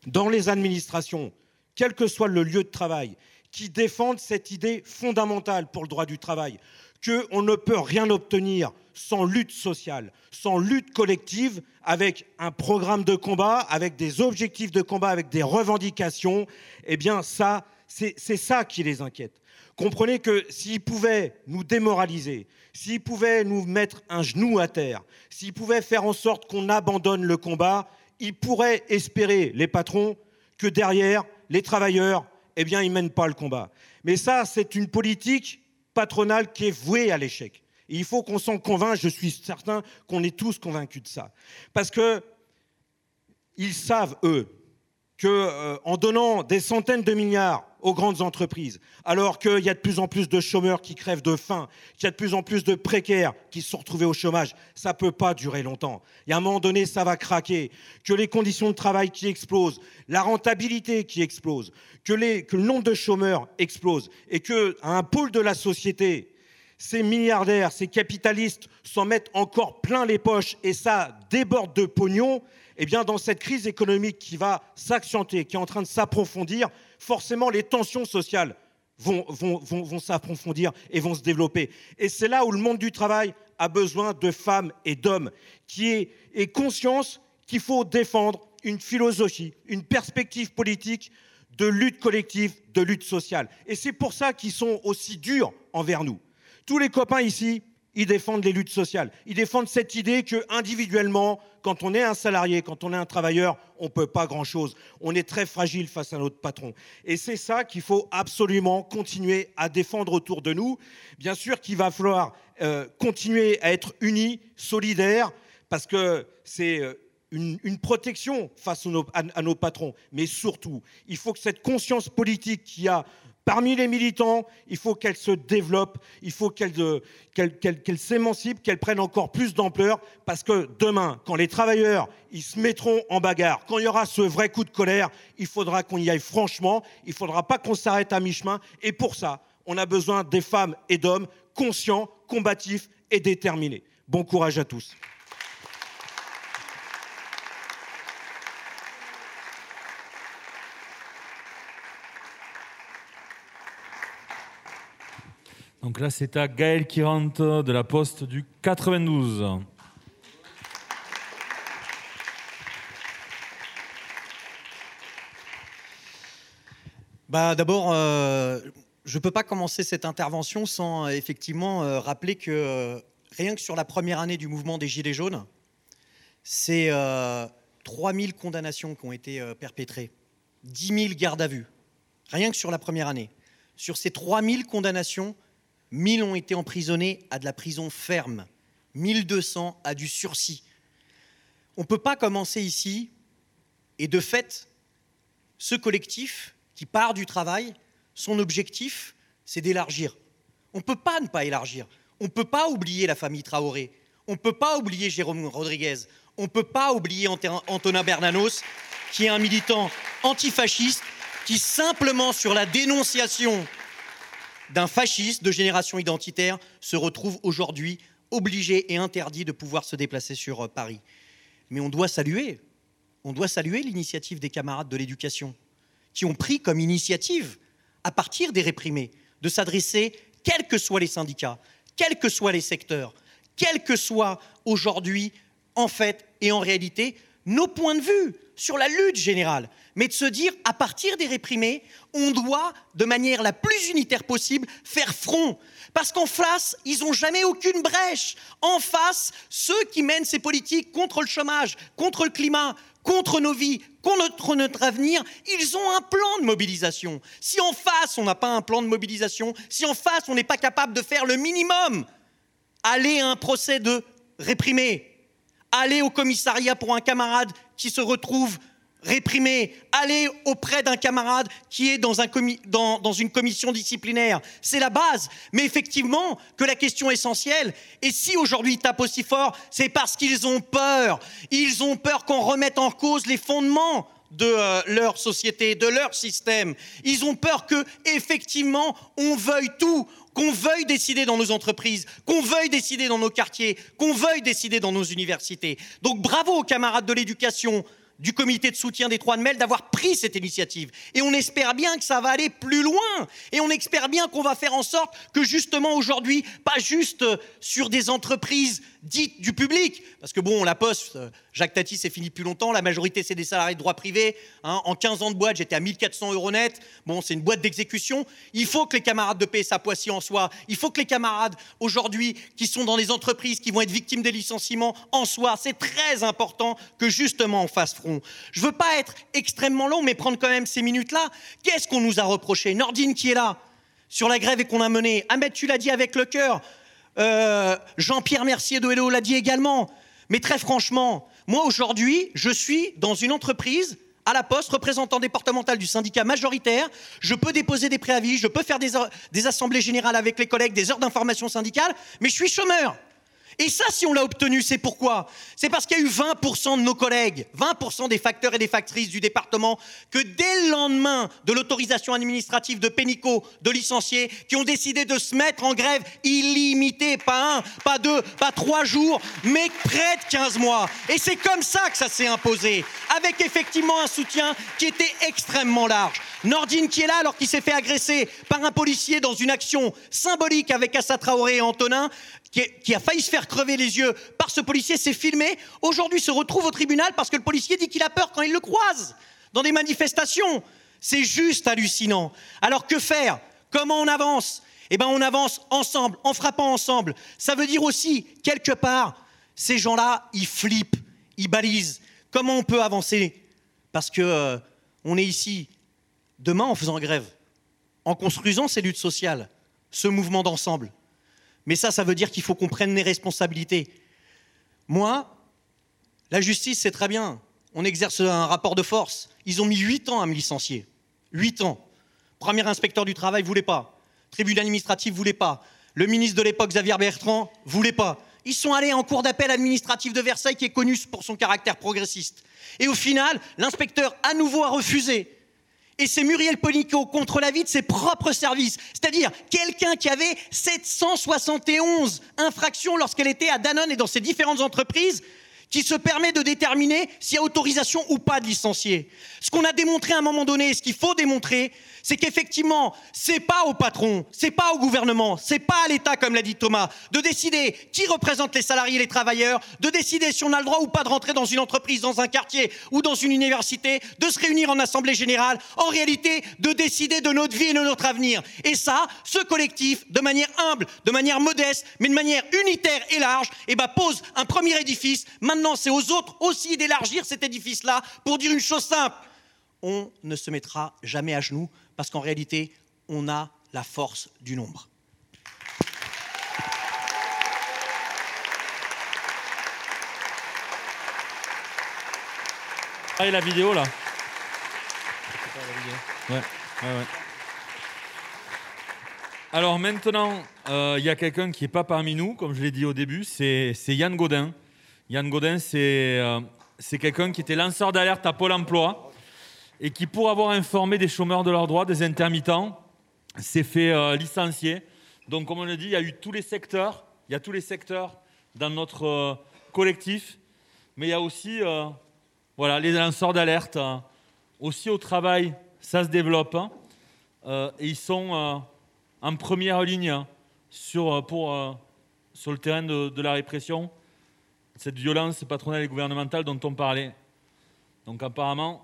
dans les administrations, quel que soit le lieu de travail, qui défendent cette idée fondamentale pour le droit du travail, qu'on ne peut rien obtenir sans lutte sociale, sans lutte collective, avec un programme de combat, avec des objectifs de combat, avec des revendications, eh bien c'est ça qui les inquiète. Comprenez que s'ils pouvaient nous démoraliser, s'ils pouvaient nous mettre un genou à terre, s'ils pouvaient faire en sorte qu'on abandonne le combat, ils pourraient espérer, les patrons, que derrière, les travailleurs, eh bien, ils ne mènent pas le combat. Mais ça, c'est une politique patronale qui est vouée à l'échec. Et il faut qu'on s'en convainc, je suis certain qu'on est tous convaincus de ça. Parce que ils savent, eux, qu'en euh, donnant des centaines de milliards aux grandes entreprises, alors qu'il y a de plus en plus de chômeurs qui crèvent de faim, qu'il y a de plus en plus de précaires qui se sont retrouvés au chômage, ça ne peut pas durer longtemps. Et à un moment donné, ça va craquer. Que les conditions de travail qui explosent, la rentabilité qui explose, que, que le nombre de chômeurs explose, et qu'à un pôle de la société, ces milliardaires, ces capitalistes s'en mettent encore plein les poches et ça déborde de pognon, eh bien, dans cette crise économique qui va s'accentuer, qui est en train de s'approfondir, forcément, les tensions sociales vont, vont, s'approfondir et vont se développer. Et c'est là où le monde du travail a besoin de femmes et d'hommes qui aient, conscience qu'il faut défendre une philosophie, une perspective politique de lutte collective, de lutte sociale. Et c'est pour ça qu'ils sont aussi durs envers nous. Tous les copains ici, ils défendent les luttes sociales. Ils défendent cette idée que individuellement, quand on est un salarié, quand on est un travailleur, on ne peut pas grand-chose. On est très fragile face à notre patron. Et c'est ça qu'il faut absolument continuer à défendre autour de nous. Bien sûr qu'il va falloir euh, continuer à être unis, solidaires, parce que c'est euh, une, protection face à nos patrons. Mais surtout, il faut que cette conscience politique qui a Parmi les militants, il faut qu'elle se développe, il faut qu'elle qu s'émancipe, qu'elle prenne encore plus d'ampleur, parce que demain, quand les travailleurs ils se mettront en bagarre, quand il y aura ce vrai coup de colère, il faudra qu'on y aille franchement, il ne faudra pas qu'on s'arrête à mi-chemin, et pour ça, on a besoin des femmes et d'hommes conscients, combatifs et déterminés. Bon courage à tous. Donc là, c'est à Gaël qui de la poste du 92. Bah, D'abord, euh, je ne peux pas commencer cette intervention sans euh, effectivement euh, rappeler que rien que sur la première année du mouvement des Gilets jaunes, c'est 3000 condamnations qui ont été perpétrées, 10 000 gardes à vue, rien que sur la première année. Sur ces 3000 condamnations, 1000 ont été emprisonnés à de la prison ferme, 1200 à du sursis. On ne peut pas commencer ici, et de fait, ce collectif qui part du travail, son objectif, c'est d'élargir. On ne peut pas ne pas élargir. On ne peut pas oublier la famille Traoré. On ne peut pas oublier Jérôme Rodriguez. On ne peut pas oublier Antonin Bernanos, qui est un militant antifasciste, qui simplement sur la dénonciation d'un fasciste de génération identitaire se retrouve aujourd'hui obligé et interdit de pouvoir se déplacer sur euh, Paris. Mais on doit saluer, on doit saluer l'initiative des camarades de l'éducation qui ont pris comme initiative, à partir des réprimés, de s'adresser, quels que soient les syndicats, quels que soient les secteurs, quels que soient aujourd'hui, en fait et en réalité, nos points de vue sur la lutte générale, mais de se dire, à partir des réprimés, on doit, de manière la plus unitaire possible, faire front. Parce qu'en face, ils n'ont jamais aucune brèche. En face, ceux qui mènent ces politiques contre le chômage, contre le climat, contre nos vies, contre notre avenir, ils ont un plan de mobilisation. Si en face, on n'a pas un plan de mobilisation, si en face, on n'est pas capable de faire le minimum, aller à un procès de réprimé, aller au commissariat pour un camarade qui se retrouve réprimé, aller auprès d'un camarade qui est dans, un dans, dans une commission disciplinaire. C'est la base. Mais effectivement, que la question essentielle, et si aujourd'hui ils tapent aussi fort, c'est parce qu'ils ont peur. Ils ont peur qu'on remette en cause les fondements de euh, leur société, de leur système. Ils ont peur que, effectivement, on veuille tout, qu'on veuille décider dans nos entreprises, qu'on veuille décider dans nos quartiers, qu'on veuille décider dans nos universités. Donc bravo aux camarades de l'éducation du comité de soutien des Trois de Mel d'avoir pris cette initiative. Et on espère bien que ça va aller plus loin. Et on espère bien qu'on va faire en sorte que justement aujourd'hui, pas juste sur des entreprises dites du public, parce que bon, la Poste, euh, Jacques Tati, c'est fini depuis longtemps, la majorité c'est des salariés de droit privé. hein. En 15 ans de boîte, j'étais à 1400 euros net. Bon, c'est une boîte d'exécution. Il faut que les camarades de PSA Poissy en soient. Il faut que les camarades aujourd'hui qui sont dans les entreprises, qui vont être victimes des licenciements en soient. C'est très important que justement on fasse front. Je veux pas être extrêmement long, mais prendre quand même ces minutes-là. Qu'est-ce qu'on nous a reproché? Nordine qui est là sur la grève et qu'on a menée. Ahmed, tu l'as dit avec le cœur. Euh, Jean-Pierre Mercier de Hello l'a dit également. Mais très franchement, moi aujourd'hui, je suis dans une entreprise à la Poste, représentant départemental du syndicat majoritaire. Je peux déposer des préavis, je peux faire des, des assemblées générales avec les collègues, des heures d'information syndicale, mais je suis chômeur. Et ça, si on l'a obtenu, c'est pourquoi? C'est parce qu'il y a eu 20% de nos collègues, 20% des facteurs et des factrices du département, que dès le lendemain de l'autorisation administrative de Pénico de licencier, qui ont décidé de se mettre en grève illimitée, pas un, pas deux, pas trois jours, mais près de 15 mois. Et c'est comme ça que ça s'est imposé, avec effectivement un soutien qui était extrêmement large. Nordine qui est là alors qu'il s'est fait agresser par un policier dans une action symbolique avec Assa Traoré et Antonin, qui a failli se faire crever les yeux par ce policier, s'est filmé, aujourd'hui se retrouve au tribunal parce que le policier dit qu'il a peur quand il le croise dans des manifestations. C'est juste hallucinant. Alors que faire? Comment on avance? Eh bien on avance ensemble, en frappant ensemble. Ça veut dire aussi, quelque part, ces gens-là, ils flippent, ils balisent. Comment on peut avancer? Parce que euh, on est ici demain en faisant grève, en construisant ces luttes sociales, ce mouvement d'ensemble. Mais ça, ça veut dire qu'il faut qu'on prenne les responsabilités. Moi, la justice, c'est très bien. On exerce un rapport de force. Ils ont mis huit ans à me licencier. Huit ans. Premier inspecteur du travail voulait pas. Tribunal administratif voulait pas. Le ministre de l'époque, Xavier Bertrand, voulait pas. Ils sont allés en cour d'appel administratif de Versailles, qui est connu pour son caractère progressiste. Et au final, l'inspecteur, à nouveau, a refusé. Et c'est Muriel Ponico contre l'avis de ses propres services. C'est-à-dire quelqu'un qui avait 771 infractions lorsqu'elle était à Danone et dans ses différentes entreprises, qui se permet de déterminer s'il y a autorisation ou pas de licencier. Ce qu'on a démontré à un moment donné, ce qu'il faut démontrer, c'est qu'effectivement, c'est pas au patron, c'est pas au gouvernement, c'est pas à l'État, comme l'a dit Thomas, de décider qui représente les salariés et les travailleurs, de décider si on a le droit ou pas de rentrer dans une entreprise, dans un quartier ou dans une université, de se réunir en assemblée générale, en réalité, de décider de notre vie et de notre avenir. Et ça, ce collectif, de manière humble, de manière modeste, mais de manière unitaire et large, eh ben, pose un premier édifice. C'est aux autres aussi d'élargir cet édifice-là pour dire une chose simple. On ne se mettra jamais à genoux parce qu'en réalité, on a la force du nombre. Ah, et la vidéo là Ouais, ouais, ouais. Alors maintenant, euh, il y a quelqu'un qui n'est pas parmi nous, comme je l'ai dit au début, c'est c'est Yann Godin. Yann Godin, c'est euh, c'est quelqu'un qui était lanceur d'alerte à Pôle emploi et qui, pour avoir informé des chômeurs de leurs droits, des intermittents, s'est fait euh, licencier. Donc, comme on l'a dit, il y a eu tous les secteurs, il y a tous les secteurs dans notre euh, collectif, mais il y a aussi voilà, les lanceurs d'alerte. hein. Aussi au travail, ça se développe. hein. Et ils sont en première ligne hein, sur, le terrain de la répression, cette violence patronale et gouvernementale dont on parlait. Donc apparemment,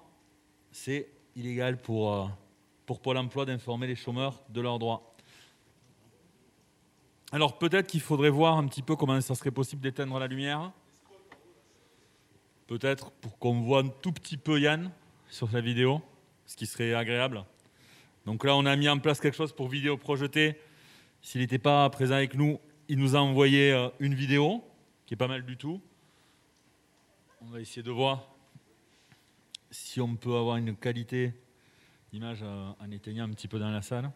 c'est illégal pour, euh, pour Pôle emploi d'informer les chômeurs de leurs droits. Alors peut-être qu'il faudrait voir un petit peu comment ça serait possible d'éteindre la lumière. Peut-être pour qu'on voit un tout petit peu Yann sur la vidéo, ce qui serait agréable. Donc là, on a mis en place quelque chose pour vidéo projetée. S'il n'était pas présent avec nous, il nous a envoyé euh, une vidéo qui est pas mal du tout. On va essayer de voir si on peut avoir une qualité d'image euh, en éteignant un petit peu dans la salle.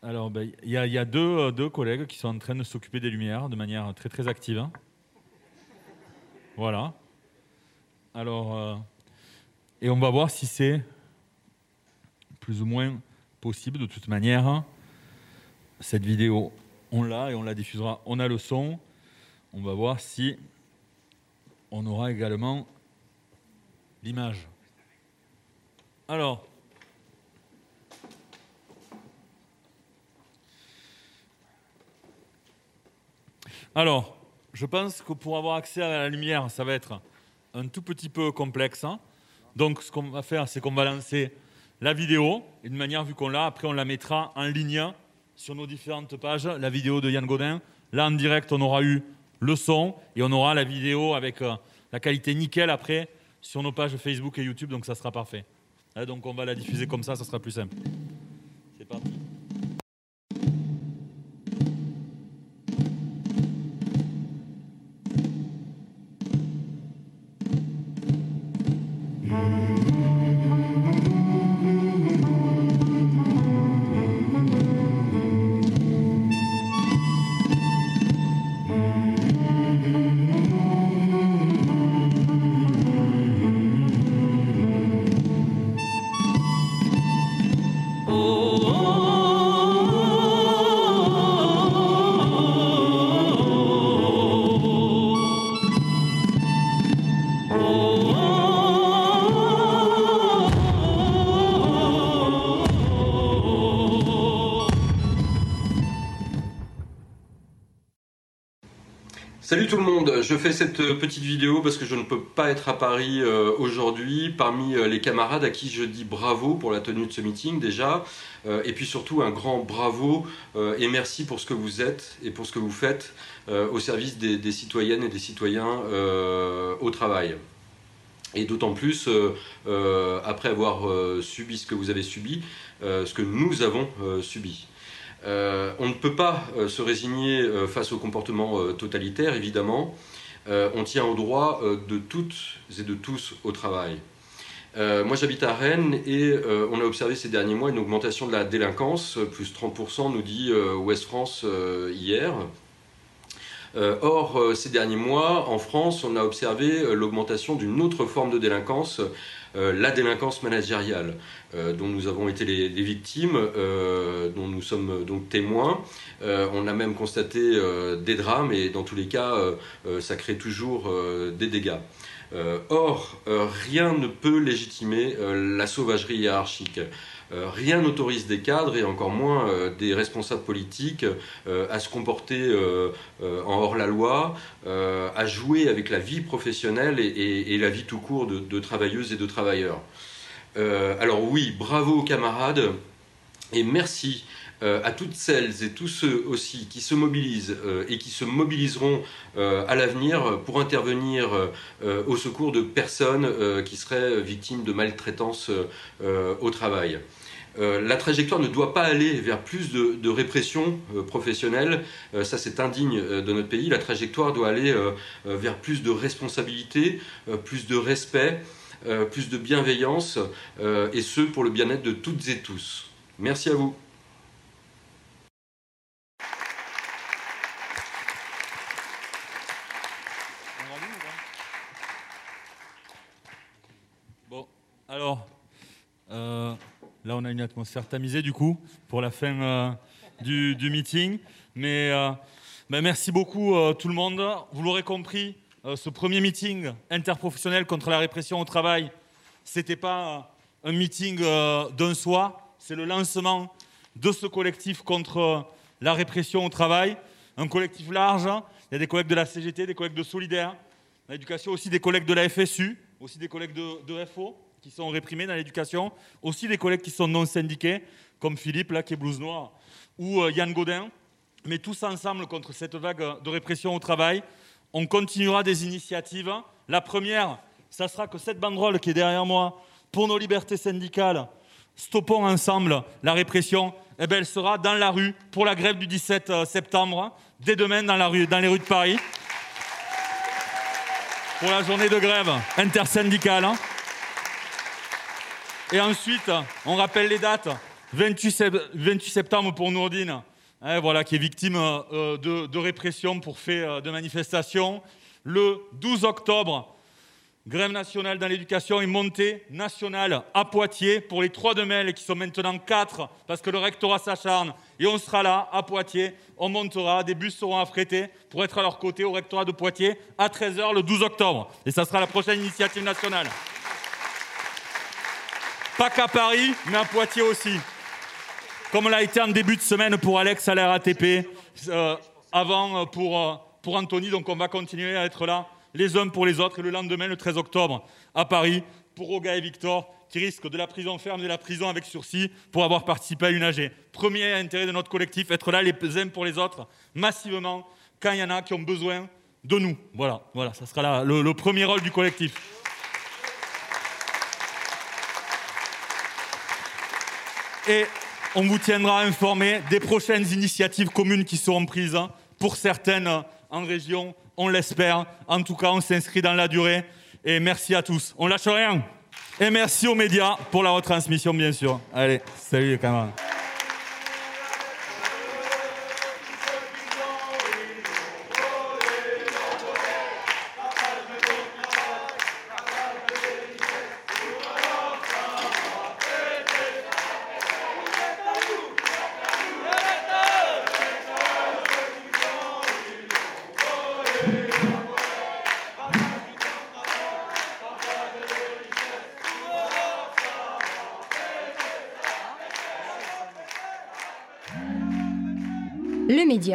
Alors, ben, il y a, euh, deux collègues qui sont en train de s'occuper des lumières de manière très très active. hein. Voilà. Alors, euh, et on va voir si c'est plus ou moins possible. De toute manière, cette vidéo, on l'a et on la diffusera. On a le son. On va voir si on aura également l'image. Alors, alors, je pense que pour avoir accès à la lumière, ça va être un tout petit peu complexe. hein. Donc, ce qu'on va faire, c'est qu'on va lancer la vidéo. Et de manière, vu qu'on l'a, après, on la mettra en ligne sur nos différentes pages. La vidéo de Yann Godin. Là, en direct, on aura eu le son et on aura la vidéo avec euh, la qualité nickel après sur nos pages Facebook et YouTube. Donc, ça sera parfait. Hein, donc, on va la diffuser comme ça, ça sera plus simple. Je fais cette euh, petite vidéo parce que je ne peux pas être à Paris euh, aujourd'hui parmi euh, les camarades à qui je dis bravo pour la tenue de ce meeting déjà et puis surtout un grand bravo et merci pour ce que vous êtes et pour ce que vous faites au service des, citoyennes et des citoyens au travail. Et d'autant plus après avoir subi ce que vous avez subi, ce que nous avons subi. On ne peut pas se résigner face au comportement totalitaire, évidemment. Euh, on tient au droit euh, de toutes et de tous au travail. Euh, moi j'habite à Rennes et on a observé ces derniers mois une augmentation de la délinquance, plus 30% nous dit Ouest France hier. Or, ces derniers mois, en France, on a observé l'augmentation d'une autre forme de délinquance, la délinquance managériale, euh, dont nous avons été les, victimes, euh, dont nous sommes euh, donc témoins. Euh, on a même constaté euh, des drames et dans tous les cas, euh, euh, ça crée toujours euh, des dégâts. Euh, or, euh, rien ne peut légitimer euh, la sauvagerie hiérarchique. Euh, rien n'autorise des cadres et encore moins euh, des responsables politiques euh, à se comporter en hors-la-loi, à jouer avec la vie professionnelle et, la vie tout court de, de travailleuses et de travailleurs. Alors oui, bravo aux camarades et merci à toutes celles et tous ceux aussi qui se mobilisent euh, et qui se mobiliseront euh, à l'avenir pour intervenir euh, au secours de personnes euh, qui seraient victimes de maltraitance euh, au travail. Euh, la trajectoire ne doit pas aller vers plus de, répression euh, professionnelle, Euh, ça c'est indigne euh, de notre pays. La trajectoire doit aller euh, euh, vers plus de responsabilité, euh, plus de respect, euh, plus de bienveillance, euh, et ce pour le bien-être de toutes et tous. Merci à vous. Bon, alors, euh, là on a une atmosphère tamisée du coup pour la fin euh, du, du meeting. Mais euh, ben, merci beaucoup euh, tout le monde. Vous l'aurez compris, ce premier meeting interprofessionnel contre la répression au travail, c'était pas un meeting d'un soi, c'est le lancement de ce collectif contre la répression au travail. Un collectif large, il y a des collègues de la CGT, des collègues de Solidaire, l'éducation aussi des collègues de la FSU, aussi des collègues de FO qui sont réprimés dans l'éducation, aussi des collègues qui sont non syndiqués, comme Philippe, là, qui est blouse noire, ou euh, Yann Godin. Mais tous ensemble contre cette vague de répression au travail, on continuera des initiatives. La première, ça sera que cette banderole qui est derrière moi, pour nos libertés syndicales, stoppons ensemble la répression, eh ben, elle sera dans la rue pour la grève du 17 septembre, dès demain dans les rues de Paris, pour la journée de grève intersyndicale. Et ensuite, on rappelle les dates. 28, sep- 28 septembre pour Nourdine, hein, voilà, qui est victime euh, de, de répression pour fait euh, de manifestation. Le 12 octobre, Grève nationale dans l'éducation et montée nationale à Poitiers pour les trois de mai qui sont maintenant quatre parce que le rectorat s'acharne. Et on sera là à Poitiers, on montera, des bus seront affrétés pour être à leur côté au rectorat de Poitiers à 13h le 12 octobre. Et ça sera la prochaine initiative nationale. Pas qu'à Paris, mais à Poitiers aussi. Comme l'a été en début de semaine pour Alex à la RATP, euh, avant euh, pour, euh, pour Anthony, donc on va continuer à être là les uns pour les autres. Et le lendemain, le 13 octobre, à Paris, pour Roga et Victor, qui risquent de la prison ferme de la prison avec sursis pour avoir participé à une AG. Premier intérêt de notre collectif, être là les uns pour les autres, massivement, quand il y en a qui ont besoin de nous. Voilà, voilà, ça sera le premier rôle du collectif. Et on vous tiendra informé des prochaines initiatives communes qui seront prises, pour certaines en région, on l'espère. En tout cas, on s'inscrit dans la durée. Et merci à tous. On lâche rien. Et merci aux médias pour la retransmission, bien sûr. Allez, salut les camarades.